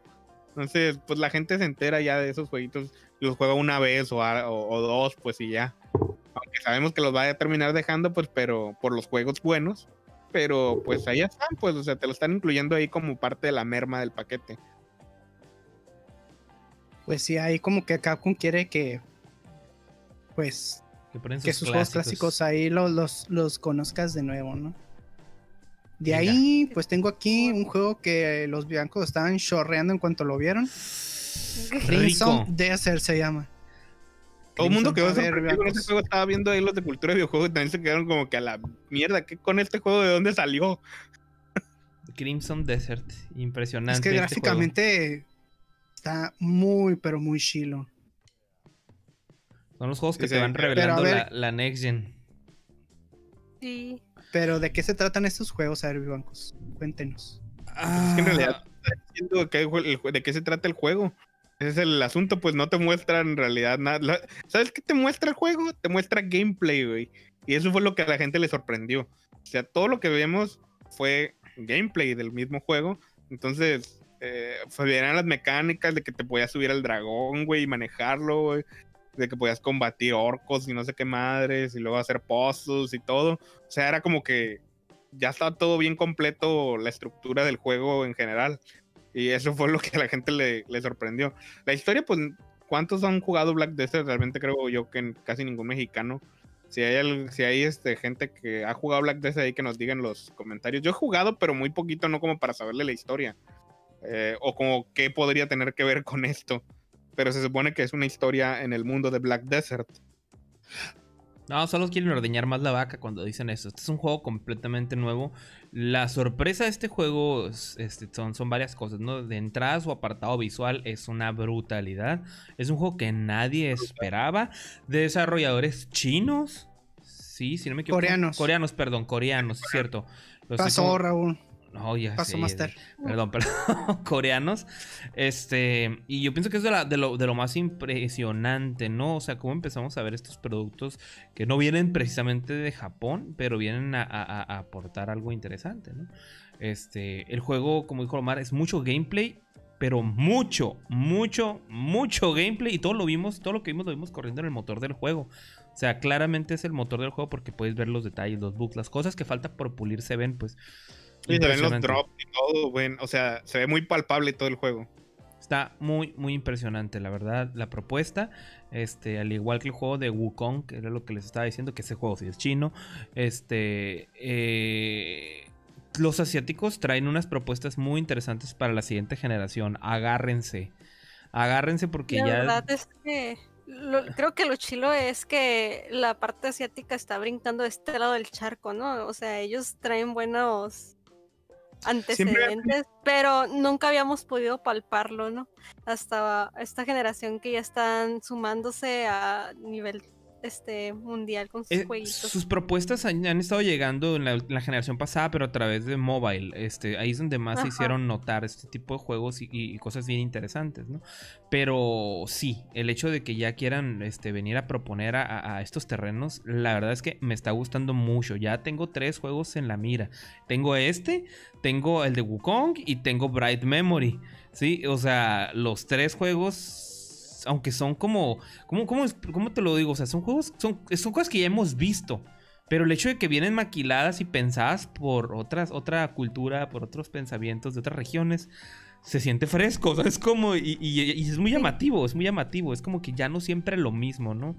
Entonces, pues la gente se entera ya de esos jueguitos, y los juega una vez o, a- o- o dos, pues y ya. Aunque sabemos que los va a terminar dejando, pues, pero por los juegos buenos, pero pues ahí están, pues, o sea, te lo están incluyendo ahí como parte de la merma del paquete. Pues sí, ahí como que Capcom quiere que pues Que, ponen que sus juegos clásicos ahí los, los, los conozcas de nuevo, ¿no? De ahí, pues tengo aquí un juego que los blancos estaban chorreando en cuanto lo vieron. Crimson Desert se llama. Todo el mundo quedó sorprendido con ese blancos. juego. Estaba viendo ahí los de cultura de videojuegos y también se quedaron como que a la mierda. ¿Qué con este juego de dónde salió? Crimson Desert. Impresionante. Es que este gráficamente está muy, pero muy chilo. Son los juegos que Sí, te sí. van revelando ver. la, la next gen. Sí. Pero ¿de qué se tratan estos juegos, a ver? Cuéntenos. Es que en realidad está diciendo que el jue- el jue- de qué se trata el juego. Ese es el asunto, pues no te muestra en realidad nada. La- ¿Sabes qué te muestra el juego? Te muestra gameplay, güey. Y eso fue lo que a la gente le sorprendió. O sea, todo lo que vemos fue gameplay del mismo juego. Entonces, eh, eran las mecánicas de que te podías subir al dragón, güey, y manejarlo, güey. De que podías combatir orcos y no sé qué madres, y luego hacer puzzles y todo. O sea, era como que ya estaba todo bien completo la estructura del juego en general. Y eso fue lo que a la gente le, sorprendió. La historia, pues, ¿cuántos han jugado Black Desert? Realmente creo yo que casi ningún mexicano. Si hay, si hay este, gente que ha jugado Black Desert ahí que nos digan los comentarios. Yo he jugado, pero muy poquito, no como para saberle la historia. Eh, o como qué podría tener que ver con esto. Pero se supone que es una historia en el mundo de Black Desert. No, solo quieren ordeñar más la vaca cuando dicen eso. Este es un juego completamente nuevo. La sorpresa de este juego este, son, son varias cosas, ¿no? De entrada, su apartado visual es una brutalidad. Es un juego que nadie esperaba. De desarrolladores chinos. Sí, si no me equivoco. Coreanos. Coreanos, perdón, coreanos, es cierto. Pasó, Raúl. No, ya Paso Master. Perdón, perdón. coreanos. Este. Y yo pienso que es de, lo, más impresionante, ¿no? O sea, cómo empezamos a ver estos productos que no vienen precisamente de Japón, pero vienen a, aportar algo interesante, ¿no? Este. El juego, como dijo Omar, es mucho gameplay. Pero mucho, mucho, mucho gameplay. Y todo lo vimos, todo lo que vimos lo vimos corriendo en el motor del juego. O sea, claramente es el motor del juego porque puedes ver los detalles, los bugs, las cosas que falta por pulir se ven, pues y se ven los drops y todo, bueno, o sea, se ve muy palpable todo el juego. Está muy, muy impresionante, la verdad, la propuesta. Este, al igual que el juego de Wukong, que era lo que les estaba diciendo, que ese juego sí es chino. Este, eh, los asiáticos traen unas propuestas muy interesantes para la siguiente generación. Agárrense. Agárrense porque ya. La verdad es que creo que lo chilo es que la parte asiática está brincando de este lado del charco, ¿no? O sea, ellos traen buenos antecedentes, pero nunca habíamos podido palparlo, ¿no? Hasta esta generación que ya están sumándose a nivel este mundial con sus eh, jueguitos. Sus propuestas han, estado llegando en la, generación pasada, pero a través de mobile. Este, ahí es donde más se hicieron notar este tipo de juegos y, cosas bien interesantes, ¿no? Pero sí, el hecho de que ya quieran este, venir a proponer a, estos terrenos, la verdad es que me está gustando mucho. Ya tengo tres juegos en la mira. Tengo este, tengo el de Wukong y tengo Bright Memory. Sí, o sea, los tres juegos aunque son como, ¿cómo, cómo, te lo digo? O sea, son juegos, son, son cosas que ya hemos visto. Pero el hecho de que vienen maquiladas y pensadas por otras, otra cultura, por otros pensamientos de otras regiones, se siente fresco. O sea, es como, y, y es muy llamativo, es muy llamativo. Es como que ya no siempre lo mismo, ¿no?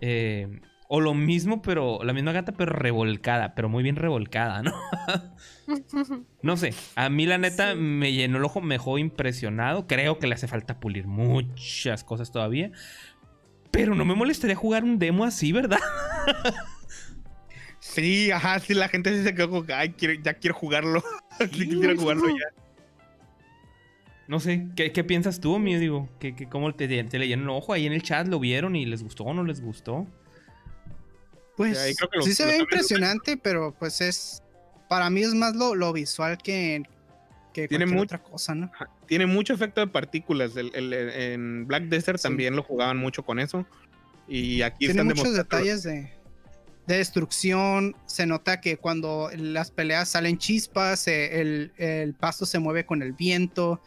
Eh, o lo mismo, pero la misma gata, pero revolcada, pero muy bien revolcada, ¿no? no sé, a mí la neta me llenó el ojo, me dejó impresionado. Creo que le hace falta pulir muchas cosas todavía. Pero no me molestaría jugar un demo así, ¿verdad? sí, ajá, sí, la gente sí se quedó con ay, ya quiero jugarlo. sí, quiero jugarlo ya. No sé, ¿qué, piensas tú, mío? Digo, ¿qué, cómo te, te leyeron el ojo? Ahí en el chat lo vieron y les gustó o no les gustó. Pues sí se ve impresionante, pero pues es. Para mí es más lo, visual que, que tiene mucha otra cosa, ¿no? Tiene mucho efecto de partículas. en Black Desert también lo jugaban mucho con eso. Y aquí tiene muchos detalles de, destrucción. Se nota que cuando las peleas salen chispas, eh, el, el pasto se mueve con el viento.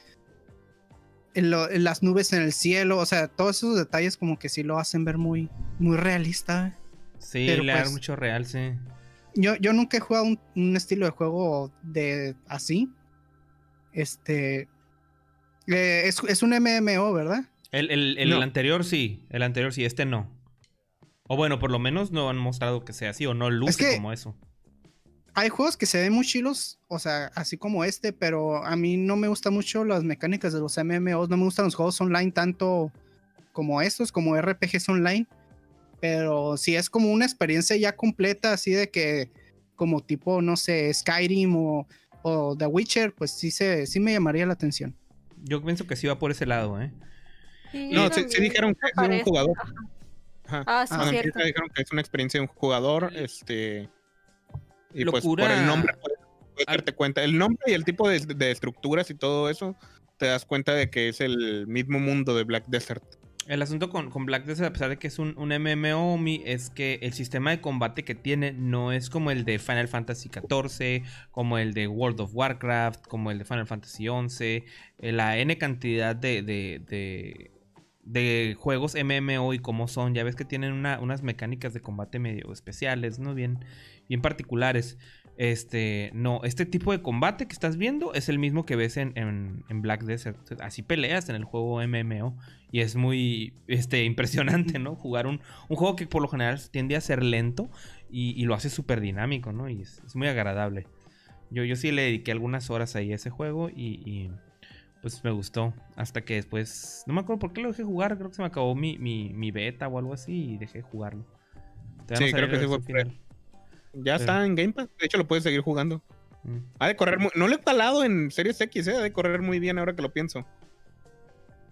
las nubes en el cielo, o sea, todos esos detalles como que sí lo hacen ver muy, muy realista. Sí, le da pues mucho real, sí. Yo, yo nunca he jugado un, estilo de juego de así. Este. Eh, es, un MMO, ¿verdad? El, anterior sí, el anterior sí, este no. O bueno, por lo menos no han mostrado que sea así o no luce como eso. Hay juegos que se ven muy chilos, o sea, así como este, pero a mí no me gustan mucho las mecánicas de los MMOs, no me gustan los juegos online tanto como estos, como RPGs online. Pero si es como una experiencia ya completa, así de que, como tipo, no sé, Skyrim o, o The Witcher, pues sí, se, sí me llamaría la atención. Yo pienso que sí va por ese lado, ¿eh? no, sí, dijeron que es un jugador. Ah, sí, cierto. dijeron que es una experiencia de un jugador, este... Y pues por el nombre puedes, darte cuenta. El nombre y el tipo de, estructuras y todo eso, te das cuenta de que es el mismo mundo de Black Desert. El asunto con, con Black Desert, a pesar de que es un, un MMO, es que el sistema de combate que tiene no es como el de Final Fantasy XIV, como el de World of Warcraft, como el de Final Fantasy XI, eh, la N cantidad de, de, de, juegos MMO y como son. Ya ves que tienen una- unas mecánicas de combate medio especiales, ¿no? Bien, bien particulares. Este, no, este tipo de combate que estás viendo es el mismo que ves en, en- en Black Desert. Así peleas en el juego MMO. Y es muy este, impresionante, ¿no? Jugar un, un juego que por lo general tiende a ser lento y, y lo hace súper dinámico, ¿no? Y es, es muy agradable. Yo, yo sí le dediqué algunas horas ahí a ese juego y, y, pues me gustó. Hasta que después, no me acuerdo por qué lo dejé jugar, creo que se me acabó mi, mi, mi beta o algo así y dejé jugarlo. Todavía Sí, no creo que sí fue. Ya Sí. está en Game Pass. De hecho, lo puedes seguir jugando. Mm. Ha de correr muy... No lo he palado en Series X, ¿eh? Ha de correr muy bien ahora que lo pienso.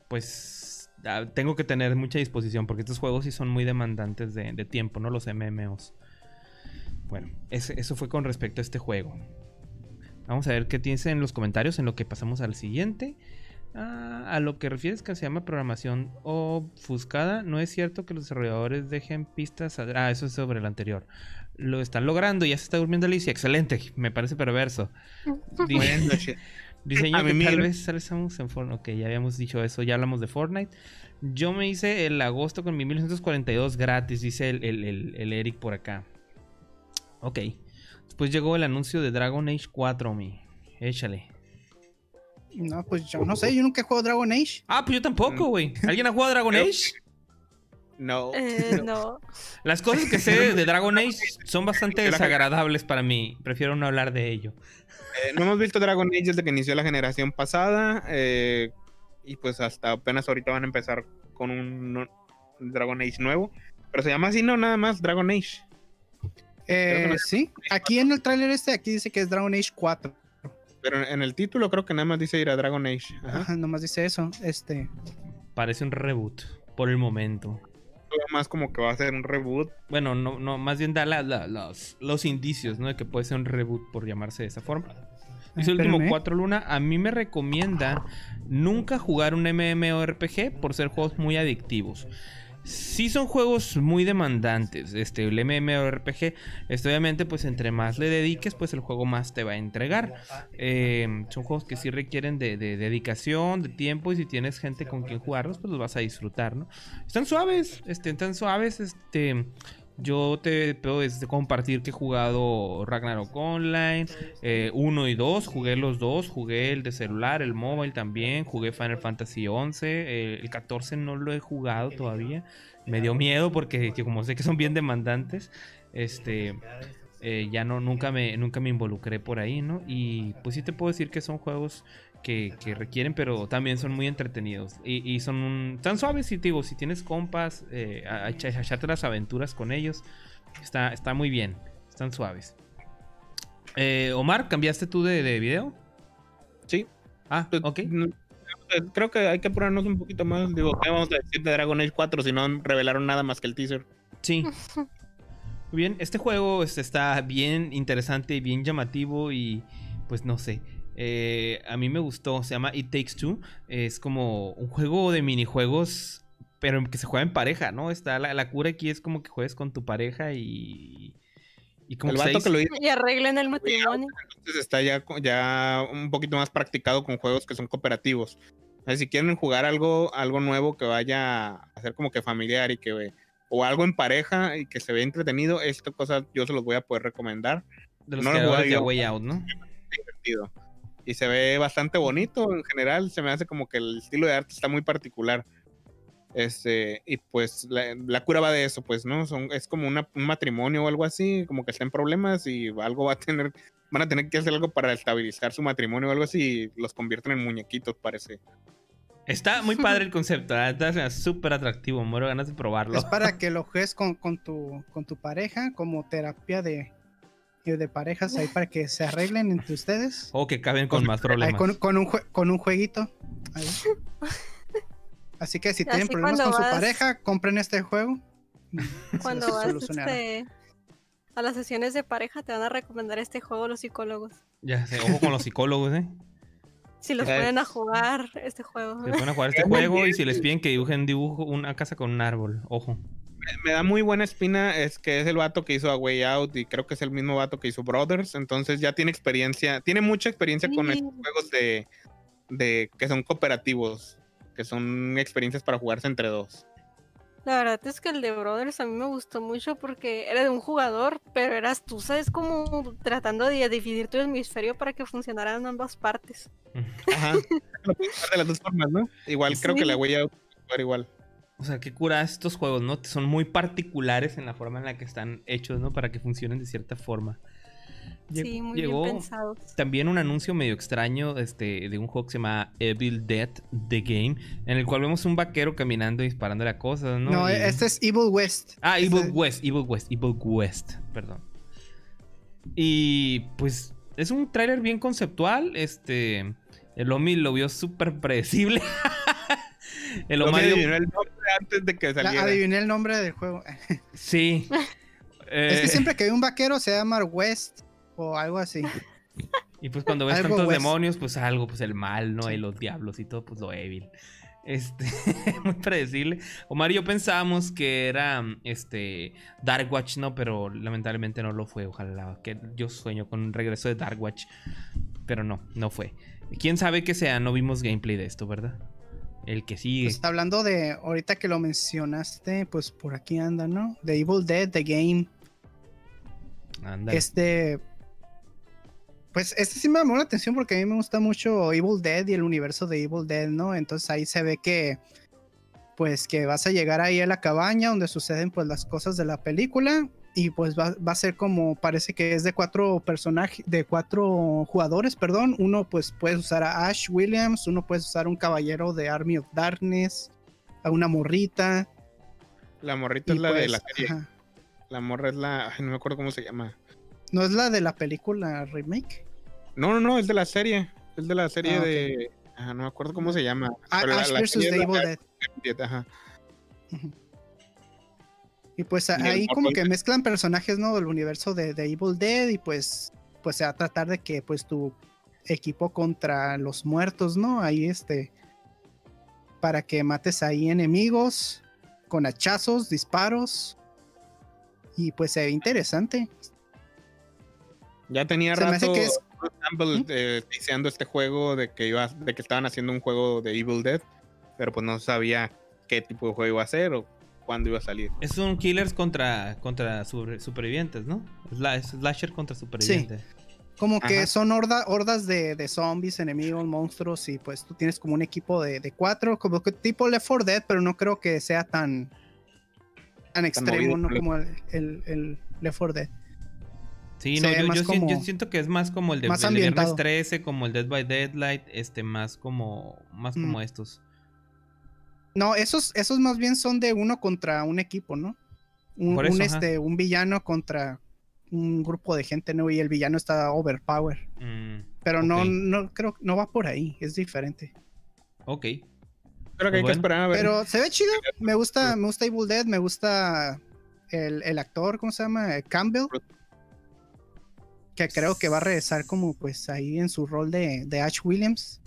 Pues ah, tengo que tener mucha disposición porque estos juegos sí son muy demandantes de, de tiempo, ¿no? Los MMOs. Bueno, ese- eso fue con respecto a este juego. Vamos a ver qué tienes en los comentarios en lo que pasamos al siguiente. Ah, a lo que refieres que se llama programación ofuscada, no es cierto que los desarrolladores dejen pistas. a- Ah, eso es sobre el anterior. Lo están logrando, ya se está durmiendo Alicia. Excelente, me parece perverso. Di- Buenas noches. Diseño A que mí tal vez estamos en Fortnite. Ok, ya habíamos dicho eso, ya hablamos de Fortnite. Yo me hice el agosto con mi 1942 gratis, dice el, el- el- el Eric por acá. Ok. Después llegó el anuncio de Dragon Age 4, mi. Échale. No, pues yo no sé, yo nunca he jugado Dragon Age. Ah, pues yo tampoco, güey. ¿Alguien ha jugado Dragon Age? No. Eh, no. Las cosas que sé de, Dragon Age son bastante desagradables para mí. Prefiero no hablar de ello. Eh, no hemos visto Dragon Age desde que inició la generación pasada. eh, y pues hasta apenas ahorita van a empezar con un, no- Dragon Age nuevo. Pero se llama así, no, nada más Dragon Age. Eh, no- sí, aquí en el tráiler este, aquí dice que es Dragon Age 4. Pero en, en el título creo que nada más dice ir a Dragon Age. Ajá. Ajá, nomás dice eso. Este, Parece un reboot por el momento. Más como que va a ser un reboot. Bueno, no, no, más bien da la- la- los, los indicios, ¿no? De que puede ser un reboot por llamarse de esa forma. Dice el último Espérame. 4 Luna, a mí me recomienda nunca jugar un MMORPG por ser juegos muy adictivos. Sí son juegos muy demandantes, este, el MMORPG, este, obviamente pues entre más le dediques pues el juego más te va a entregar. Eh, son juegos que sí requieren de, de dedicación, de tiempo y si tienes gente con quien jugarlos pues los vas a disfrutar, ¿no? Están suaves, este, están suaves, este... Yo te puedo compartir que he jugado Ragnarok Online, 1 y 2, jugué los dos, jugué el de celular, el mobile también, jugué Final Fantasy 11, eh, el 14 no lo he jugado todavía, me dio miedo porque que como sé que son bien demandantes, este, eh, ya no, nunca me, nunca me involucré por ahí, ¿no? Y pues sí te puedo decir que son juegos que, que requieren, pero también son muy entretenidos. Y, y son un- tan suaves, y te digo, si tienes compas, eh, a, a echa- a echarte las aventuras con ellos, está, está muy bien, están suaves. Eh, Omar, ¿cambiaste tú de, de video? Sí. Ah, Pues, ok. eh, Creo que hay que apurarnos un poquito más. Digo, ¿qué vamos a decir de Dragon Age 4 si no revelaron nada más que el teaser? Sí. Muy bien, este juego este, está bien interesante, bien llamativo y pues no sé. Eh, a mí me gustó, se llama It Takes Two. Es como un juego de minijuegos, pero que se juega en pareja, ¿no? Está la, la cura aquí es como que juegues con tu pareja y. Y como El que vato que lo hizo Y arreglen el matrimonio. entonces está ya, ya un poquito más practicado con juegos que son cooperativos. Si quieren jugar algo, algo nuevo que vaya a ser como que familiar y que o algo en pareja y que se vea entretenido, esta cosa yo se los voy a poder recomendar. de los no lo creadores jugué de yo. Way Out, ¿no? divertido. Y se ve bastante bonito en general. Se me hace como que el estilo de arte está muy particular. Este, y pues la, la cura va de eso, pues, ¿no? Son, es como una- un matrimonio o algo así, como que está en problemas y algo va a tener, van a tener que hacer algo para estabilizar su matrimonio o algo así y los convierten en muñequitos, parece. Está muy padre el concepto, ¿eh? está súper atractivo, muero ganas de probarlo. es para que lo juegues con, con, tu, con tu pareja como terapia de, de parejas ahí para que se arreglen entre ustedes. O que caben con más Ahí problemas. con, con un con un jueguito. ahí. Así que si tienen Así problemas con su pareja, compren este juego. Cuando los vas este, a las sesiones de pareja te van a recomendar este juego los psicólogos. Ya sé, ojo con los psicólogos, ¿eh? Si los Ya ponen a jugar este juego. Se ponen a jugar este juego y si les piden que dibujen dibujo una casa con un árbol. Ojo. Me da muy buena espina, es que es el vato que hizo A Way Out y creo que es el mismo vato que hizo Brothers, entonces ya tiene experiencia, tiene mucha experiencia con estos juegos de, de que son cooperativos, que son experiencias para jugarse entre dos. La verdad es que el de Brothers a mí me gustó mucho porque era de un jugador, pero eras tú, ¿sabes? Como tratando de dividir tu hemisferio para que funcionaran ambas partes. Ajá. De las dos formas, ¿no? Igual creo que la Way Out puede jugar igual. O sea, qué cura estos juegos, ¿no? Son muy particulares en la forma en la que están hechos, ¿no? Para que funcionen de cierta forma. Sí, muy Llegó bien pensados. también un anuncio medio extraño este, de un juego que se llama Evil Dead The Game, en el cual vemos un vaquero caminando y disparándole a cosas, ¿no? No, Y- este es Evil West. Ah, Este- Evil West, Evil West, Evil West, perdón. Y pues es un tráiler bien conceptual, este... El Omi lo vio súper predecible. el Omario... adivinó el nombre antes de que La- saliera. adiviné el nombre del juego. Sí. Es que Eh, siempre que hay un vaquero se llama West o algo así. Y pues cuando ves Algo tantos West. demonios, pues algo, pues el mal, ¿no? Sí. Y los diablos y todo, pues lo evil. Este, muy predecible. Omar y yo pensábamos que era este Dark Watch, ¿no? Pero lamentablemente no lo fue. Ojalá que yo sueño con un regreso de Dark Watch. Pero no, no fue. Quién sabe que sea, no vimos gameplay de esto, ¿verdad? El que sigue. Pues, hablando de, ahorita que lo mencionaste, pues por aquí anda, ¿no? The Evil Dead, The Game. Ándale. Este. Pues este sí me llamó la atención porque a mí me gusta mucho Evil Dead y el universo de Evil Dead, ¿no? Entonces ahí se ve que. Pues que vas a llegar ahí a la cabaña donde suceden pues las cosas de la película. Y pues va, va a ser como, parece que es de cuatro personajes, de cuatro jugadores, perdón. Uno pues puedes usar a Ash Williams, uno puedes usar un caballero de Army of Darkness, a una morrita. La morrita es la de pues, la serie. ajá. La morra es la. Ay, no me acuerdo cómo se llama. ¿No es la de la película remake? No, no, no, es de la serie. Es de la serie Ah, ok. de. Ajá, no me acuerdo cómo se llama. A- pero la- Ash la vs. The Evil de- Dead. Ajá. Y pues Y ahí como que mezclan personajes, ¿no? Del universo de, de Evil Dead y pues, pues se va a tratar de que pues tu equipo contra los muertos, ¿no? Ahí este, para que mates ahí enemigos con hachazos, disparos. Y pues se ve interesante. Ya tenía Se me rato hace que es- eh, deseando este juego de que iba, de que estaban haciendo un juego de Evil Dead, pero pues no sabía qué tipo de juego iba a ser o cuándo iba a salir. Es un killers contra, contra sobre- supervivientes, ¿no? Sla- slasher contra supervivientes. Como que Ajá. son horda- hordas de, de zombies, enemigos, monstruos y pues tú tienes como un equipo de, de cuatro, como que tipo Left 4 Dead, pero no creo que sea tan, tan extremo, movido ¿no? como el, el, el Left 4 Dead. Sí, no, yo, siento que es más como el de, más el de Viernes ambientado. 13, como el Dead by Deadlight, este, más como, más Mm. como estos. No, esos, esos más bien son de uno contra un equipo, ¿no? Un, Por eso, un, ajá. este, un villano contra un grupo de gente, ¿no? Y el villano está overpower. Mm, Pero no, no creo, no va por ahí, es diferente. ok. Pero que hay que esperar a ver. Pero se ve chido. Me gusta, me gusta Evil Dead, me gusta el, el actor, ¿cómo se llama? Campbell. Que creo que va a regresar como pues ahí en su rol de, de Ash Williams.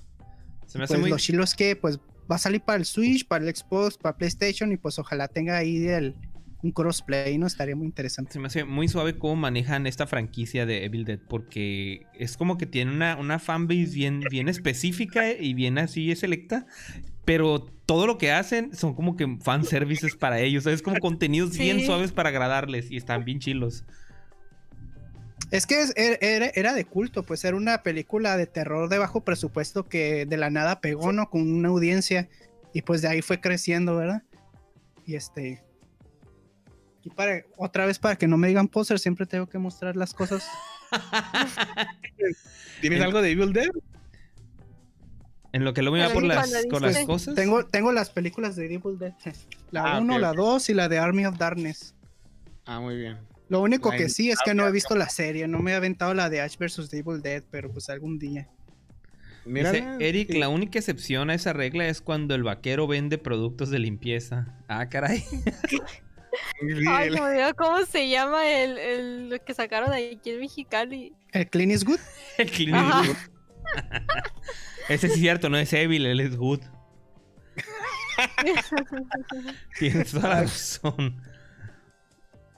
Se me hace Pues muy... lo chilo es que pues va a salir para el Switch, para el Xbox, para PlayStation y pues ojalá tenga ahí el, un crossplay, ¿no? Estaría muy interesante. Se me hace muy suave cómo manejan esta franquicia de Evil Dead porque es como que tiene una, una fanbase bien, bien específica y bien así selecta, pero todo lo que hacen son como que fanservices para ellos, es como contenidos bien suaves para agradarles y están bien chilos. Es que es- er- era, era de culto, pues era una película de terror de bajo presupuesto que de la nada pegó, ¿no? Con una audiencia y pues de ahí fue creciendo, ¿verdad? Y este... Y para, otra vez para que no me digan poser, siempre tengo que mostrar las cosas. ¿Tienes en- algo de Evil Dead? En lo que lo mira Pero por ni las, cuando con las cosas. Tengo, tengo las películas de Evil Dead. La Ah, 1, ok, la ok. 2 y la de Army of Darkness. Ah, muy bien. Lo único que sí es que no he visto la serie, no me he aventado la de Ash vs. Evil Dead, pero pues algún día. Mira, Dice Eric, la única excepción a esa regla es cuando el vaquero vende productos de limpieza. Ah, caray. Ay, me olvidó cómo se llama el, el lo que sacaron ahí aquí en Mexicali. ¿El Clean is Good? El clínico. Ajá. Ese es cierto, no es Evil, él es Good. Tienes toda la razón.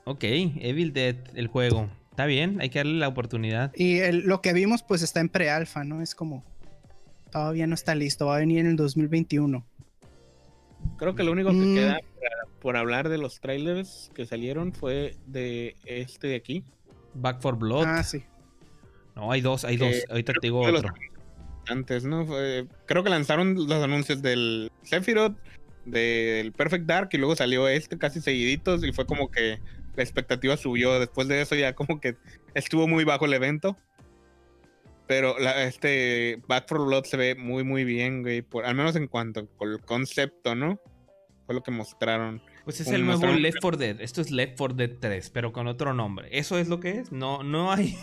Ok, Evil Dead, el juego. Está bien, hay que darle la oportunidad. Y el- lo que vimos, pues está en pre-alfa, ¿no? Es como. Todavía no está listo, va a venir en el 2021. Creo que lo único que Mm. queda por, por hablar de los trailers que salieron fue de este de aquí. Back for Blood. Ah, sí. No, hay dos, hay Que dos. Ahorita te digo otro. Antes, ¿no? Fue- creo que lanzaron los anuncios del Sephiroth, del Perfect Dark y luego salió este casi seguiditos y fue como que la expectativa subió. Después de eso ya como que estuvo muy bajo el evento. Pero la- este Back for Blood se ve muy muy bien, güey. Por, al menos en cuanto al concepto, ¿no? Fue lo que mostraron. Pues es el nuevo Left 4 Dead. Esto es Left 4 Dead 3, pero con otro nombre. ¿Eso es lo que es? No, no hay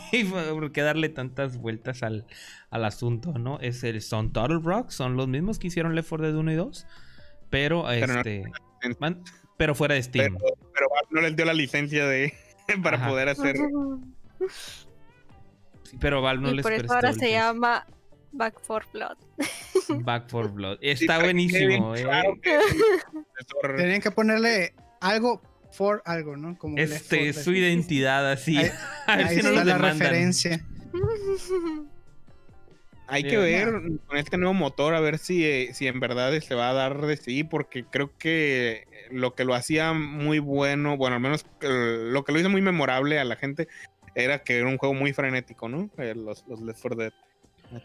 qué darle tantas vueltas al, al asunto, ¿no? Es el, son Total Rock, son los mismos que hicieron Left 4 Dead 1 y 2, pero, este, pero fuera de Steam. Pero, pero Valve no les dio la licencia de para Ajá. poder hacer. Sí, pero Valve no y les por eso ahora se licencia. llama Back for Blood. Back for Blood. Está buenísimo, eh. claro. Tenían que ponerle algo for algo, ¿no? Como Este, 4 Dead. su identidad así. Ahí- A ver Ahí si no está la demandan. referencia. Hay que ver con este nuevo motor a ver si, eh, si en verdad se va a dar de sí, porque creo que lo que lo hacía muy bueno, bueno, al menos eh, lo que lo hizo muy memorable a la gente era que era un juego muy frenético, ¿no? Eh, los, los Left 4 Dead.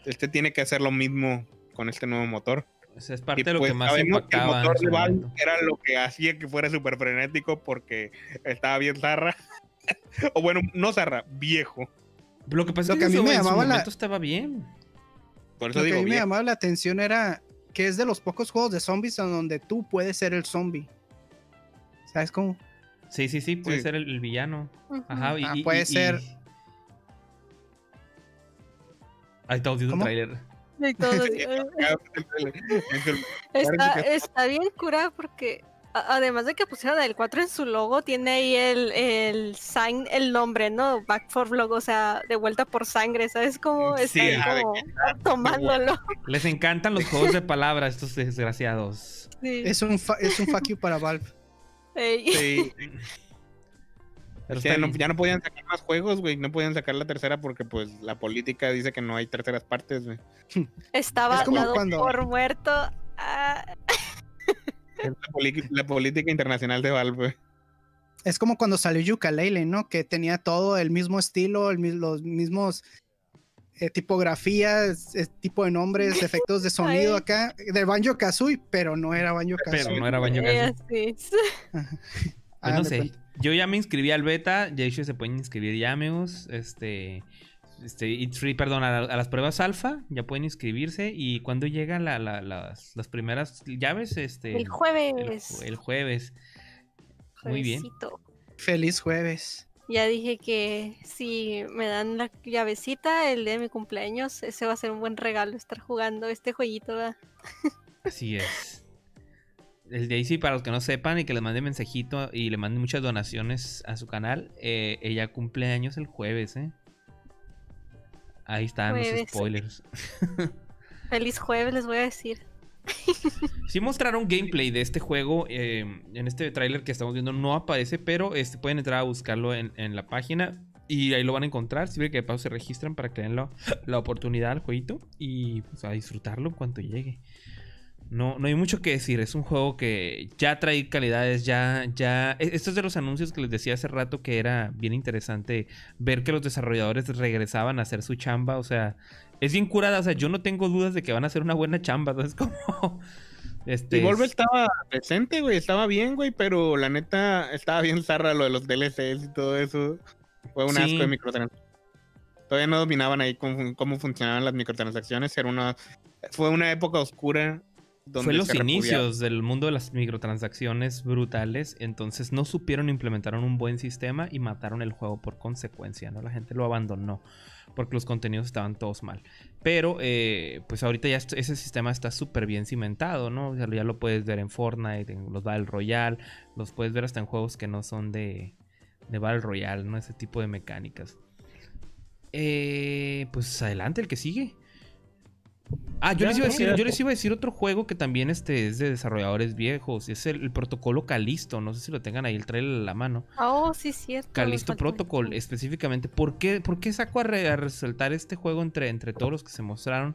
Este tiene que hacer lo mismo con este nuevo motor. Sea, es parte Y, de lo pues, que más sabemos que el impactaba. en motor de Valve momento. era lo que hacía que fuera súper frenético porque estaba bien zarra. o bueno, no zarra, viejo. Lo que pasa Lo es que que a mí me en su llamaba la- estaba bien. Por eso Lo que a mí me llamaba la atención era que es de los pocos juegos de zombies en donde tú puedes ser el zombie. ¿Sabes cómo? Sí, sí, sí, puede Sí. ser el, el villano. Ajá, y, Ah, puede y- ser. y- Ahí está el trailer. Está, está bien cura porque además de que pusieron el 4 en su logo, tiene ahí el, el sign, el nombre, ¿no? Back for Blood, o sea, de vuelta por sangre, ¿sabes cómo? Sí, Está de como tomándolo. Les encantan los juegos de palabras, estos desgraciados. Sí. Es un, es un fuck you para Valve. Ey. Sí, Pero ya, no, bien. ya no podían sacar más juegos, güey. No podían sacar la tercera porque, pues, la política dice que no hay terceras partes, güey. Estaba Es como dado cuando- por muerto. Ah, Es la, política internacional de Valve, güey. Es como cuando salió Yooka-Laylee, ¿no? Que tenía todo el mismo estilo, el, mi- los mismos eh, tipografías, eh, tipo de nombres, efectos de sonido Ay. acá, de Banjo Kazooie, pero no era Banjo Pero Kazooie. no era baño casi. así. Pues no sé. Yo ya me inscribí al beta. Hecho, se pueden inscribir ya, amigos. Este. Este, It's free, perdón, a, a las pruebas alfa ya pueden inscribirse. ¿Y cuando llegan la- la- las, las primeras llaves? Este, El jueves. el jueves. Muy bien. Feliz jueves. Ya dije que si me dan la llavecita el día de mi cumpleaños, ese va a ser un buen regalo estar jugando este jueguito. ¿verdad? Así es. El Daisy, para los que no sepan y que les mande mensajito y le manden muchas donaciones a su canal, eh, ella cumple años el jueves, ¿eh? Ahí están Jueves. los spoilers. Feliz jueves, les voy a decir. Sí mostraron gameplay de este juego eh, en este tráiler que estamos viendo no aparece, pero este, pueden entrar a buscarlo en, en la página y ahí lo van a encontrar. Siempre que de paso se registran para que den la, oportunidad al jueguito y pues, a disfrutarlo en cuanto llegue. No, no hay mucho que decir, es un juego que ya trae calidades, ya, ya... e- Esto es de los anuncios que les decía hace rato que era bien interesante ver que los desarrolladores regresaban a hacer su chamba, o sea, es bien curada, o sea, yo no tengo dudas de que van a hacer una buena chamba, ¿no? Es como... Este, Y Volve estaba presente, güey, estaba bien, güey, pero la neta estaba bien zarra lo de los DLCs y todo eso. Fue un Sí. asco de microtransacciones. Todavía no dominaban ahí cómo, cómo funcionaban las microtransacciones. Era una, fue una época oscura. Donde Fue los inicios del mundo de las microtransacciones brutales, entonces no supieron implementar un buen sistema y mataron el juego por consecuencia, ¿no? La gente lo abandonó porque los contenidos estaban todos mal. Pero, eh, pues ahorita ya ese sistema está súper bien cimentado, ¿no? Ya lo puedes ver en Fortnite, en los Battle Royale, los puedes ver hasta en juegos que no son de, de Battle Royale, ¿no? Ese tipo de mecánicas. Eh, pues adelante, el que sigue. Ah, yo Ya, les, iba a decir, yo les iba a decir otro juego que también este, es de desarrolladores viejos. Es el, el protocolo Calisto. No sé si lo tengan ahí el trailer a la mano. Oh, sí, cierto. Calisto Protocol, específicamente. ¿Por qué, por qué saco a, re- a resaltar este juego entre, entre todos los que se mostraron?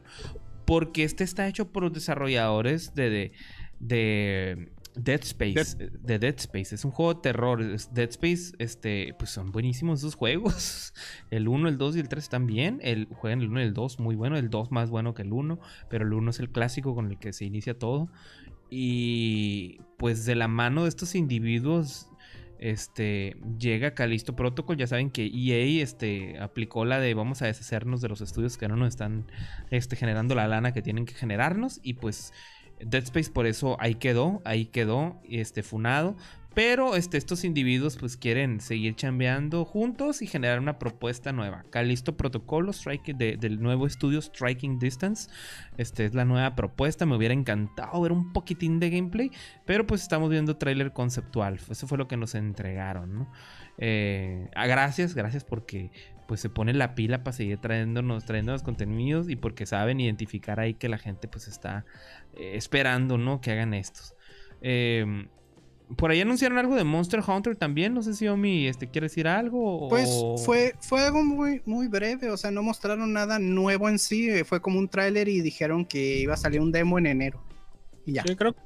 Porque este está hecho por los desarrolladores de, de, de Dead Space. eh, De Dead Space. Es un juego de terror. Dead Space, este, pues son buenísimos esos juegos. El 1, el 2 y el 3 están bien. El, juegan el 1 y el 2 muy bueno. El 2 más bueno que el 1. Pero el 1 es el clásico con el que se inicia todo. Y pues de la mano de estos individuos este llega Calisto Protocol. Ya saben que EA este, aplicó la de vamos a deshacernos de los estudios que no nos están este, generando la lana que tienen que generarnos. Y pues Dead Space por eso ahí quedó, ahí quedó, este, funado. Pero este, estos individuos pues quieren seguir chambeando juntos y generar una propuesta nueva. Calisto Protocolo Strike de- del nuevo estudio Striking Distance. Este es la nueva propuesta. Me hubiera encantado ver un poquitín de gameplay. Pero pues estamos viendo trailer conceptual. Eso fue lo que nos entregaron. Eh, gracias, gracias porque pues se pone la pila para seguir trayéndonos, trayéndonos contenidos y porque saben identificar ahí que la gente pues está eh, esperando, ¿no? Que hagan estos. Eh, por ahí anunciaron algo de Monster Hunter también. No sé si Omi este, quiere decir algo. Pues o- fue, fue algo muy, muy breve, o sea, no mostraron nada nuevo en sí, eh, fue como un tráiler y dijeron que iba a salir un demo en enero. Y ya. Sí, creo,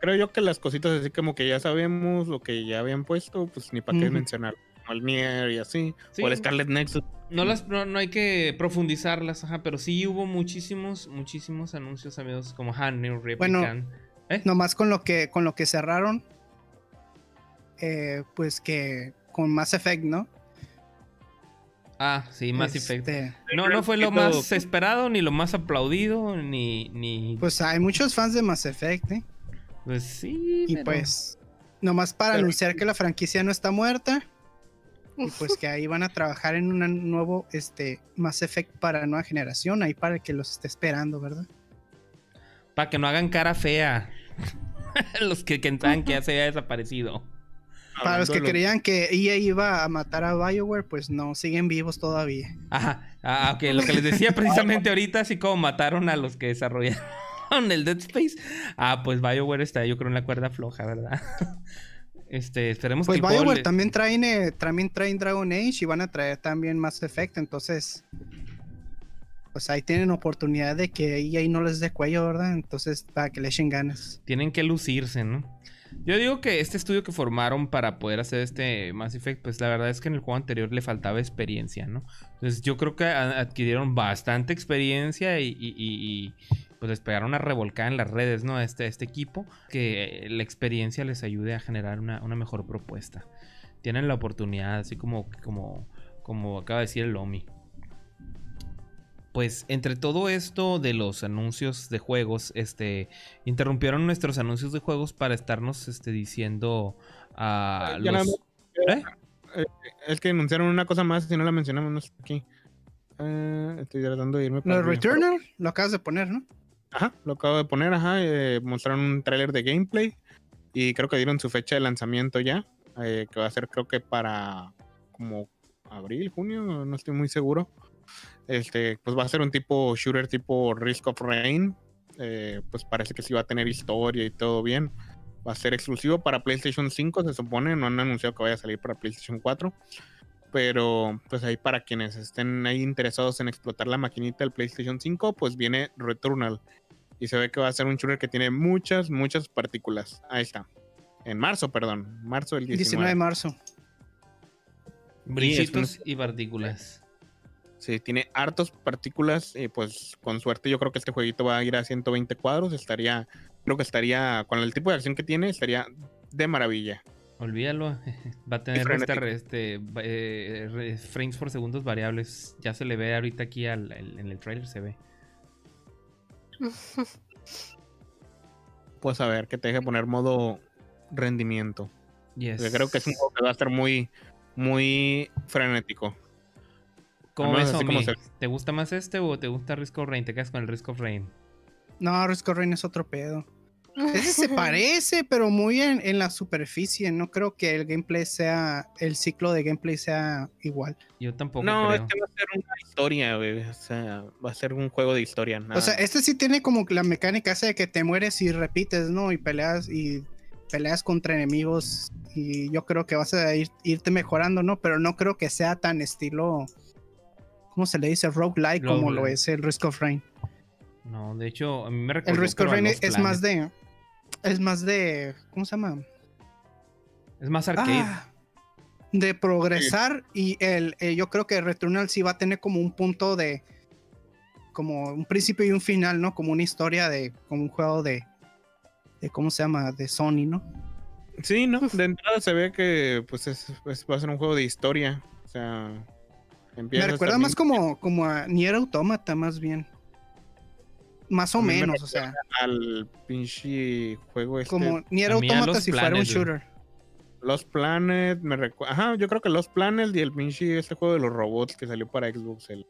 creo yo que las cositas así como que ya sabemos, lo que ya habían puesto, pues ni para qué Ujú. mencionar. Como el Nier y así. Sí. O el Scarlet Nexus. No, las, no, no hay que profundizarlas, ajá, pero sí hubo muchísimos, muchísimos anuncios, amigos, como Han, New Replicant. ¿Eh? Nomás con lo que, con lo que cerraron, eh, pues que con Mass Effect, ¿no? Ah, sí, Mass Effect. Este, No, no fue lo más esperado, ni lo más aplaudido, ni. ni Pues hay muchos fans de Mass Effect, ¿eh? pues sí. Y pero- pues, nomás para Pero- anunciar que la franquicia no está muerta. Y pues que ahí van a trabajar en un nuevo este, Mass Effect para nueva generación, ahí para el que los esté esperando, ¿verdad? Para que no hagan cara fea. los que pensaban que ya se había desaparecido. Para los que creían que EA iba a matar a BioWare, pues no, siguen vivos todavía. Ajá, ah, ok, lo que les decía precisamente ahorita, así como mataron a los que desarrollaron el Dead Space. Ah, pues BioWare está, yo creo, en la cuerda floja, ¿verdad? Este, esperemos Pues que juego BioWare le- también traen, eh, también traen Dragon Age y van a traer también Mass Effect, entonces pues ahí tienen oportunidad de que EA no les dé cuello, ¿verdad? Entonces para que le echen ganas. tienen que lucirse, ¿no? Yo digo que este estudio que formaron para poder hacer este Mass Effect, pues la verdad es que en el juego anterior le faltaba experiencia, ¿no? Entonces yo creo que adquirieron bastante experiencia y, pues les pegaron una revolcada en las redes, ¿no? Este, este equipo, que la experiencia les ayude a generar una, una mejor propuesta. Tienen la oportunidad, así como, como, como acaba de decir el Omi. Pues entre todo esto de los anuncios de juegos, este, interrumpieron nuestros anuncios de juegos para estarnos, este, diciendo a nada los... ¿Eh? Es que anunciaron una cosa más y no la mencionamos no aquí. Eh, estoy tratando de irme Lo de arriba. Returnal lo acabas de poner, ¿no? Ajá, lo acabo de poner, ajá. eh, mostraron un tráiler de gameplay y creo que dieron su fecha de lanzamiento ya, eh, que va a ser creo que para como abril, junio, no estoy muy seguro. Este, pues va a ser un tipo shooter tipo Risk of Rain. eh, pues parece que sí va a tener historia y todo bien. Va a ser exclusivo para PlayStation 5, se supone. No han anunciado que vaya a salir para PlayStation 4. Pero pues ahí para quienes estén ahí interesados en explotar la maquinita del PlayStation 5, pues viene Returnal. Y se ve que va a ser un shooter que tiene muchas, muchas partículas. Ahí está. En marzo, perdón. Marzo del 19. 19 de marzo. Brillitos y partículas. Sí, tiene hartos partículas y pues con suerte yo creo que este jueguito va a ir a 120 cuadros. Estaría, creo que estaría, con el tipo de acción que tiene, estaría de maravilla. Olvídalo. Va a tener este, eh, frames por segundos variables. Ya se le ve ahorita aquí al- el- en el trailer, se ve. Pues a ver, que te deje poner modo rendimiento. Yes. Creo que es un juego que va a estar muy, muy frenético. ¿Cómo ves, como se- ¿Te gusta más este o te gusta Risk of Rain? ¿Te quedas con el Risk of Rain? No, Risk of Rain es otro pedo. Ese se parece, pero muy en, en la superficie. No creo que el gameplay sea, el ciclo de gameplay sea igual. Yo tampoco No, creo. este va a ser una historia, güey. O sea, va a ser un juego de historia. O sea, este sí tiene como que la mecánica esa de que te mueres y repites, ¿no? Y peleas y peleas contra enemigos. Y yo creo que vas a ir- irte mejorando, ¿no? Pero no creo que sea tan estilo. ¿Cómo se le dice? Roguelike como lo es el Risk of Rain. No, de hecho, a mí me recuerda. El Risk of Rain es más de. Es más de. ¿Cómo se llama? Es más arcade. Ah, de progresar y el, eh, yo creo que Returnal sí va a tener como un punto de como un principio y un final, ¿no? Como una historia de como un juego de de cómo se llama, de Sony, ¿no? Sí, ¿no? De entrada se ve que pues es, pues, va a ser un juego de historia. O sea, Me recuerda también más como como a Nier Automata más bien. Más o me menos, o sea, al pinche juego este. como Nier Automata si fuera un shooter. Lost Planet, me recuerda. Ajá, yo creo que Lost Planet y el pinche este juego de los robots que salió para Xbox, el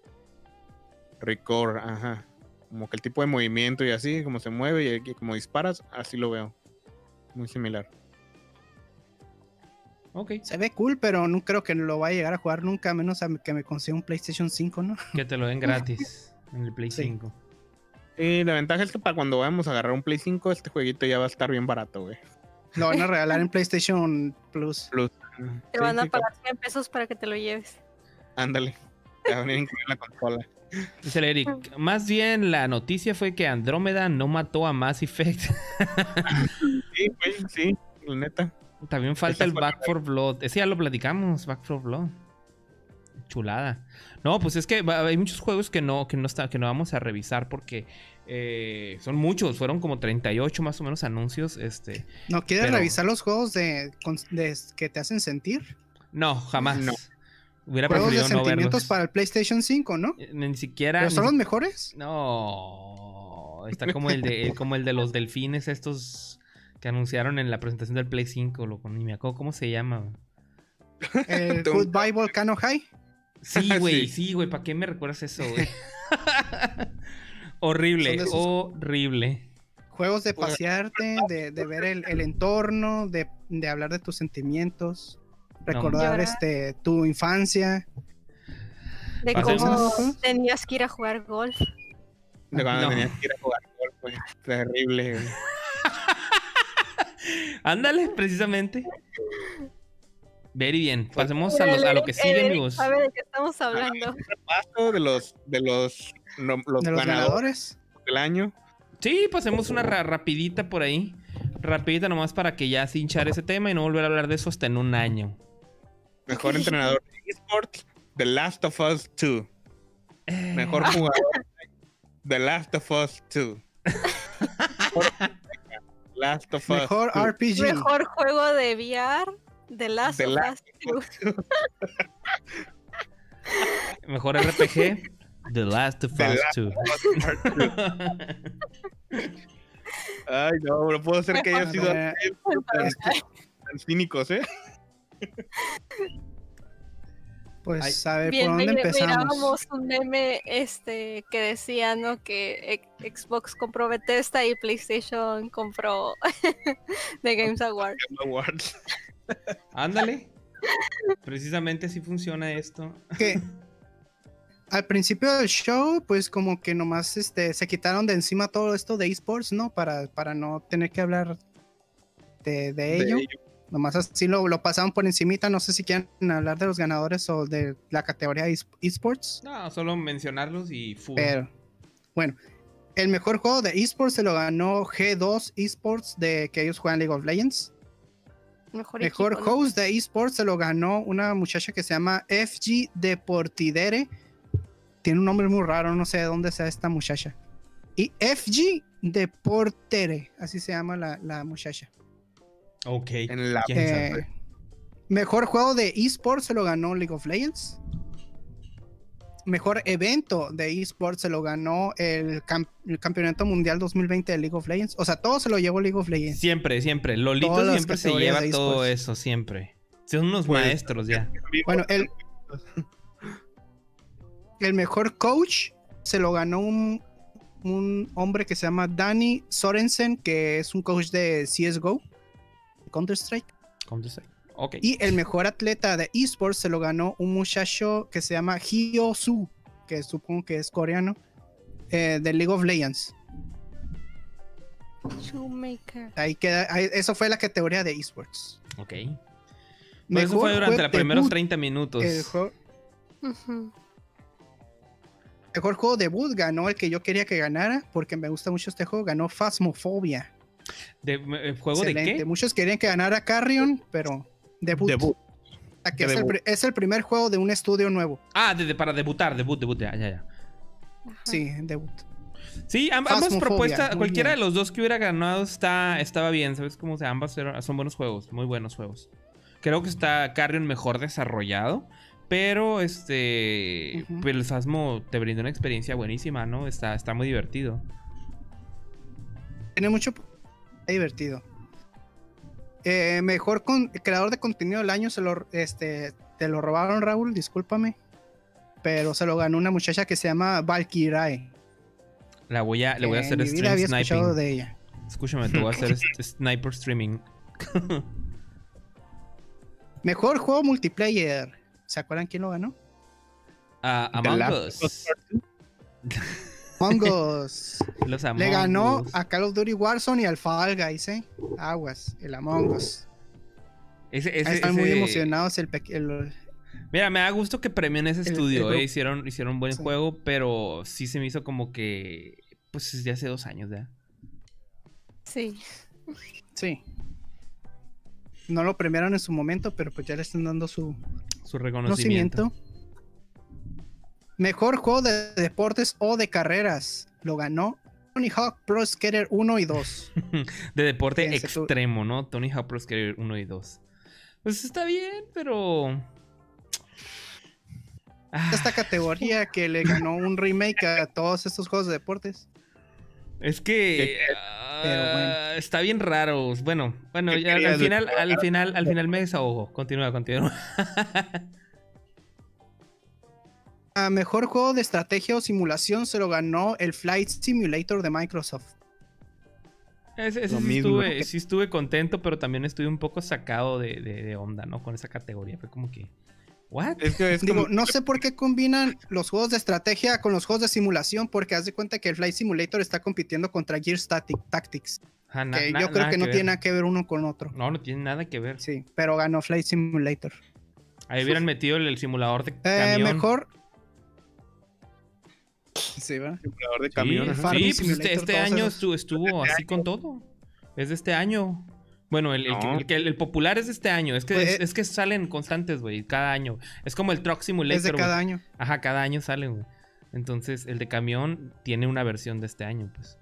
Record, ajá. Como que el tipo de movimiento y así, como se mueve y como disparas, así lo veo. Muy similar. Ok. Se ve cool, pero no creo que lo vaya a llegar a jugar nunca, a menos a que me consiga un PlayStation 5, ¿no? Que te lo den gratis en el Play Sí. 5. Y la ventaja es que para cuando vayamos a agarrar un Play 5, este jueguito ya va a estar bien barato, güey. Lo van a regalar en PlayStation Plus. Plus. Te Sí, van a pagar 100 pesos para que te lo lleves. Ándale. Te va a incluida la consola. Dice el Eric, más bien la noticia fue que Andrómeda no mató a Mass Effect. Sí, güey, sí, la neta. También falta el Back for Blood. Ese ya lo platicamos, Back for Blood. Chulada. No, pues es que hay muchos juegos que no, que no, está, que no vamos a revisar porque eh, son muchos. Fueron como 38 más o menos anuncios. Este, ¿No quieres Pero- revisar los juegos de, de- que te hacen sentir? no, jamás. No. Hubiera Juegos de preferido no sentimientos verlos. para el PlayStation 5, ¿no? Eh, Ni siquiera. ¿Pero ni son los mejores? No. Está como el de como el de los delfines estos que anunciaron en la presentación del Play 5, loco. Ni me acuerdo cómo se llama. El Tú- Goodbye Volcano High. Sí, güey, Sí. sí, güey. ¿Para qué me recuerdas eso, güey? horrible, esos- horrible. Juegos de pasearte, de, de ver el, el entorno, de, de hablar de tus sentimientos, recordar este tu infancia. De cómo tenías que ir a jugar golf. De cuando No. tenías que ir a jugar golf, güey. Terrible, güey. Ándale, precisamente. Very bien. Pasemos a, los- a lo que sigue, amigos. sabe de qué estamos hablando. Paso de los, de los, no, los de los ganadores ganadores. del año. Sí, pasemos una ra- rapidita por ahí. Rapidita nomás para que ya sin hinchar ese tema y no volver a hablar de eso hasta en un año. Mejor entrenador de esports, The Last of Us 2. Eh, Mejor jugador, The Last of Us 2. Mejor- Last of Us Mejor 2. RPG. Mejor juego de VR de Last The of Last Us 2. Mejor RPG. The Last of The Us Last 2. Ay, no, no puedo ser que haya sido Eh, tan, tan cínicos, ¿eh? Pues a ver, Bien, ¿por dónde empezamos? mirábamos un meme este que decía, ¿no? Que Xbox compró Bethesda y PlayStation compró The Games Award. Awards. Ándale. Precisamente así funciona esto. que al principio del show, pues como que nomás este, se quitaron de encima todo esto de esports, ¿no? Para, para no tener que hablar de, de ello. De ello. Nomás así lo, lo pasaron por encimita. No sé si quieren hablar de los ganadores o de la categoría esports. No, solo mencionarlos y fu. Pero, bueno, el mejor juego de esports se lo ganó G2 Esports, de que ellos juegan League of Legends. Mejor, Mejor equipo, ¿no? host de esports se lo ganó una muchacha que se llama FG Deportidere. Tiene un nombre muy raro, no sé de dónde sea esta muchacha. Y FG Deportere, así se llama la, la muchacha. Ok. En la ¿Quién Eh, sabe? mejor juego de esports se lo ganó League of Legends. Mejor evento de esports se lo ganó el, cam- el Campeonato Mundial 2020 de League of Legends. O sea, todo se lo llevó League of Legends. Siempre, siempre. Lolito Todas siempre se lleva todo eso, siempre. Son unos Pues, maestros ya. Bueno, el, el mejor coach se lo ganó un un hombre que se llama Danny Sorensen, que es un coach de CSGO, Counter-Strike. Counter-Strike. Ok. Y el mejor atleta de esports se lo ganó un muchacho que se llama Hyo Su, que supongo que es coreano, eh, de League of Legends. Shoemaker. Ahí queda, ahí- eso fue la categoría de esports. Ok. Pues eso fue durante los primeros 30 minutos. El juego- Ujú. mejor juego debut ganó el que yo quería que ganara, porque me gusta mucho este juego, ganó Phasmophobia. De, eh, ¿Juego de qué? Muchos querían que ganara Carrion, pero debut. Debut. Que es, el, debut. pri- es el primer juego de un estudio nuevo. Ah, de- de- para debutar, debut, debut, ya, ya, ya. Sí, debut. Sí, amb- ambas propuestas, cualquiera bien. de los dos que hubiera ganado está, estaba bien, ¿sabes? Como sea, ambas eran- son buenos juegos, muy buenos juegos. Creo que está Carrion mejor desarrollado, pero este, Ujú. pues el Phasmo te brindó una experiencia buenísima, ¿no? Está, está muy divertido. Tiene mucho. Está divertido. Eh, mejor con, creador de contenido del año se lo, este, te lo robaron, Raúl, discúlpame. Pero se lo ganó una muchacha que se llama Valkyrae. La voy a, le voy a Eh, hacer vida stream había escuchado sniping. de ella. Escúchame, te voy a hacer este sniper streaming. Mejor juego multiplayer. ¿Se acuerdan quién lo ganó? The Among Us. Among Us. Los Among Le ganó Us. a Call of Duty Warzone y al Fall Guys, ¿eh? Aguas, el Among Us. Ese- Ahí ese- están muy emocionados el, Mira, me da gusto que premien ese El- estudio, el eh. Hicieron, hicieron un buen Sí. juego, pero sí se me hizo como que. Pues desde hace dos años ya. Sí. Sí. No lo premiaron en su momento, pero pues ya le están dando su Su reconocimiento. Mejor juego de deportes o de carreras. Lo ganó Tony Hawk Pro Skater 1 y 2. De deporte Fíjense tú. extremo, ¿no? Tony Hawk Pro Skater 1 y 2. Pues está bien, pero. Ah, Esta categoría que le ganó un remake a todos estos juegos de deportes. es que. Bueno. ah, Está bien raro. Bueno, bueno, ¿Qué ya al final, al final, al final me desahogo. Continúa, continúa. A mejor juego de estrategia o simulación se lo ganó el Flight Simulator de Microsoft. Ese, ese Lo sí, mismo. estuve, sí estuve contento, pero también estuve un poco sacado de, de- de onda, ¿no? Con esa categoría. Fue como que. ¿What? Es que es Digo, como- no sé por qué combinan los juegos de estrategia con los juegos de simulación, porque haz de cuenta que el Flight Simulator está compitiendo contra Gear Static Tactics. Ajá, na- que na- yo creo que no ver. tiene nada que ver uno con otro. No, no tiene nada que ver. Sí, pero ganó Flight Simulator. Ahí hubieran metido el, el simulador de Eh, camión. mejor. Sí, ¿verdad? simulador de Sí, camión. el ajá. Farming sí, pues este, este año estuvo, estuvo así con todo. Es de este año. Bueno, el, el que- No. el, que- el popular es de este año. Es que, Pues, es, es que salen constantes, güey, cada año. Es como el Truck Simulator. Es de cada año. Ajá, cada año salen, güey. Entonces, el de camión tiene una versión de este año, pues.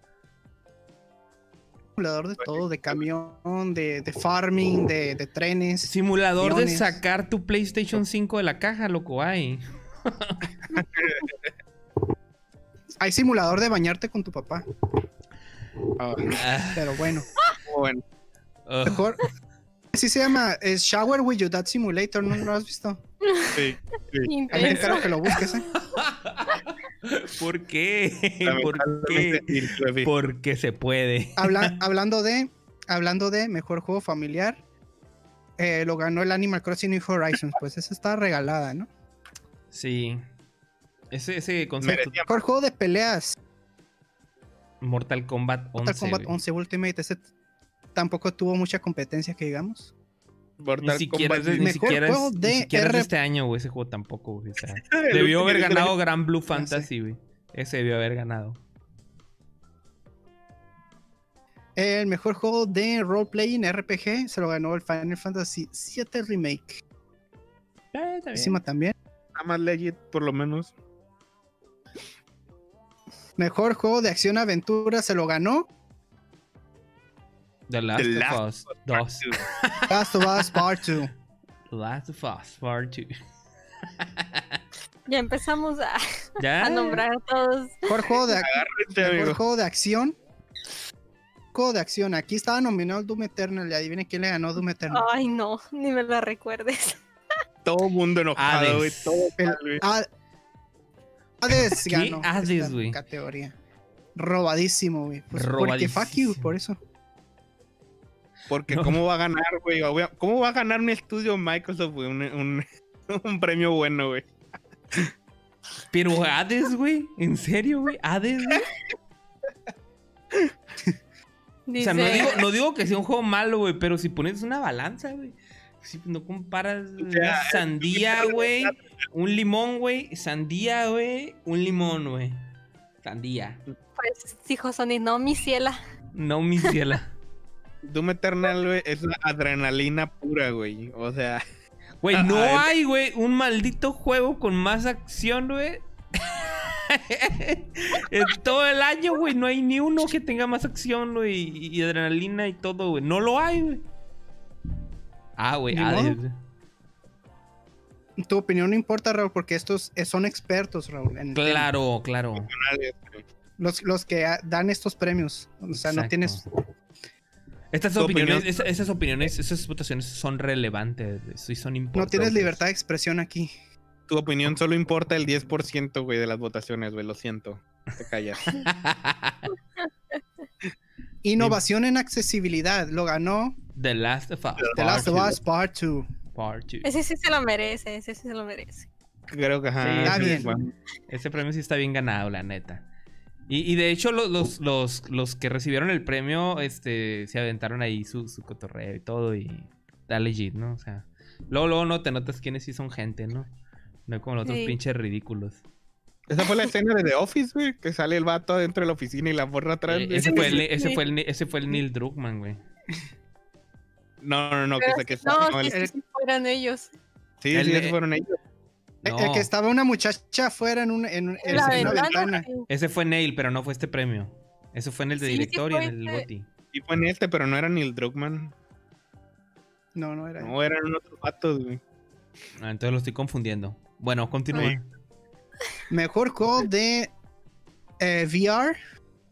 Simulador de todo, de camión, de, de farming, de, de trenes. Simulador de sacar tu PlayStation 5 de la caja, loco, hay. Hay simulador de bañarte con tu papá. Ah, Ah, Pero bueno, bueno. ugh. mejor. Sí se llama es Shower with Your Dad Simulator, ¿no lo has visto? Sí, sí. Ahí encargo que lo busques, ¿eh? ¿Por qué? ¿Por qué? Porque se puede. Habla- hablando de hablando de mejor juego familiar, eh, lo ganó el Animal Crossing New Horizons. Pues esa está regalada, ¿no? Sí. Ese, ese concepto. Mejor juego de peleas, Mortal Kombat 11. Mortal Kombat güey. 11 Ultimate. Ese tampoco tuvo mucha competencia, que digamos. Ni Mortal es Kombat. ni Mejor siquiera, es, juego ni de siquiera es de este año, güey. Ese juego tampoco, güey. o sea, El debió haber ganado Gran Blue. Fantasy, güey. Ese debió haber ganado. El mejor juego de role-playing RPG se lo ganó el Final Fantasy VII Remake. Eh, está bien. Encima también. Está más legit, por lo menos. Mejor juego de acción-aventura se lo ganó The Last The of Us 2. Last of Us Part 2. The Last of Us Part 2. Ya empezamos a, ¿Ya? a nombrar a todos. Mejor juego de, Agárrate, mejor amigo. juego de acción. Juego de acción. Aquí estaba nominado el Doom Eternal. Y adivinen quién le ganó Doom Eternal. Ay, no, ni me la recuerdes. Todo mundo enojado, güey. Todo El- Hades ¿Qué? ganó güey. categoría. robadísimo, güey. Pues porque fuck you, por eso. Porque No. ¿cómo va a ganar, güey? ¿Cómo va a ganar un estudio Microsoft, güey? Un, un- un premio bueno, güey. Pero Hades, güey. ¿En serio, güey? Hades, güey. O sea, no digo, no digo que sea un juego malo, güey, pero si pones una balanza, güey. Si no comparas sea, una sandía, güey. Un limón, güey. Sandía, güey. Un limón, güey. Sandía. pues, dijo Sony, no, mi ciela. No, mi ciela. Doom Eternal, güey, es la adrenalina pura, güey. O sea, Güey, Ah, no ah, hay, güey, un maldito juego con más acción, güey. en todo el año, güey, no hay ni uno que tenga más acción, güey, y, y adrenalina y todo, güey. No lo hay, güey. Ah, güey. Tu opinión no importa, Raúl, porque estos eh, son expertos, Raúl. en el tema. Claro, claro. Los, los que dan estos premios. O sea, no tienes. Estas opiniones, opinión- esa- esas opiniones, esas votaciones son relevantes, sí son importantes. No tienes libertad de expresión aquí. tu opinión solo importa el 10%, güey, de las votaciones, güey. Lo siento. Te callas. Innovación en accesibilidad. Lo ganó The Last of Us. The Last of Us Part 2. Part. Ese sí se lo merece, ese sí se lo merece. Creo que ajá. Sí, está sí, bien. bueno. Ese premio sí está bien ganado, la neta. Y, y de hecho, los, los, los, los que recibieron el premio, este, se aventaron ahí su, su cotorreo y todo. Y está legit, ¿no? O sea, luego, luego no te notas quiénes sí son gente, ¿no? No como los otros pinches ridículos. Esa fue la escena de The Office, güey, que sale el vato adentro de la oficina y la borra atrás. Eh, ese, fue el, ese, fue el, ese fue el Neil Druckmann, güey. No, no, no, que, que no, no, sí, el- sí, sí fueran ellos. sí, el sí, esos fueron ellos. El- No, El que estaba una muchacha afuera en, un, en, en una ventana. ventana. sí. ese fue Neil, pero no fue este premio. Ese fue en el de Sí, sí director y en el este. GOTY. Y fue en este, pero no era ni el Druckmann. No, no era. No, eran otros vatos, güey. Ah, entonces lo estoy confundiendo. Bueno, continúa. Sí. Mejor juego de eh, VR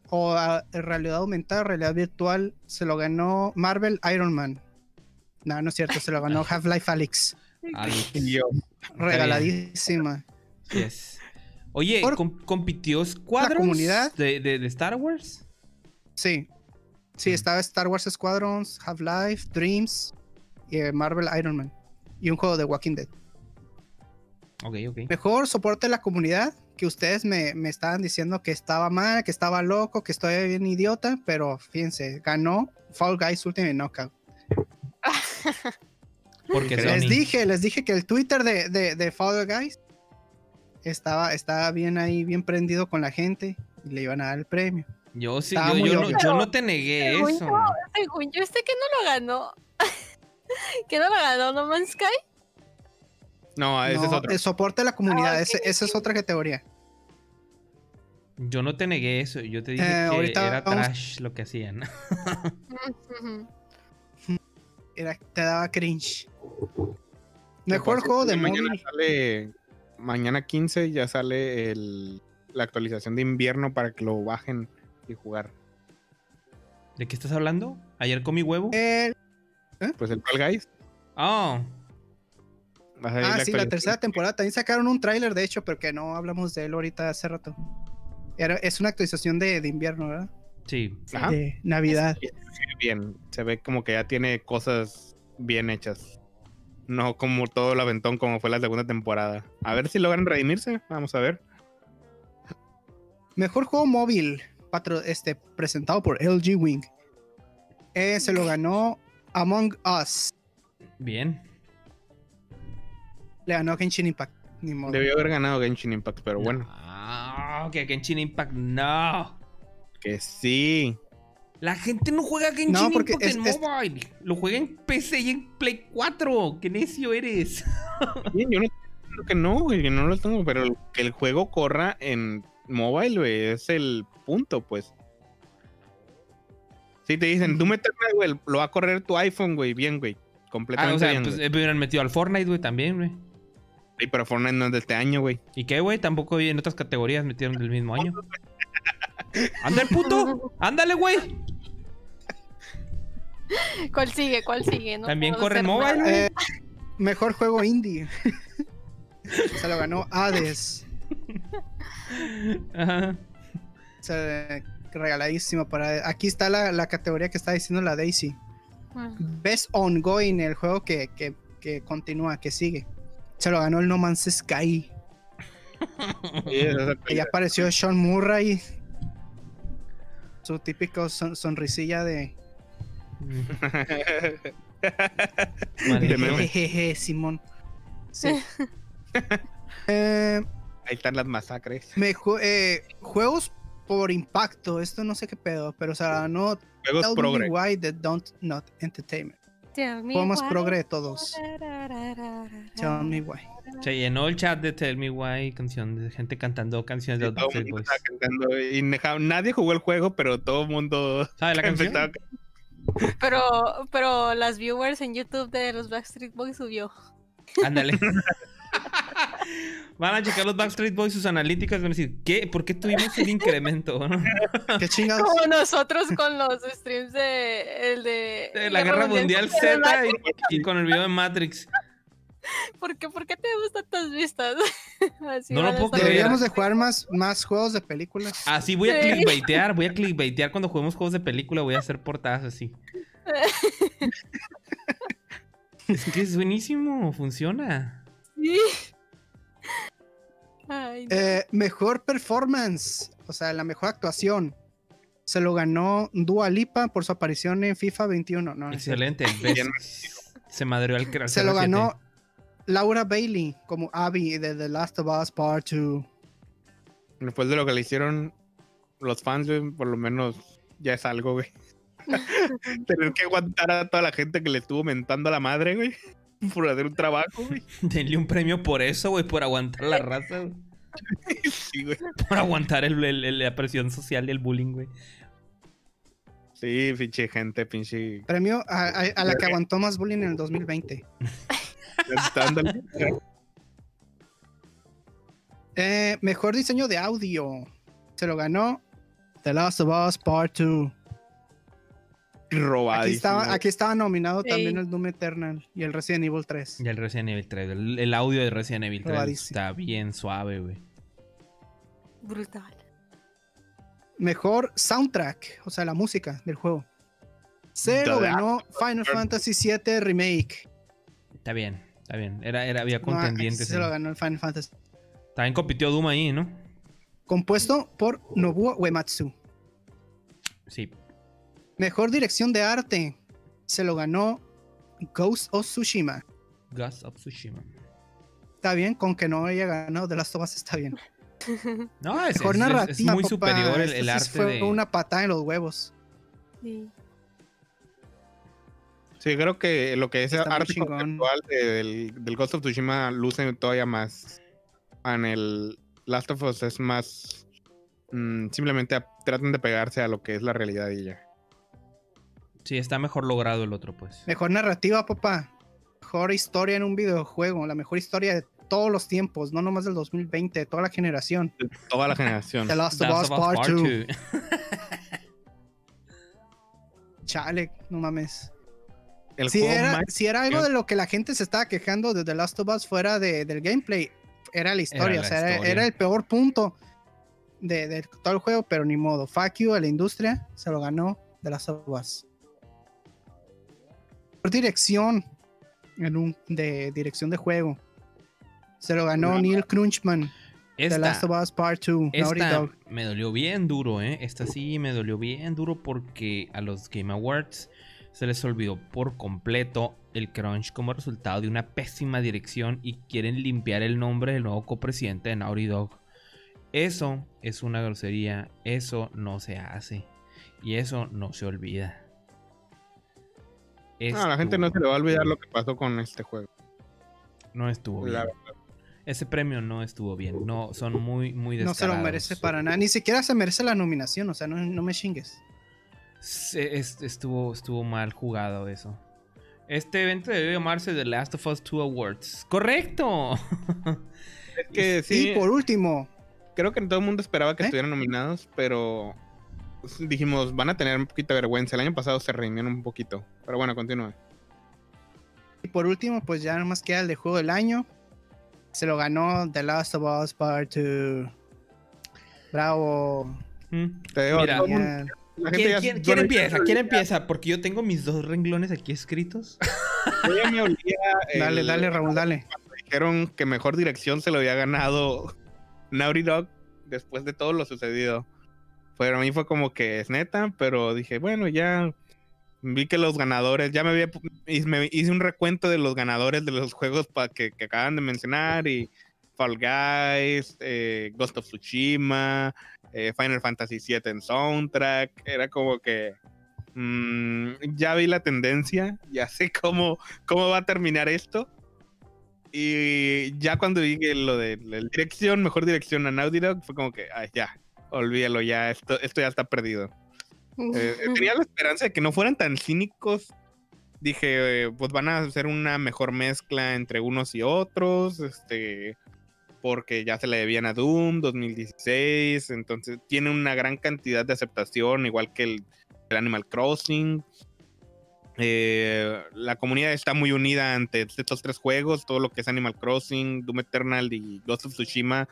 o ah, realidad aumentada, realidad virtual, se lo ganó Marvel Iron Man. No, no es cierto, se lo ganó Half-Life Alyx. Alex. Y yo. Regaladísima. Yes. Oye, Por- com- ¿compitió Squadrons comunidad. de, de, de Star Wars? Sí. Sí, Mm. estaba Star Wars Squadrons, Half-Life, Dreams y eh, Marvel Iron Man. Y un juego de Walking Dead. Ok, ok. Mejor soporte de la comunidad, que ustedes me, me estaban diciendo que estaba mal, que estaba loco, que estoy bien idiota, pero fíjense, ganó Fall Guys Ultimate Knockout. Porque Les Sony. dije, les dije que el Twitter de, de, de Fall Guys estaba, estaba bien ahí, bien prendido con la gente y le iban a dar el premio. Yo sí, yo, no, obvio. yo no te negué Según eso. yo- Según yo, este que no lo ganó. que no lo ganó No Man's Sky. No, ese es otro. El soporte de la comunidad, Ah, ese- esa es otra categoría. Yo no te negué eso. Yo te dije Eh, que era vamos- trash lo que hacían. Era, te daba cringe. Mejor juego de mañana móvil. Sale, mañana 15 ya sale el, la actualización de invierno para que lo bajen y jugar. ¿De qué estás hablando? ¿Ayer comí huevo? El- Pues el Fall Guys. Oh, ah, sí, la tercera temporada. También sacaron un tráiler, de hecho, pero que no hablamos de él ahorita hace rato. Era, es una actualización de, de invierno, ¿verdad? sí. Ajá. De Navidad. Bien, se ve como que ya tiene cosas bien hechas. No como todo el aventón como fue la segunda temporada. A ver si logran redimirse. Vamos a ver. Mejor juego móvil, patro- este, presentado por LG Wing. Eh, se lo ganó Among Us. Bien. Le ganó Genshin Impact. Ni modo. Debió haber ganado Genshin Impact, pero bueno, Ah, que Genshin Impact no. que sí. La gente no juega Genshin No, porque Impact es- en es- mobile. Lo juega en PC y en Play 4. ¡Qué necio eres! Bien, yo no creo que no, güey, que no lo tengo, pero que el juego corra en mobile, güey, es el punto, pues. Si te dicen, tú metes, güey, lo va a correr tu iPhone, güey, bien, güey. Ah, Completamente o sea, bien. pues güey. eh, hubieran metido al Fortnite, güey, también, güey. Sí, pero Fortnite no es de este año, güey. ¿Y qué, güey? Tampoco en otras categorías metieron del mismo año. ¡Anda el puto! ¡Ándale, güey! ¿Cuál sigue? ¿Cuál sigue? No También corre mobile, güey. Eh, mejor juego indie. se lo ganó Hades. Ajá. Se- regaladísimo para. Aquí está la, la categoría que está diciendo la Daisy. Ah. Best Ongoing, el juego que, que, que continúa, que sigue. Se lo ganó el No Man's Sky. Y ya apareció Sean Murray. Su típico son- sonrisilla de. Jejeje, Simón. Sí. Eh, Ahí están las masacres. mejo- eh, juegos por impacto. Esto no sé qué pedo, pero se lo ganó Juegos Tell progre. Me Why the Don't Not Entertainment. Why. progre todos. Tell me why. Se llenó el chat de Tell Me Why, canción de gente cantando canciones de Sí, los todo el mundo estaba cantando, y nadie jugó el juego, pero todo el mundo ¿Sabe la canción? empezaba a Pero, pero las viewers en YouTube de los Backstreet Boys subió. Ándale. Van a checar los Backstreet Boys sus analíticas y van a decir, ¿qué? ¿Por qué tuvimos un incremento? ¿Qué chingados? Como nosotros con los streams de el de, De la Guerra Mundial Z y, y con el video de Matrix. ¿Por qué, ¿Por qué tenemos tantas vistas? Así No lo puedo creer. Deberíamos de jugar más, más juegos de películas. Así voy a Sí. clickbaitear, voy a clickbaitear cuando juguemos juegos de película, voy a hacer portadas así. Es que es buenísimo, funciona. Sí. Ay, no. Eh, mejor performance, o sea, la mejor actuación. Se lo ganó Dua Lipa por su aparición en FIFA 21. No. Excelente. se madreó al Se lo CR7. ganó Laura Bailey como Abby de The Last of Us Part 2. Después de lo que le hicieron los fans, por lo menos ya es algo, güey. Tener que aguantar a toda la gente que le estuvo mentando a la madre, güey. Por hacer un trabajo, güey. Denle un premio por eso, güey, por aguantar la raza, güey. Sí, güey. Por aguantar el, el- el- la presión social y el bullying, güey. Sí, pinche gente, pinche. Premio a, a- a la que aguantó más bullying en el 2020. Dándole- Eh, mejor diseño de audio. Se lo ganó The Last of Us Part 2. Robadísimo. Aquí estaba, aquí estaba nominado Sí. también el Doom Eternal y el Resident Evil 3. Y el Resident Evil 3. El, el audio de Resident Evil 3 Probadísimo. está bien suave, güey. Brutal. Mejor soundtrack, o sea, la música del juego. Se lo ganó Final Fantasy VII Remake. Está bien, está bien. Era, era, había No, contendientes. se lo ganó el Final Fantasy. También compitió Doom ahí, ¿no? Compuesto por Nobuo Uematsu. Sí. Mejor dirección de arte. Se lo ganó Ghost of Tsushima. Ghost of Tsushima. Está bien, con que no haya ganado The Last of Us está bien. No, es, Mejor es- narrativa. es muy papá. superior el, el arte fue de... una patada en los huevos. Sí. Sí, creo que lo que es Está arte conceptual de- del, del Ghost of Tsushima luce todavía más. En el Last of Us es más. mm, simplemente a- tratan de pegarse a lo que es la realidad y ya. Sí, está mejor logrado el otro, pues. Mejor narrativa, papá. Mejor historia en un videojuego. La mejor historia de todos los tiempos, no nomás del 2020, de toda la generación. De Toda la generación. The Last of Us Part Part 2. 2. Chale, no mames. El Si era, más- si era algo de lo que la gente se estaba quejando de The Last of Us fuera de- del gameplay, era la historia. la o sea, era, era el peor punto de, de todo el juego, pero ni modo. Fuck you a la industria, se lo ganó The Last of Us. Por dirección, en un, de dirección de juego, se lo ganó No. Neil Crunchman, The Esta, Last of Us Part 2, Naughty esta Dog. me dolió bien duro, ¿eh? Esta sí me dolió bien duro porque a los Game Awards se les olvidó por completo el crunch como resultado de una pésima dirección y quieren limpiar el nombre del nuevo copresidente de Naughty Dog. Eso es una grosería, eso no se hace y eso no se olvida. No, a la gente no se le va a olvidar lo que pasó con este juego. No estuvo bien. La- Ese premio no estuvo bien. No, son muy, muy No se lo descarados. merece para nada, ni siquiera se merece la nominación, o sea, no, no me chingues. Se- es- estuvo, estuvo mal jugado eso. Este evento debe llamarse The Last of Us 2 Awards. ¡Correcto! Es que sí, Y por último, creo que todo el mundo esperaba que ¿Eh? estuvieran nominados, pero dijimos, van a tener un poquito de vergüenza. El año pasado se redimieron un poquito. Pero bueno, continúa. Y por último, pues ya nomás queda el de juego del año. Se lo ganó The Last of Us Part 2. Bravo. Mm. Te digo, Mira, ¿Quién, ya quién- quién bueno, empieza? ¿Quién empieza? Porque yo tengo mis dos renglones aquí escritos. me olía Dale, dale, Raúl, dale. Dijeron que mejor dirección se lo había ganado Naughty Dog después de todo lo sucedido. Pero a mí fue como que es neta, pero dije, bueno, ya vi que los ganadores, ya me había hice- un recuento de los ganadores de los juegos pa- que, acaban de mencionar y Fall Guys, eh, Ghost of Tsushima, eh, Final Fantasy VII en soundtrack, era como que mm, ya vi la tendencia, ya sé cómo, cómo va a terminar esto. Y ya cuando vi lo de la dirección, mejor dirección a Naughty Dog, fue como que, ay, ya, olvídalo ya, esto, esto ya está perdido. Eh, tenía la esperanza de que no fueran tan cínicos. Dije, eh, pues van a hacer una mejor mezcla entre unos y otros, este, porque ya se le debían a Doom 2016, entonces tiene una gran cantidad de aceptación, igual que el, el Animal Crossing. Eh, la comunidad está muy unida ante estos tres juegos, todo lo que es Animal Crossing, Doom Eternal y Ghost of Tsushima.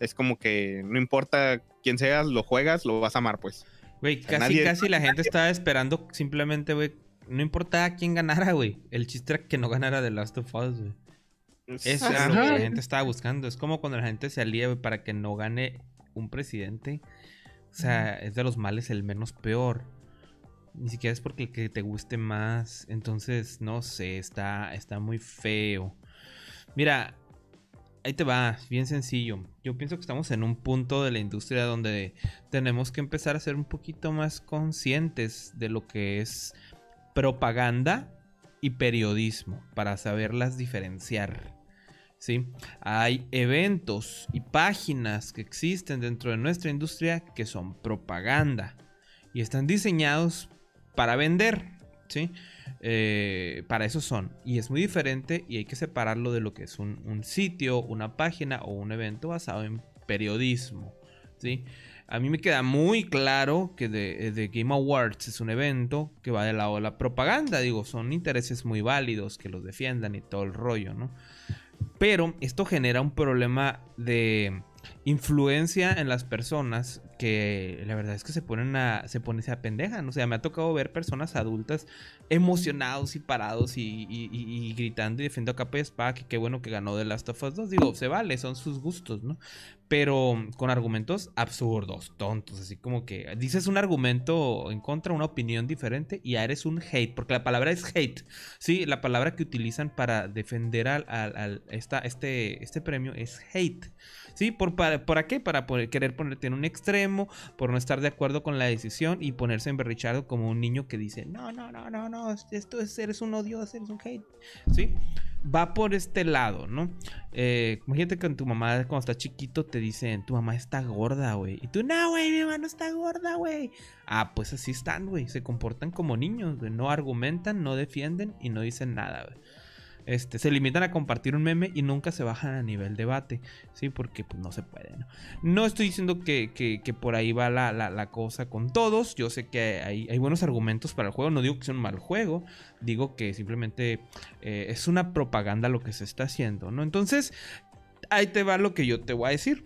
Es como que no importa quién seas, lo juegas, lo vas a amar, pues. Güey, sea, casi, nadie- casi la gente estaba esperando simplemente, güey. No importaba quién ganara, güey. El chiste era que no ganara The Last of Us, güey. Eso Ajá. es lo que la gente estaba buscando. Es como cuando la gente se alía, güey, para que no gane un presidente. O sea, es de los males el menos peor. Ni siquiera es porque el que te guste más. Entonces, no sé, está, está muy feo. Mira, ahí te va, bien sencillo. Yo pienso que estamos en un punto de la industria donde tenemos que empezar a ser un poquito más conscientes de lo que es propaganda y periodismo para saberlas diferenciar. ¿sí? Hay eventos y páginas que existen dentro de nuestra industria que son propaganda y están diseñados para vender. ¿Sí? Eh, para eso son. Y es muy diferente y hay que separarlo de lo que es un, sitio, una página o un evento basado en periodismo. ¿sí? A mí me queda muy claro que de, de Game Awards es un evento que va del lado de la propaganda. Digo, son intereses muy válidos que los defiendan y todo el rollo, ¿no? Pero esto genera un problema de influencia en las personas que la verdad es que se ponen a se ponen se apendejan, o sea, me ha tocado ver personas adultas emocionados y parados y, gritando y defendiendo a capa y que qué bueno que ganó The Last of Us 2. Digo, se vale, son sus gustos, ¿no? Pero con argumentos absurdos, tontos, así como que dices un argumento en contra, una opinión diferente y eres un hate, porque la palabra es hate, ¿sí? La palabra que utilizan para defender al, al- esta, este, este premio es hate. ¿Sí? ¿Por, para, ¿Para qué? Para querer ponerte en un extremo, por no estar de acuerdo con la decisión y ponerse emberrichado como un niño que dice, no, no, no, no, no, esto es, eres un odioso, eres un hate. ¿Sí? Va por este lado, ¿no? Eh, imagínate que tu mamá cuando está chiquito te dicen, tu mamá está gorda, güey. Y tú, no, güey, mi mamá no está gorda, güey. Ah, pues así están, güey. Se comportan como niños, güey. No argumentan, no defienden y no dicen nada, güey. Este, se limitan a compartir un meme y nunca se bajan a nivel debate, ¿sí? Porque pues no se puede, ¿no? Estoy diciendo que, que- por ahí va la, la- cosa con todos. Yo sé que hay, hay buenos argumentos para el juego. No digo que sea un mal juego. Digo que simplemente eh, es una propaganda lo que se está haciendo, ¿no? Entonces, ahí te va lo que yo te voy a decir.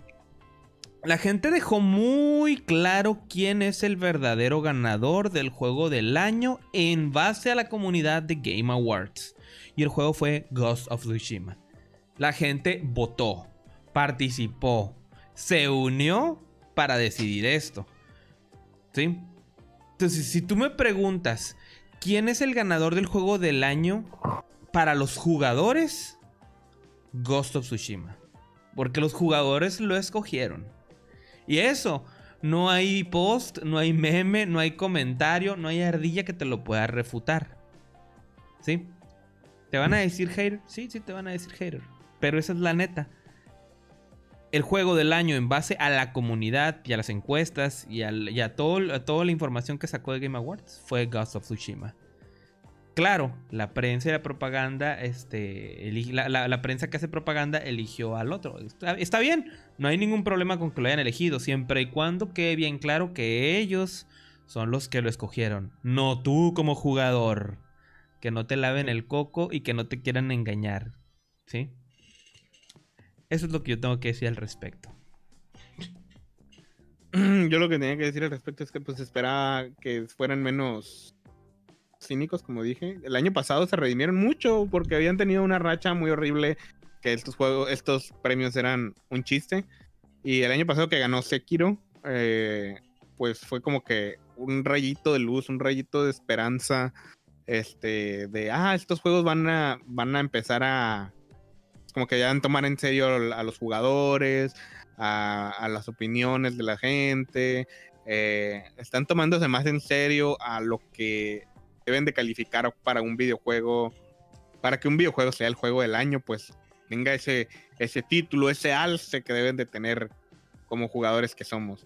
La gente dejó muy claro quién es el verdadero ganador del juego del año en base a la comunidad de Game Awards. Y el juego fue Ghost of Tsushima. La gente votó, participó, se unió para decidir esto. ¿Sí? Entonces, si tú me preguntas quién es el ganador del juego del año para los jugadores, Ghost of Tsushima. Porque los jugadores lo escogieron. Y eso, no hay post, no hay meme, no hay comentario, no hay ardilla que te lo pueda refutar. ¿Sí? ¿Te van a decir hater? Sí, sí, te van a decir hater. Pero esa es la neta. El juego del año en base a la comunidad y a las encuestas y, al- y a, todo, a toda la información que sacó de Game Awards fue Ghost of Tsushima. Claro, la prensa y la propaganda, este, la, la- la prensa que hace propaganda eligió al otro. Está, está bien, no hay ningún problema con que lo hayan elegido, siempre y cuando quede bien claro que ellos son los que lo escogieron, no tú como jugador. Que no te laven el coco y que no te quieran engañar. ¿Sí? Eso es lo que yo tengo que decir al respecto. yo lo que tenía que decir al respecto es que pues esperaba que fueran menos cínicos, como dije. El año pasado se redimieron mucho porque habían tenido una racha muy horrible, que estos juegos, estos premios eran un chiste. Y el año pasado que ganó Sekiro, eh, pues fue como que un rayito de luz, un rayito de esperanza, este, de, ah, estos juegos van a, van a empezar a, como que ya van a tomar en serio a los jugadores, a, las opiniones de la gente, eh, están tomándose más en serio a lo que deben de calificar para un videojuego, para que un videojuego sea el juego del año, pues tenga ese, ese título, ese alce que deben de tener como jugadores que somos.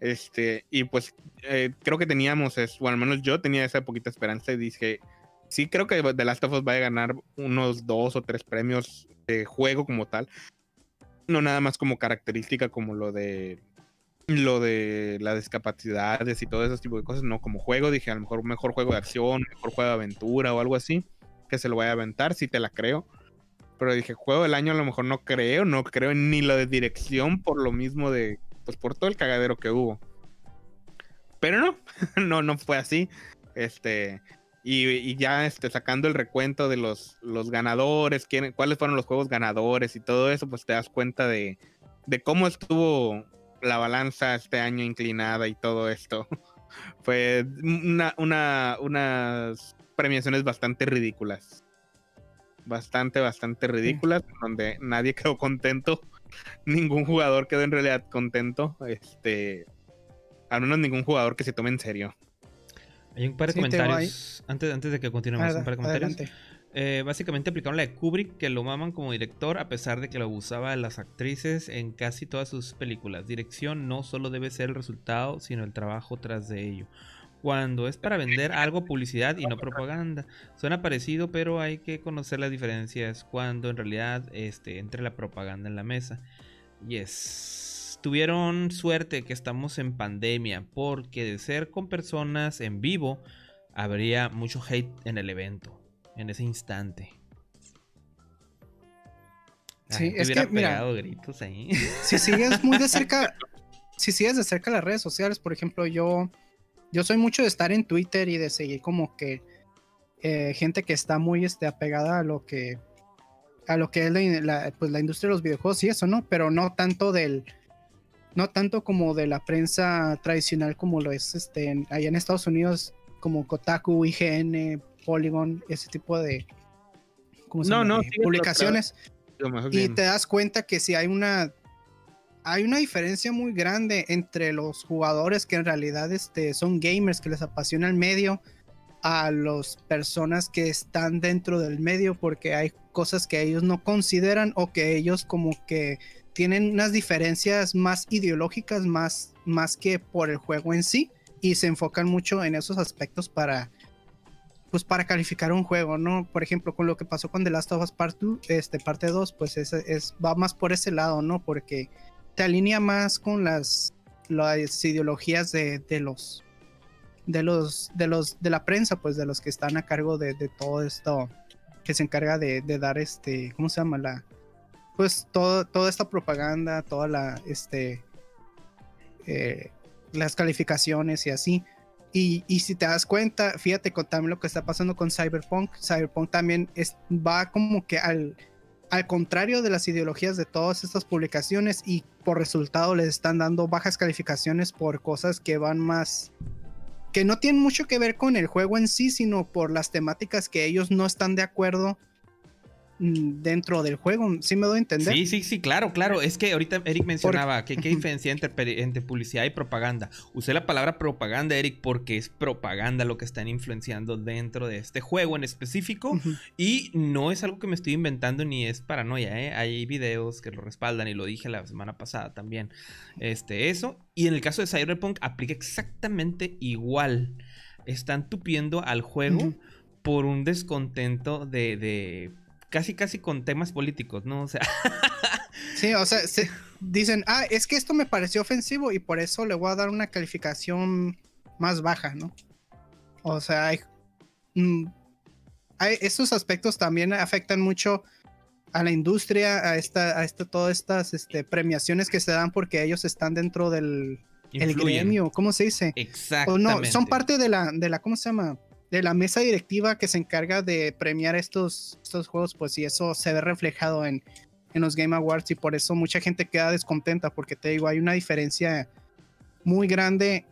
Este, y pues eh, creo que teníamos, es, o al menos yo tenía esa poquita esperanza y dije, sí creo que The Last of Us va a ganar unos dos o tres premios de juego como tal. No nada más como característica como lo de lo de las discapacidades y todo ese tipo de cosas, no como juego, dije a lo mejor mejor juego de acción, mejor juego de aventura o algo así, que se lo vaya a aventar, si te la creo. Pero dije, juego del año a lo mejor no creo, no creo ni lo de dirección por lo mismo de, pues por todo el cagadero que hubo. Pero no, no, no fue así. Este, y, ya este, sacando el recuento de los, los ganadores, quién, cuáles fueron los juegos ganadores y todo eso, pues te das cuenta de, de cómo estuvo la balanza este año inclinada y todo esto. Fue una, una, unas premiaciones bastante ridículas. Bastante, bastante ridículas, donde nadie quedó contento. Ningún jugador quedó en realidad contento. Este, al menos ningún jugador que se tome en serio. Hay un par de comentarios. Antes, antes de que continuemos, un par de comentarios. Eh, básicamente aplicaron la de Kubrick, que lo maman como director, a pesar de que lo abusaba de las actrices en casi todas sus películas. Dirección no solo debe ser el resultado, sino el trabajo tras de ello. Cuando es para vender algo, publicidad y no propaganda. Suena parecido, pero hay que conocer las diferencias cuando en realidad este, entre la propaganda en la mesa. Yes. Tuvieron suerte que estamos en pandemia, porque de ser con personas en vivo, habría mucho hate en el evento en ese instante. sí, es que mira, gritos ahí. si sigues muy de cerca, si sigues de cerca las redes sociales, por ejemplo, yo, yo soy mucho de estar en Twitter y de seguir como que eh, gente que está muy este, apegada a lo que a lo que es la, pues, la industria de los videojuegos y eso, ¿no? Pero no tanto del no tanto como de la prensa tradicional como lo es este allá en Estados Unidos como Kotaku, IGN, Polygon, ese tipo de publicaciones. Y te das cuenta que si hay una hay una diferencia muy grande entre los jugadores que en realidad este, son gamers que les apasiona el medio a las personas que están dentro del medio porque hay cosas que ellos no consideran o que ellos como que tienen unas diferencias más ideológicas más, más que por el juego en sí y se enfocan mucho en esos aspectos para pues para calificar un juego, ¿no? Por ejemplo, con lo que pasó con The Last of Us Part 2, este, parte 2, pues es, es, va más por ese lado, ¿no? Porque te alinea más con las, ideologías de, los de los de los de la prensa, pues de los que están a cargo de, todo esto, que se encarga de, dar este, ¿cómo se llama? La pues todo, toda esta propaganda, toda la este eh, las calificaciones y así. Y, si te das cuenta, fíjate con también lo que está pasando con Cyberpunk. Cyberpunk también es, va como que al, al contrario de las ideologías de todas estas publicaciones y por resultado les están dando bajas calificaciones por cosas que van más que no tienen mucho que ver con el juego en sí, sino por las temáticas que ellos no están de acuerdo dentro del juego. ¿Sí me doy a entender? Sí, sí, sí, claro, claro. Es que ahorita Eric mencionaba que qué diferencia entre, entre, publicidad y propaganda. Usé la palabra propaganda, Eric, porque es propaganda lo que están influenciando dentro de este juego en específico. Y no es algo que me estoy inventando ni es paranoia, ¿eh? Hay videos que lo respaldan y lo dije la semana pasada también. Este, eso. Y en el caso de Cyberpunk aplica exactamente igual. Están tupiendo al juego. Por un descontento de casi casi con temas políticos, ¿no? O sea. sí, o sea, dicen, ah, es que esto me pareció ofensivo y por eso le voy a dar una calificación más baja, ¿no? O sea, hay, mm, estos aspectos también afectan mucho a la industria, a esta, a esta, todas estas este, premiaciones que se dan porque ellos están dentro del, el gremio, ¿cómo se dice? O Exactamente. no, son parte de la, de la, ¿cómo se llama? De la mesa directiva que se encarga de premiar estos, estos juegos, pues y eso se ve reflejado en, en los Game Awards y por eso mucha gente queda descontenta porque te digo, hay una diferencia muy grande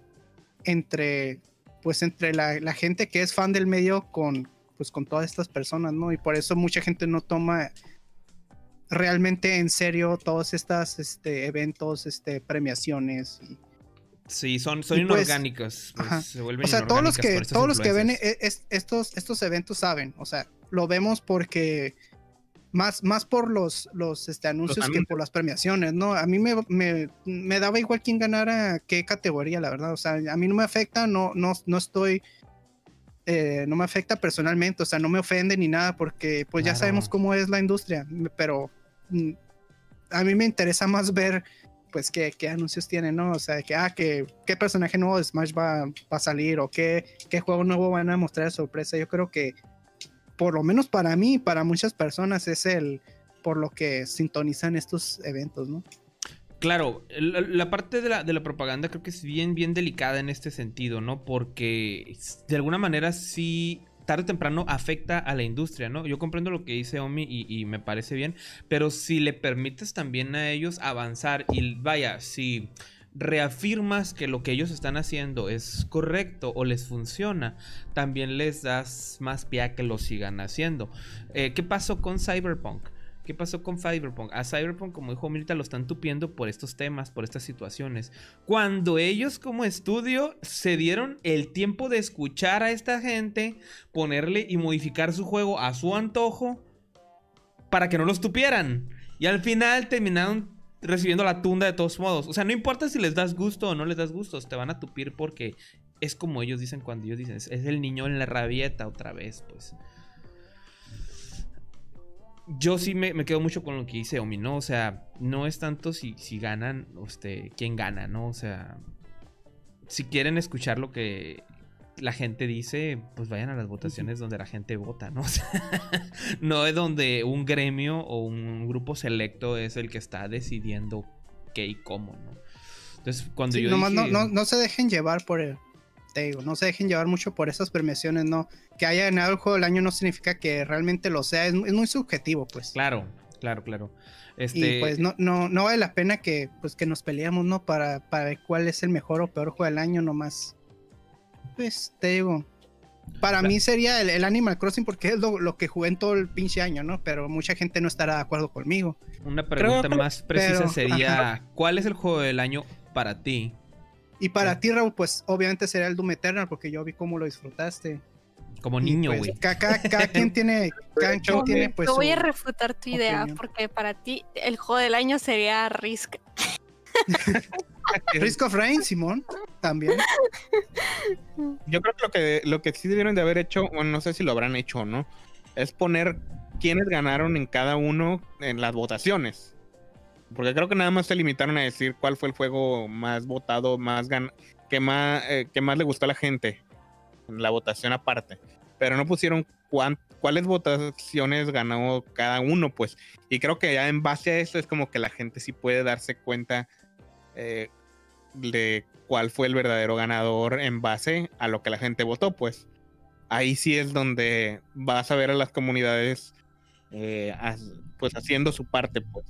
entre, pues entre la, la gente que es fan del medio con, pues con todas estas personas, ¿no? Y por eso mucha gente no toma realmente en serio todos estos este, eventos, este, premiaciones y, Sí, son, son pues, inorgánicos. pues, ajá. se vuelven O sea, todos los que, todos los que ven e- es- estos, estos eventos saben, o sea, lo vemos porque más, más por los, los este, anuncios que por las premiaciones, ¿no? A mí me, me, me daba igual quién ganara qué categoría, la verdad, o sea, a mí no me afecta, no, no, no estoy, eh, no me afecta personalmente, o sea, no me ofende ni nada porque pues ya sabemos cómo es la industria, pero mm, a mí me interesa más ver pues qué, qué anuncios tienen, ¿no? O sea, que, ah, que, qué personaje nuevo de Smash va, va a salir o qué, qué juego nuevo van a mostrar de sorpresa. Yo creo que, por lo menos para mí para muchas personas, es el por lo que sintonizan estos eventos, ¿no? Claro, la, la parte de la, de la propaganda creo que es bien, bien delicada en este sentido, ¿no? Porque de alguna manera sí, tarde o temprano afecta a la industria, ¿no? Yo comprendo lo que dice Omi y, me parece bien, pero si le permites también a ellos avanzar y vaya, si reafirmas que lo que ellos están haciendo es correcto o les funciona, también les das más pie a que lo sigan haciendo. Eh, ¿Qué pasó con Cyberpunk? ¿Qué pasó con Cyberpunk? A Cyberpunk, como dijo Milita, lo están tupiendo por estos temas, por estas situaciones. Cuando ellos como estudio se dieron el tiempo de escuchar a esta gente, ponerle y modificar su juego a su antojo para que no los tupieran. Y al final terminaron recibiendo la tunda de todos modos. O sea, no importa si les das gusto o no les das gusto, te van a tupir porque es como ellos dicen cuando ellos dicen, es el niño en la rabieta otra vez, pues yo sí me, me quedo mucho con lo que dice Omi, ¿no? O sea, no es tanto si, si ganan, este, quién gana, ¿no? O sea, si quieren escuchar lo que la gente dice, pues vayan a las votaciones donde la gente vota, ¿no? O sea, no es donde un gremio o un grupo selecto es el que está decidiendo qué y cómo, ¿no? Entonces, cuando Sí, yo nomás dije- no, no, no se dejen llevar por el, te digo, no se dejen llevar mucho por esas premiaciones, no. Que haya ganado el juego del año no significa que realmente lo sea, es, es muy subjetivo, pues. Claro, claro, claro. Y Este, pues no, no, no vale la pena que, pues, que nos peleemos, ¿no? Para, para ver cuál es el mejor o peor juego del año, nomás. Pues te digo. Para Claro. mí sería el, el Animal Crossing porque es lo, lo que jugué en todo el pinche año, ¿no? Pero mucha gente no estará de acuerdo conmigo. Una pregunta más precisa pero- sería, ¿cuál es el juego del año para ti? Y para ti, Raúl, pues obviamente sería el Doom Eternal porque yo vi cómo lo disfrutaste. Como niño, pues, güey. ca- cada, quien tiene, cada hecho, quien tiene pues Yo voy a refutar tu idea opinión. porque para ti el juego del año sería Risk. Risk of Rain, Simón, también. Yo creo que lo que lo que sí debieron de haber hecho, bueno, no sé si lo habrán hecho o no, es poner quiénes ganaron en cada uno en las votaciones. Porque creo que nada más se limitaron a decir cuál fue el juego más votado, más gan que más eh, que más le gustó a la gente en la votación aparte. Pero no pusieron cuán- cuáles votaciones ganó cada uno, pues. Y creo que ya en base a eso es como que la gente sí puede darse cuenta eh, de cuál fue el verdadero ganador en base a lo que la gente votó, pues. Ahí sí es donde vas a ver a las comunidades eh, pues haciendo su parte, pues.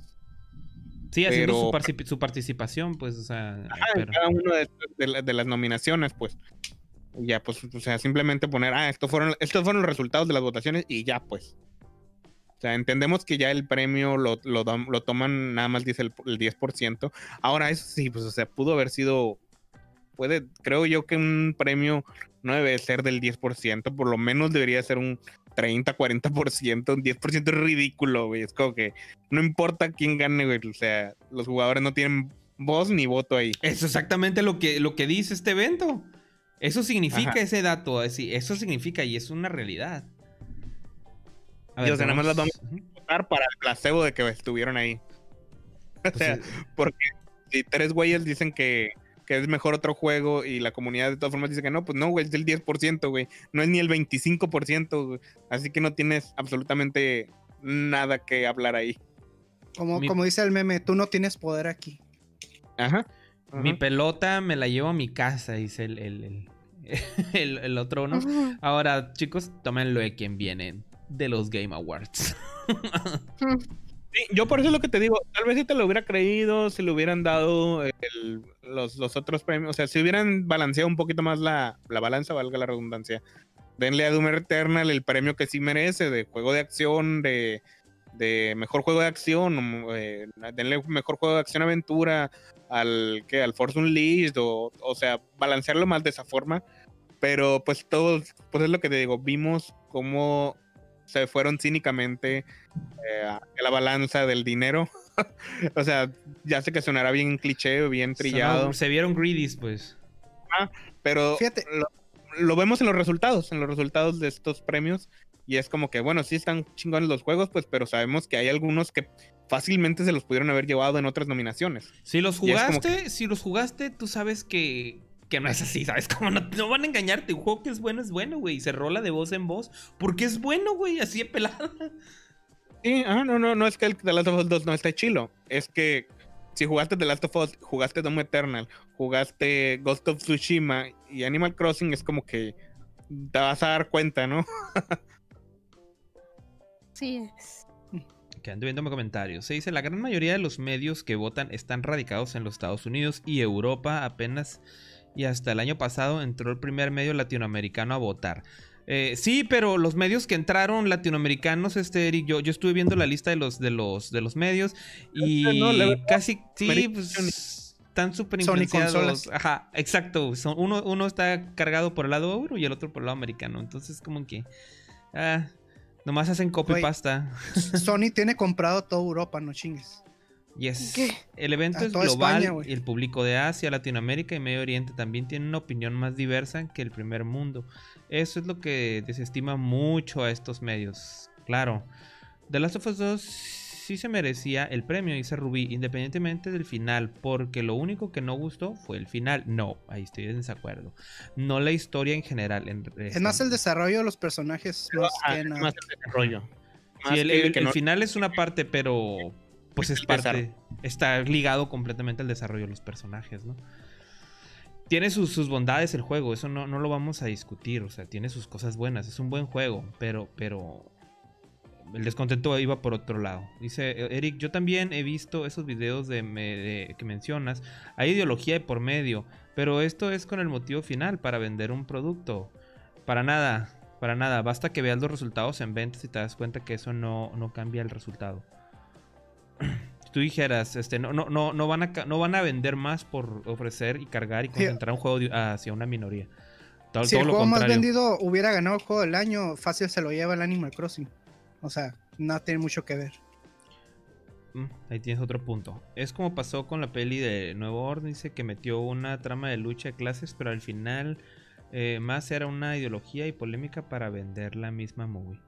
Sí, haciendo su, pero- particip- su participación, pues, o sea, Ajá, en pero- cada uno de, de la- de las nominaciones, pues. Ya, pues, o sea, simplemente poner, ah, estos fueron, estos fueron los resultados de las votaciones y ya, pues. O sea, entendemos que ya el premio lo, lo, toman nada más 10, el, el 10%. Ahora, eso sí, pues, o sea, pudo haber sido, puede, creo yo que un premio no debe ser del 10%, por lo menos debería ser un 30, 40%, un 10% es ridículo, güey. Es como que no importa quién gane, güey. O sea, los jugadores no tienen voz ni voto ahí. Es exactamente lo que, lo que dice este evento. Eso significa Ajá. ese dato, así, eso significa y es una realidad. A Y, o sea, nada más las Ujú. votar para el placebo de que estuvieron ahí. O sea, eh, porque si tres güeyes dicen que, que es mejor otro juego y la comunidad de todas formas dice que no, pues no, güey, es el 10%, güey. No es ni el 25%, güey. Así que no tienes absolutamente nada que hablar ahí. Como, Mi- como dice el meme, tú no tienes poder aquí. Ajá. Mi pelota me la llevo a mi casa, dice el, el, el- el- el otro, ¿no? Ahora, chicos, tómenlo de quien viene. De los Game Awards. Sí, yo por eso es lo que te digo, tal vez si te lo hubiera creído, si le hubieran dado el- los, los otros premios, o sea, si hubieran balanceado un poquito más la, la balanza, valga la redundancia, denle a Doom Eternal el premio que sí merece de juego de acción, de, de mejor juego de acción, o, eh, denle mejor juego de acción aventura al que al Force Unleashed, o, o sea, balancearlo más de esa forma, pero pues todos, pues es lo que te digo, vimos cómo se fueron cínicamente eh, a la balanza del dinero. o sea, ya sé que sonará bien cliché, bien trillado, Sonó- se vieron greedies, pues. pero Fíjate. lo, lo vemos en los resultados, en los resultados de estos premios. Y es como que, bueno, sí están chingones los juegos, pues, pero sabemos que hay algunos que fácilmente se los pudieron haber llevado en otras nominaciones. Si los jugaste, si los jugaste, tú sabes que, que no es así, ¿sabes? Como no, no van a engañarte. Un juego que es bueno es bueno, güey. Y se rola de voz en voz. Porque es bueno, güey. Así de pelada. Sí, ah, no, no, no es que el The Last of Us 2 no esté chilo. Es que si jugaste The Last of Us, jugaste Doom Eternal, jugaste Ghost of Tsushima y Animal Crossing, es como que te vas a dar cuenta, ¿no? Sí es. Que ando viendo comentarios. Se dice, la gran mayoría de los medios que votan están radicados en los Estados Unidos y Europa apenas y hasta el año pasado entró el primer medio latinoamericano a votar. Eh, sí, pero los medios que entraron latinoamericanos, este Eric, yo, yo estuve viendo la lista de los, de los, de los medios y No, casi, sí, pues, están súper influenciados. Ajá, exacto. Son, uno, uno está cargado por el lado euro y el otro por el lado americano. Entonces, como que, ah, nomás hacen copy Güey. pasta. Sony tiene comprado toda Europa, no chingues. Yes. ¿Qué? El evento A es global España, y el público de Asia, Latinoamérica y Medio Oriente también tiene una opinión más diversa que el primer mundo. Eso es lo que desestima mucho a estos medios. Claro, The Last of Us 2 sí se merecía el premio, dice Rubí, independientemente del final, porque lo único que no gustó fue el final. No, ahí estoy en desacuerdo. No la historia en general. en- Es más el desarrollo de los personajes. Más Ah, que es nada. más el desarrollo. Sí, el, que- el- que el no- final es una parte, pero pues es parte, está ligado completamente al desarrollo de los personajes, ¿no? Tiene sus, sus bondades el juego, eso no, no lo vamos a discutir, o sea, tiene sus cosas buenas, es un buen juego, pero, pero el descontento iba por otro lado. Dice eh, Eric, yo también he visto esos videos de, me- de- que mencionas, hay ideología de por medio, pero esto es con el motivo final, para vender un producto. Para nada, para nada, basta que veas los resultados en ventas y te das cuenta que eso no, no cambia el resultado. Si tú dijeras, este, no, no, no, no, van a, no van a vender más por ofrecer y cargar y concentrar un juego hacia una minoría. Todo, si todo el lo juego más vendido hubiera ganado el juego del año, fácil se lo lleva el Animal Crossing. O sea, no tiene mucho que ver. Mm, Ahí tienes otro punto. Es como pasó con la peli de Nuevo Orden, dice que metió una trama de lucha de clases, pero al final eh, más era una ideología y polémica para vender la misma movie.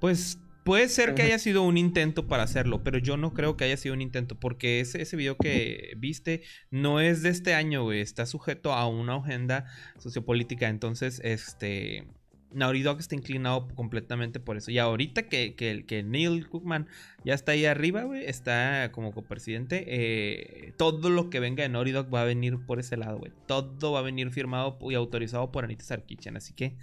Pues puede ser que haya sido un intento para hacerlo, pero yo no creo que haya sido un intento, porque ese, ese video que viste no es de este año, güey, está sujeto a una agenda sociopolítica, entonces, este... Naughty está inclinado completamente por eso. Y ahorita que, que, que Neil Cookman ya está ahí arriba, güey. Está como copresidente. eh, todo lo que venga de Naughty va a venir por ese lado, güey. Todo va a venir firmado y autorizado por Anita Sarkisian. Así que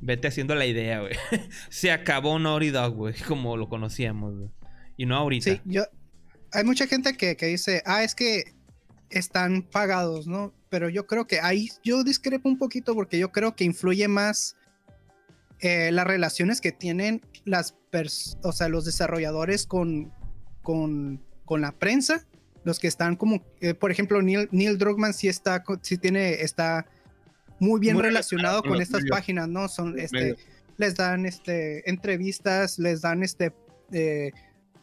vete haciendo la idea, güey. Se acabó Naughty Dog, güey. Como lo conocíamos, güey. Y no ahorita. Sí, yo. Hay mucha gente que, que dice, ah, es que están pagados, ¿no? Pero yo creo que ahí yo discrepo un poquito porque yo creo que influye más eh, las relaciones que tienen las pers- o sea, los desarrolladores con, con, con la prensa, los que están como, eh, por ejemplo, Neil, Neil Druckmann sí está, sí tiene, está muy bien Muy relacionado con estas medios. páginas, ¿no? Son, este, medios. les dan, este, entrevistas, les dan, este, eh,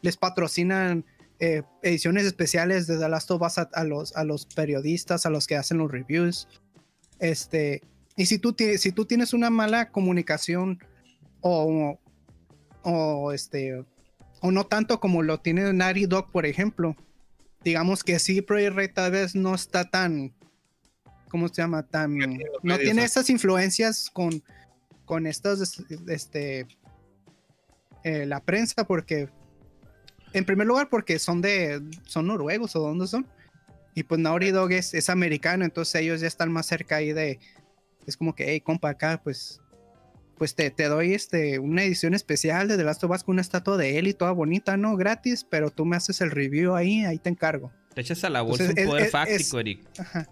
les patrocinan eh, ediciones especiales de The Last of Us a, a los, a los periodistas, a los que hacen los reviews. Este, y si tú, si tú tienes una mala comunicación o, o este, o no tanto como lo tiene Naughty Dog, por ejemplo, digamos que sí, Project Red tal vez no está tan, ¿cómo se llama? Tan, no tiene esas influencias con, con estas, este, eh, la prensa, porque, en primer lugar, porque son de, son noruegos o dónde son. Y pues Naughty Dog es, es americano, entonces ellos ya están más cerca ahí de. Es como que, hey, compa, acá, pues. Pues te, te doy este, una edición especial de The Last of Us con una estatua de él y toda bonita, ¿no? Gratis, pero tú me haces el review ahí, ahí te encargo. Te echas a la bolsa Entonces, un es- poder es- fáctico, es- Eric. Ajá.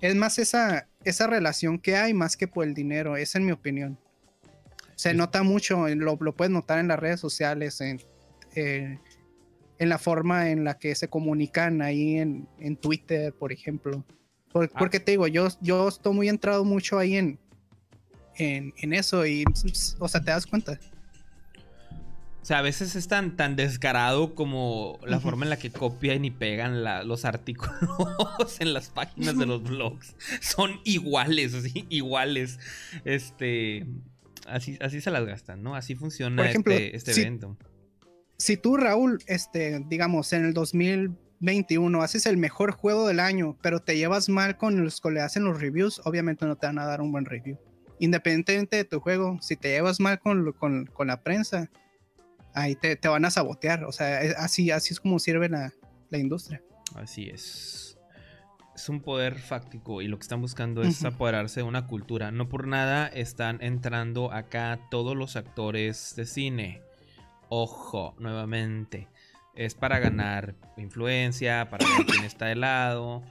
Es más esa, esa relación que hay más que por el dinero, es mi opinión. Se nota mucho, en- lo, lo puedes notar en las redes sociales, en, eh, en la forma en la que se comunican ahí en, en Twitter, por ejemplo. Por- Ah. Porque te digo, yo, yo estoy muy entrado mucho ahí en, en, en eso y, o sea, te das cuenta. O sea, a veces es tan, tan descarado como la forma en la que copian y pegan la- los artículos en las páginas de los blogs. Son iguales, así, iguales. Este. Así, así se las gastan, ¿no? Así funciona ejemplo, este, este si- evento. si tú, Raúl, este, digamos, en el 2021 haces el mejor juego del año, pero te llevas mal con los que le hacen los reviews, obviamente no te van a dar un buen review. Independientemente de tu juego, si te llevas mal con, con, con la prensa, ahí te, te van a sabotear. O sea, es- así, así es como sirve la, la industria. Así es. Es un poder fáctico y lo que están buscando es apoderarse de una cultura. No por nada están entrando acá todos los actores de cine. Ojo, nuevamente. Es para ganar influencia, para ver quién está de lado.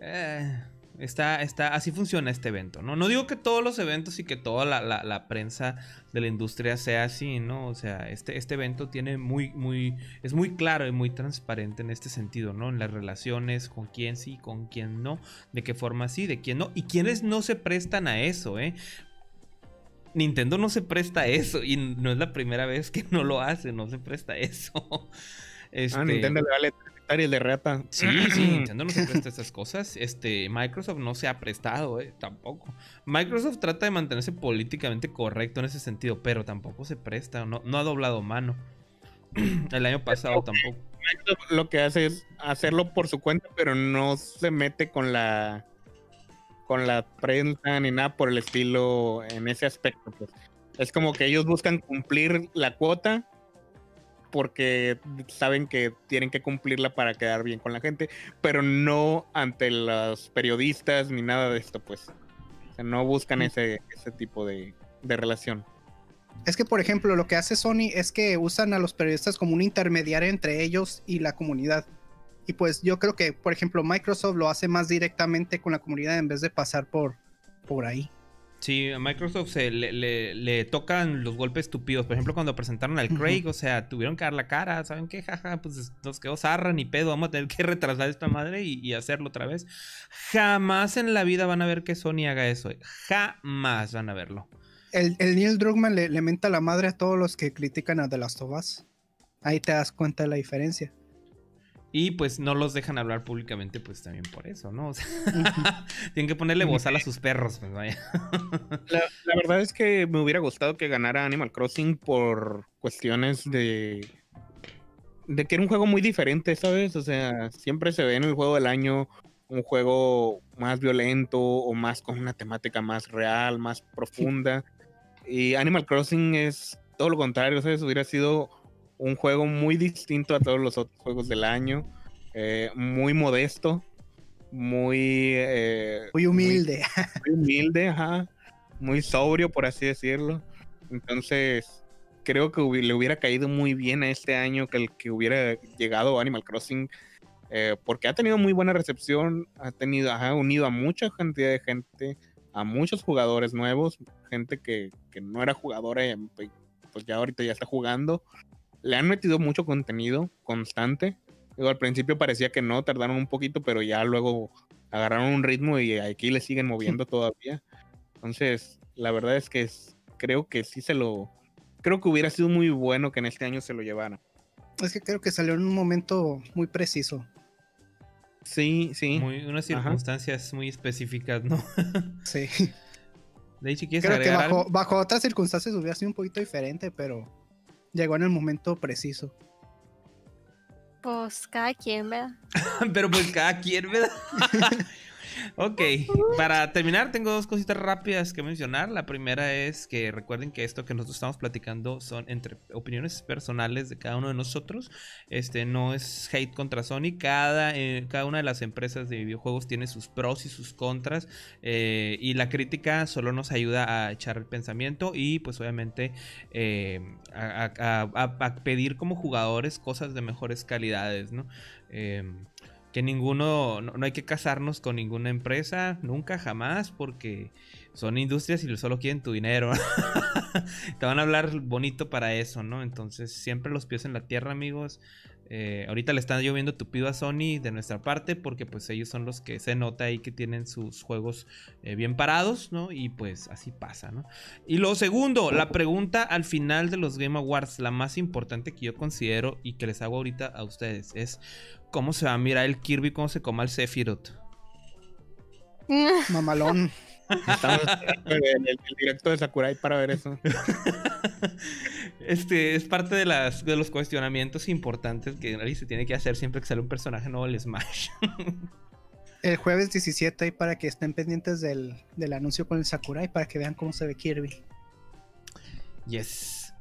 Eh, está, está, así funciona este evento, ¿no? No digo que todos los eventos y que toda la, la- prensa de la industria sea así, ¿no? O sea, este, este evento tiene muy, muy, es muy claro y muy transparente en este sentido, ¿no? En las relaciones, con quién sí, con quién no, de qué forma sí, de quién no, y quiénes no se prestan a eso, ¿eh? Nintendo no se presta a eso, y no es la primera vez que no lo hace, no se presta a eso. Este, Ah, Nintendo le vale hectáreas de rata. Sí, sí, Nintendo no se presta estas cosas. Este, Microsoft no se ha prestado, eh, tampoco. Microsoft trata de mantenerse políticamente correcto en ese sentido, pero tampoco se presta, no, no ha doblado mano. El año pasado tampoco. Microsoft lo que hace es hacerlo por su cuenta, pero no se mete con la con la prensa ni nada por el estilo en ese aspecto. Pues. Es como que ellos buscan cumplir la cuota porque saben que tienen que cumplirla para quedar bien con la gente, pero no ante los periodistas ni nada de esto, pues. O sea, no buscan ese, ese tipo de, de relación. Es que, por ejemplo, lo que hace Sony es que usan a los periodistas como un intermediario entre ellos y la comunidad. Y pues yo creo que, por ejemplo, Microsoft lo hace más directamente con la comunidad en vez de pasar por, por ahí. Sí, a Microsoft se le, le- le tocan los golpes estúpidos. Por ejemplo, cuando presentaron al. Craig, o sea, tuvieron que dar la cara. ¿Saben qué? Jaja, pues nos quedó zarra ni pedo. Vamos a tener que retrasar esta madre y, y hacerlo otra vez. Jamás en la vida van a ver que Sony haga eso. eh. Jamás van a verlo. El, el Neil Druckmann le, le menta la madre a todos los que critican a The Last of Us. Ahí te das cuenta de la diferencia. Y pues no los dejan hablar públicamente, pues también por eso, ¿no? O sea, tienen que ponerle bozal a sus perros, pues vaya. La, la verdad es que me hubiera gustado que ganara Animal Crossing por cuestiones de. de que era un juego muy diferente, ¿sabes? O sea, siempre se ve en el juego del año un juego más violento o más con una temática más real, más profunda. Y Animal Crossing es todo lo contrario, ¿sabes? Hubiera sido un juego muy distinto a todos los otros juegos del año, eh, muy modesto, muy. eh, Muy humilde. muy humilde, ajá, muy sobrio, por así decirlo. Entonces, creo que le hubiera caído muy bien a este año que el que hubiera llegado Animal Crossing, eh, porque ha tenido muy buena recepción, ha tenido, ha unido a mucha cantidad de gente, a muchos jugadores nuevos, gente que, que no era jugadora, y, pues ya ahorita ya está jugando. Le han metido mucho contenido constante. Digo, al principio parecía que no, tardaron un poquito, pero ya luego agarraron un ritmo y aquí le siguen moviendo todavía. Entonces, la verdad es que es- creo que sí se lo. Creo que hubiera sido muy bueno que en este año se lo llevara. Es que creo que salió en un momento muy preciso. Sí, sí. Muy, unas Ajá. circunstancias muy específicas, ¿no? Sí. De hecho, ¿quieres Creo que bajo otras circunstancias hubiera sido un poquito diferente, pero llegó en el momento preciso. Pues cada quien, ¿verdad? Pero pues cada quien, ¿verdad? Ok, para terminar tengo dos cositas rápidas que mencionar. La primera es que recuerden que esto que nosotros estamos platicando son entre opiniones personales de cada uno de nosotros. Este no es hate contra Sony. Cada, eh, cada una de las empresas de videojuegos tiene sus pros y sus contras. eh, y la crítica solo nos ayuda a echar el pensamiento y pues obviamente eh, a, a- pedir como jugadores cosas de mejores calidades, ¿no? Que ninguno, no, no hay que casarnos con ninguna empresa, nunca, jamás, porque son industrias y solo quieren tu dinero. Te van a hablar bonito para eso, ¿no? Entonces, siempre los pies en la tierra, amigos. Eh, ahorita le están lloviendo tupido a Sony de nuestra parte, porque pues ellos son los que se nota ahí que tienen sus juegos eh, bien parados, ¿no? Y pues así pasa, ¿no? Y lo segundo, la pregunta al final de los Game Awards, la más importante que yo considero y que les hago ahorita a ustedes, es cómo se va a mirar el Kirby, cómo se coma el Sephiroth. Mamalón. Estamos esperando el, directo de Sakurai para ver eso. Este es parte de, las, de los cuestionamientos importantes que nadie se tiene que hacer siempre que sale un personaje nuevo del Smash. El jueves 17 ahí para que estén pendientes del, del anuncio con el Sakurai para que vean cómo se ve Kirby. yes.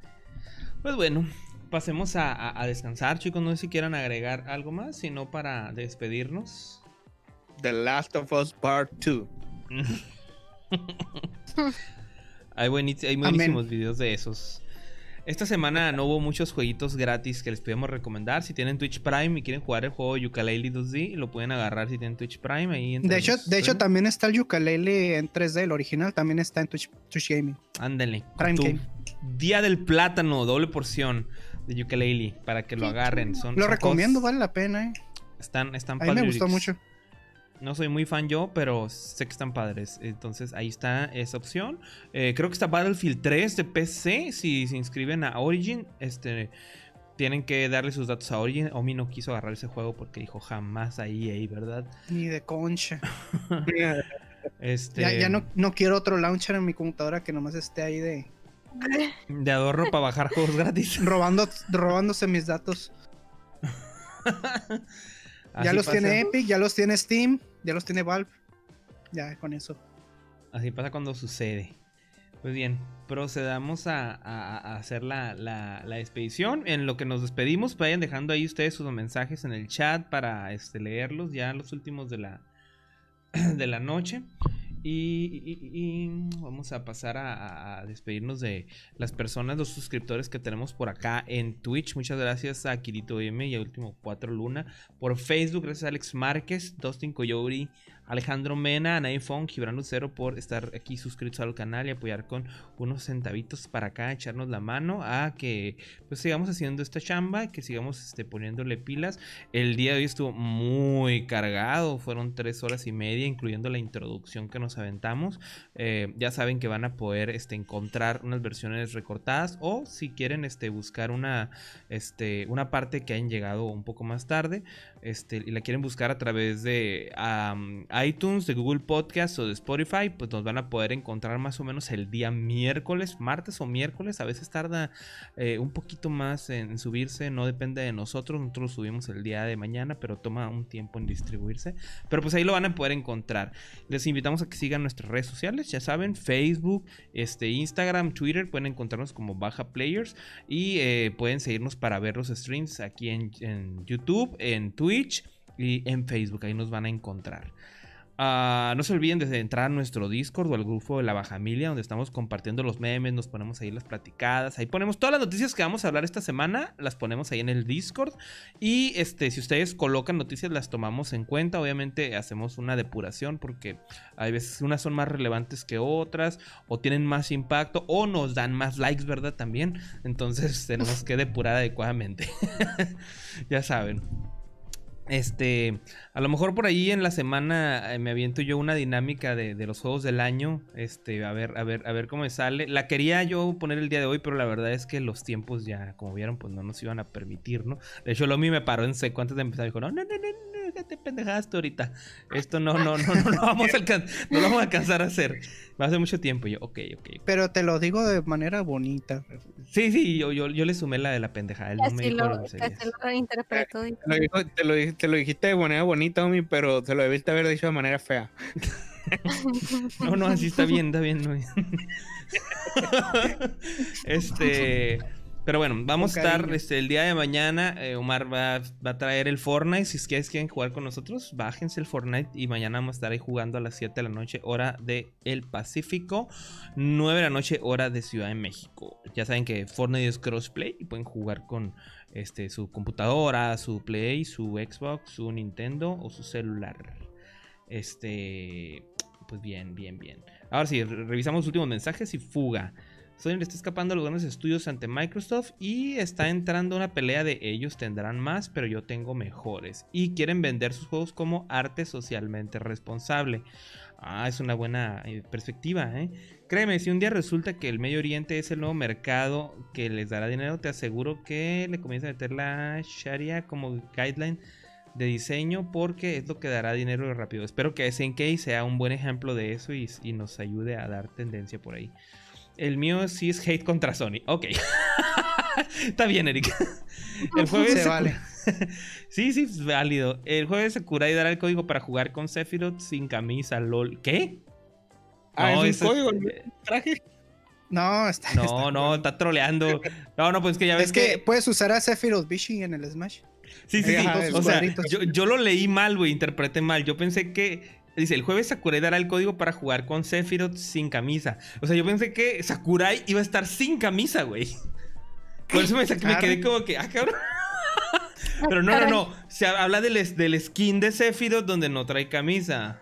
Pues bueno, pasemos a, a- a descansar, chicos. No sé si quieran agregar algo más, sino para despedirnos. The Last of Us Part 2. hay, buenis- hay buenísimos videos de esos. Esta semana no hubo muchos jueguitos gratis que les podemos recomendar. Si tienen Twitch Prime y quieren jugar el juego Yooka-Laylee 2D, lo pueden agarrar si tienen Twitch Prime. Ahí De hecho, los de hecho también está el ukulele en 3D, el original también está en Twitch, Twitch Gaming. Ándale. Prime tu Game. Día del plátano, doble porción de Yooka-Laylee para que lo agarren. Son, Lo son recomiendo, vale la pena, eh. Están, están A mí me gustó mucho. No soy muy fan yo, pero sé que están padres. Entonces ahí está esa opción. Eh, creo que está Battlefield 3 de PC. Si se inscriben a Origin, este, tienen que darle sus datos a Origin. Omi no quiso agarrar ese juego porque dijo jamás ahí, ahí, ¿verdad? Ni de concha. Este, Ya, ya no, no quiero otro launcher en mi computadora que nomás esté ahí de De adorno para bajar juegos gratis. robando, robándose mis datos. ya los pasa. tiene Epic, ya los tiene Steam, ya los tiene Valve. Ya con eso. Así pasa cuando sucede. Pues bien, procedamos a, a- a hacer la, la- la expedición. En lo que nos despedimos, vayan dejando ahí ustedes sus mensajes en el chat para este, leerlos ya los últimos de la, de la noche. Y, vamos a pasar a, despedirnos de las personas, los suscriptores que tenemos por acá en Twitch. Muchas gracias a Kirito M y a Último 4 Luna. Por Facebook, gracias a Alex Márquez, Dustin Coyote, Alejandro Mena, Anaifon, Gibran Lucero por estar aquí suscritos al canal y apoyar con unos centavitos para acá, echarnos la mano a que pues sigamos haciendo esta chamba, que sigamos este, poniéndole pilas. El día de hoy estuvo muy cargado, fueron tres horas y media, incluyendo la introducción que nos aventamos. Eh, ya saben que van a poder este, encontrar unas versiones recortadas o si quieren este, buscar una, este, una parte que hayan llegado un poco más tarde este, y la quieren buscar a través de iTunes, de Google Podcast o de Spotify, pues nos van a poder encontrar más o menos el día miércoles, martes o miércoles. A veces tarda eh, un poquito más en, subirse, no depende de nosotros. Nosotros lo subimos el día de mañana, pero toma un tiempo en distribuirse. Pero pues ahí lo van a poder encontrar. Les invitamos a que sigan nuestras redes sociales, ya saben, Facebook, este, Instagram, Twitter, pueden encontrarnos como Baja Players y eh, pueden seguirnos para ver los streams aquí en, en YouTube, en Y en Facebook, ahí nos van a encontrar. Ah, no se olviden de entrar a nuestro Discord o al grupo de la Bajamilia, donde estamos compartiendo los memes, nos ponemos ahí las platicadas, ahí ponemos todas las noticias que vamos a hablar esta semana, las ponemos ahí en el Discord. Y este, si ustedes colocan noticias, las tomamos en cuenta. Obviamente hacemos una depuración porque hay veces unas son más relevantes que otras, o tienen más impacto, o nos dan más likes, ¿verdad? También. Entonces tenemos que depurar adecuadamente. ya saben. Este, a lo mejor por ahí en la semana eh, me aviento yo una dinámica de, de los juegos del año. Este, a ver, a ver, a ver cómo me sale. La quería yo poner el día de hoy, pero la verdad es que los tiempos ya, como vieron, pues no nos iban a permitir, ¿no? De hecho, Lomi me paró en seco antes de empezar. Dijo, no, no, no, no, déjate pendejadas tú ahorita. Esto no, no, no, no, no, vamos a alcan- no lo vamos a alcanzar a hacer. Va a ser mucho tiempo. Y yo, ok, ok. Pero te lo digo de manera bonita. Sí, sí, yo, yo, yo le sumé la de la pendejada. Él no me dijo lo, groserías. así lo interpretó. y- Te lo, te, lo, te lo dijiste de manera bonita, homie, pero se lo debiste haber dicho de manera fea. No, no, así está bien, está bien. no. este. Pero bueno, vamos a estar este, el día de mañana. eh, Omar va, va a traer el Fortnite. Si ustedes quieren jugar con nosotros, bájense el Fortnite. Y mañana vamos a estar ahí jugando a las 7 de la noche, hora de el Pacífico. 9 de la noche, hora de Ciudad de México. Ya saben que Fortnite es crossplay y pueden jugar con este, su computadora, su Play, su Xbox, su Nintendo o su celular. Este. Pues bien, bien, bien. Ahora sí, re- revisamos los últimos mensajes y fuga. Sony le está escapando a los grandes estudios ante Microsoft y está entrando una pelea de ellos tendrán más, pero yo tengo mejores. Y quieren vender sus juegos como arte socialmente responsable. Ah, es una buena eh, perspectiva, ¿eh? Créeme, si un día resulta que el Medio Oriente es el nuevo mercado que les dará dinero, te aseguro que le comienza a meter la Sharia como guideline de diseño porque es lo que dará dinero rápido. Espero que SNK sea un buen ejemplo de eso y, y nos ayude a dar tendencia por ahí. El mío sí es hate contra Sony. Ok. Está bien, Eric. El jueves Se vale. sí, sí, es válido. El jueves Sakurai dará el código para jugar con Sephiroth sin camisa, lol. ¿Qué? Ah, No, es ese- un código, ¿no? traje. No, está. No, está- no, está troleando. No, no, pues es que ya ves Es que que. puedes usar a Sephiroth Bishi en el Smash. Sí, sí, sí. Ajá, O sea, yo, yo lo leí mal, güey, interpreté mal. Yo pensé que. Dice, el jueves Sakurai dará el código para jugar con Sephiroth sin camisa. O sea, yo pensé que Sakurai iba a estar sin camisa, güey. Por eso me, quedé como que, ah, cabrón. Pero no, no, no. Se habla del, del skin de Sephiroth donde no trae camisa.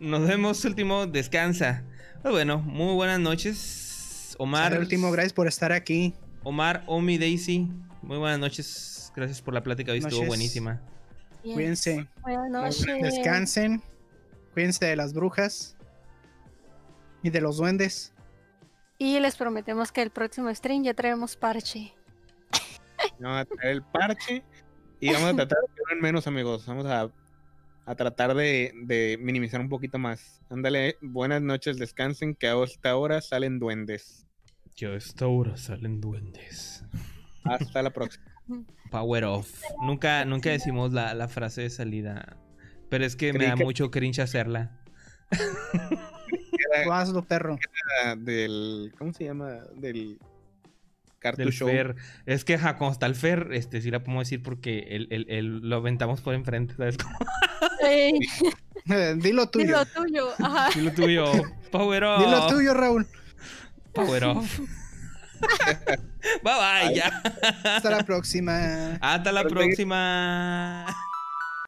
Nos vemos, último. Descansa. Pues bueno, muy buenas noches. Omar. Omar. último, gracias por estar aquí. Omar, Omi, Daisy. Muy buenas noches. Gracias por la plática. Hoy estuvo buenísima. Cuídense. Buenas noches. Descansen. Cuídense de las brujas. Y de los duendes. Y les prometemos que el próximo stream ya traemos parche. Vamos a traer el parche y vamos a tratar de que menos, amigos. Vamos a, a tratar de, de minimizar un poquito más. Ándale, buenas noches, descansen, que a esta hora salen duendes. Yo a esta hora salen duendes. Hasta la próxima. Power off. Nunca, nunca decimos la, la frase de salida. Pero es que me da que- mucho cringe hacerla. Era- Tú hazlo, perro. era del. ¿Cómo se llama? Del. Del Cartucho. Es que ja, como está el Fer, este sí la podemos decir porque el, el- el- lo aventamos por enfrente, ¿sabes? Como Ey, Dilo tuyo. Dilo tuyo. Ajá. si lo tuyo. Power off. Dilo tuyo, Raúl. Power off. Bye bye, ya. Hasta la próxima. Hasta la Pero próxima.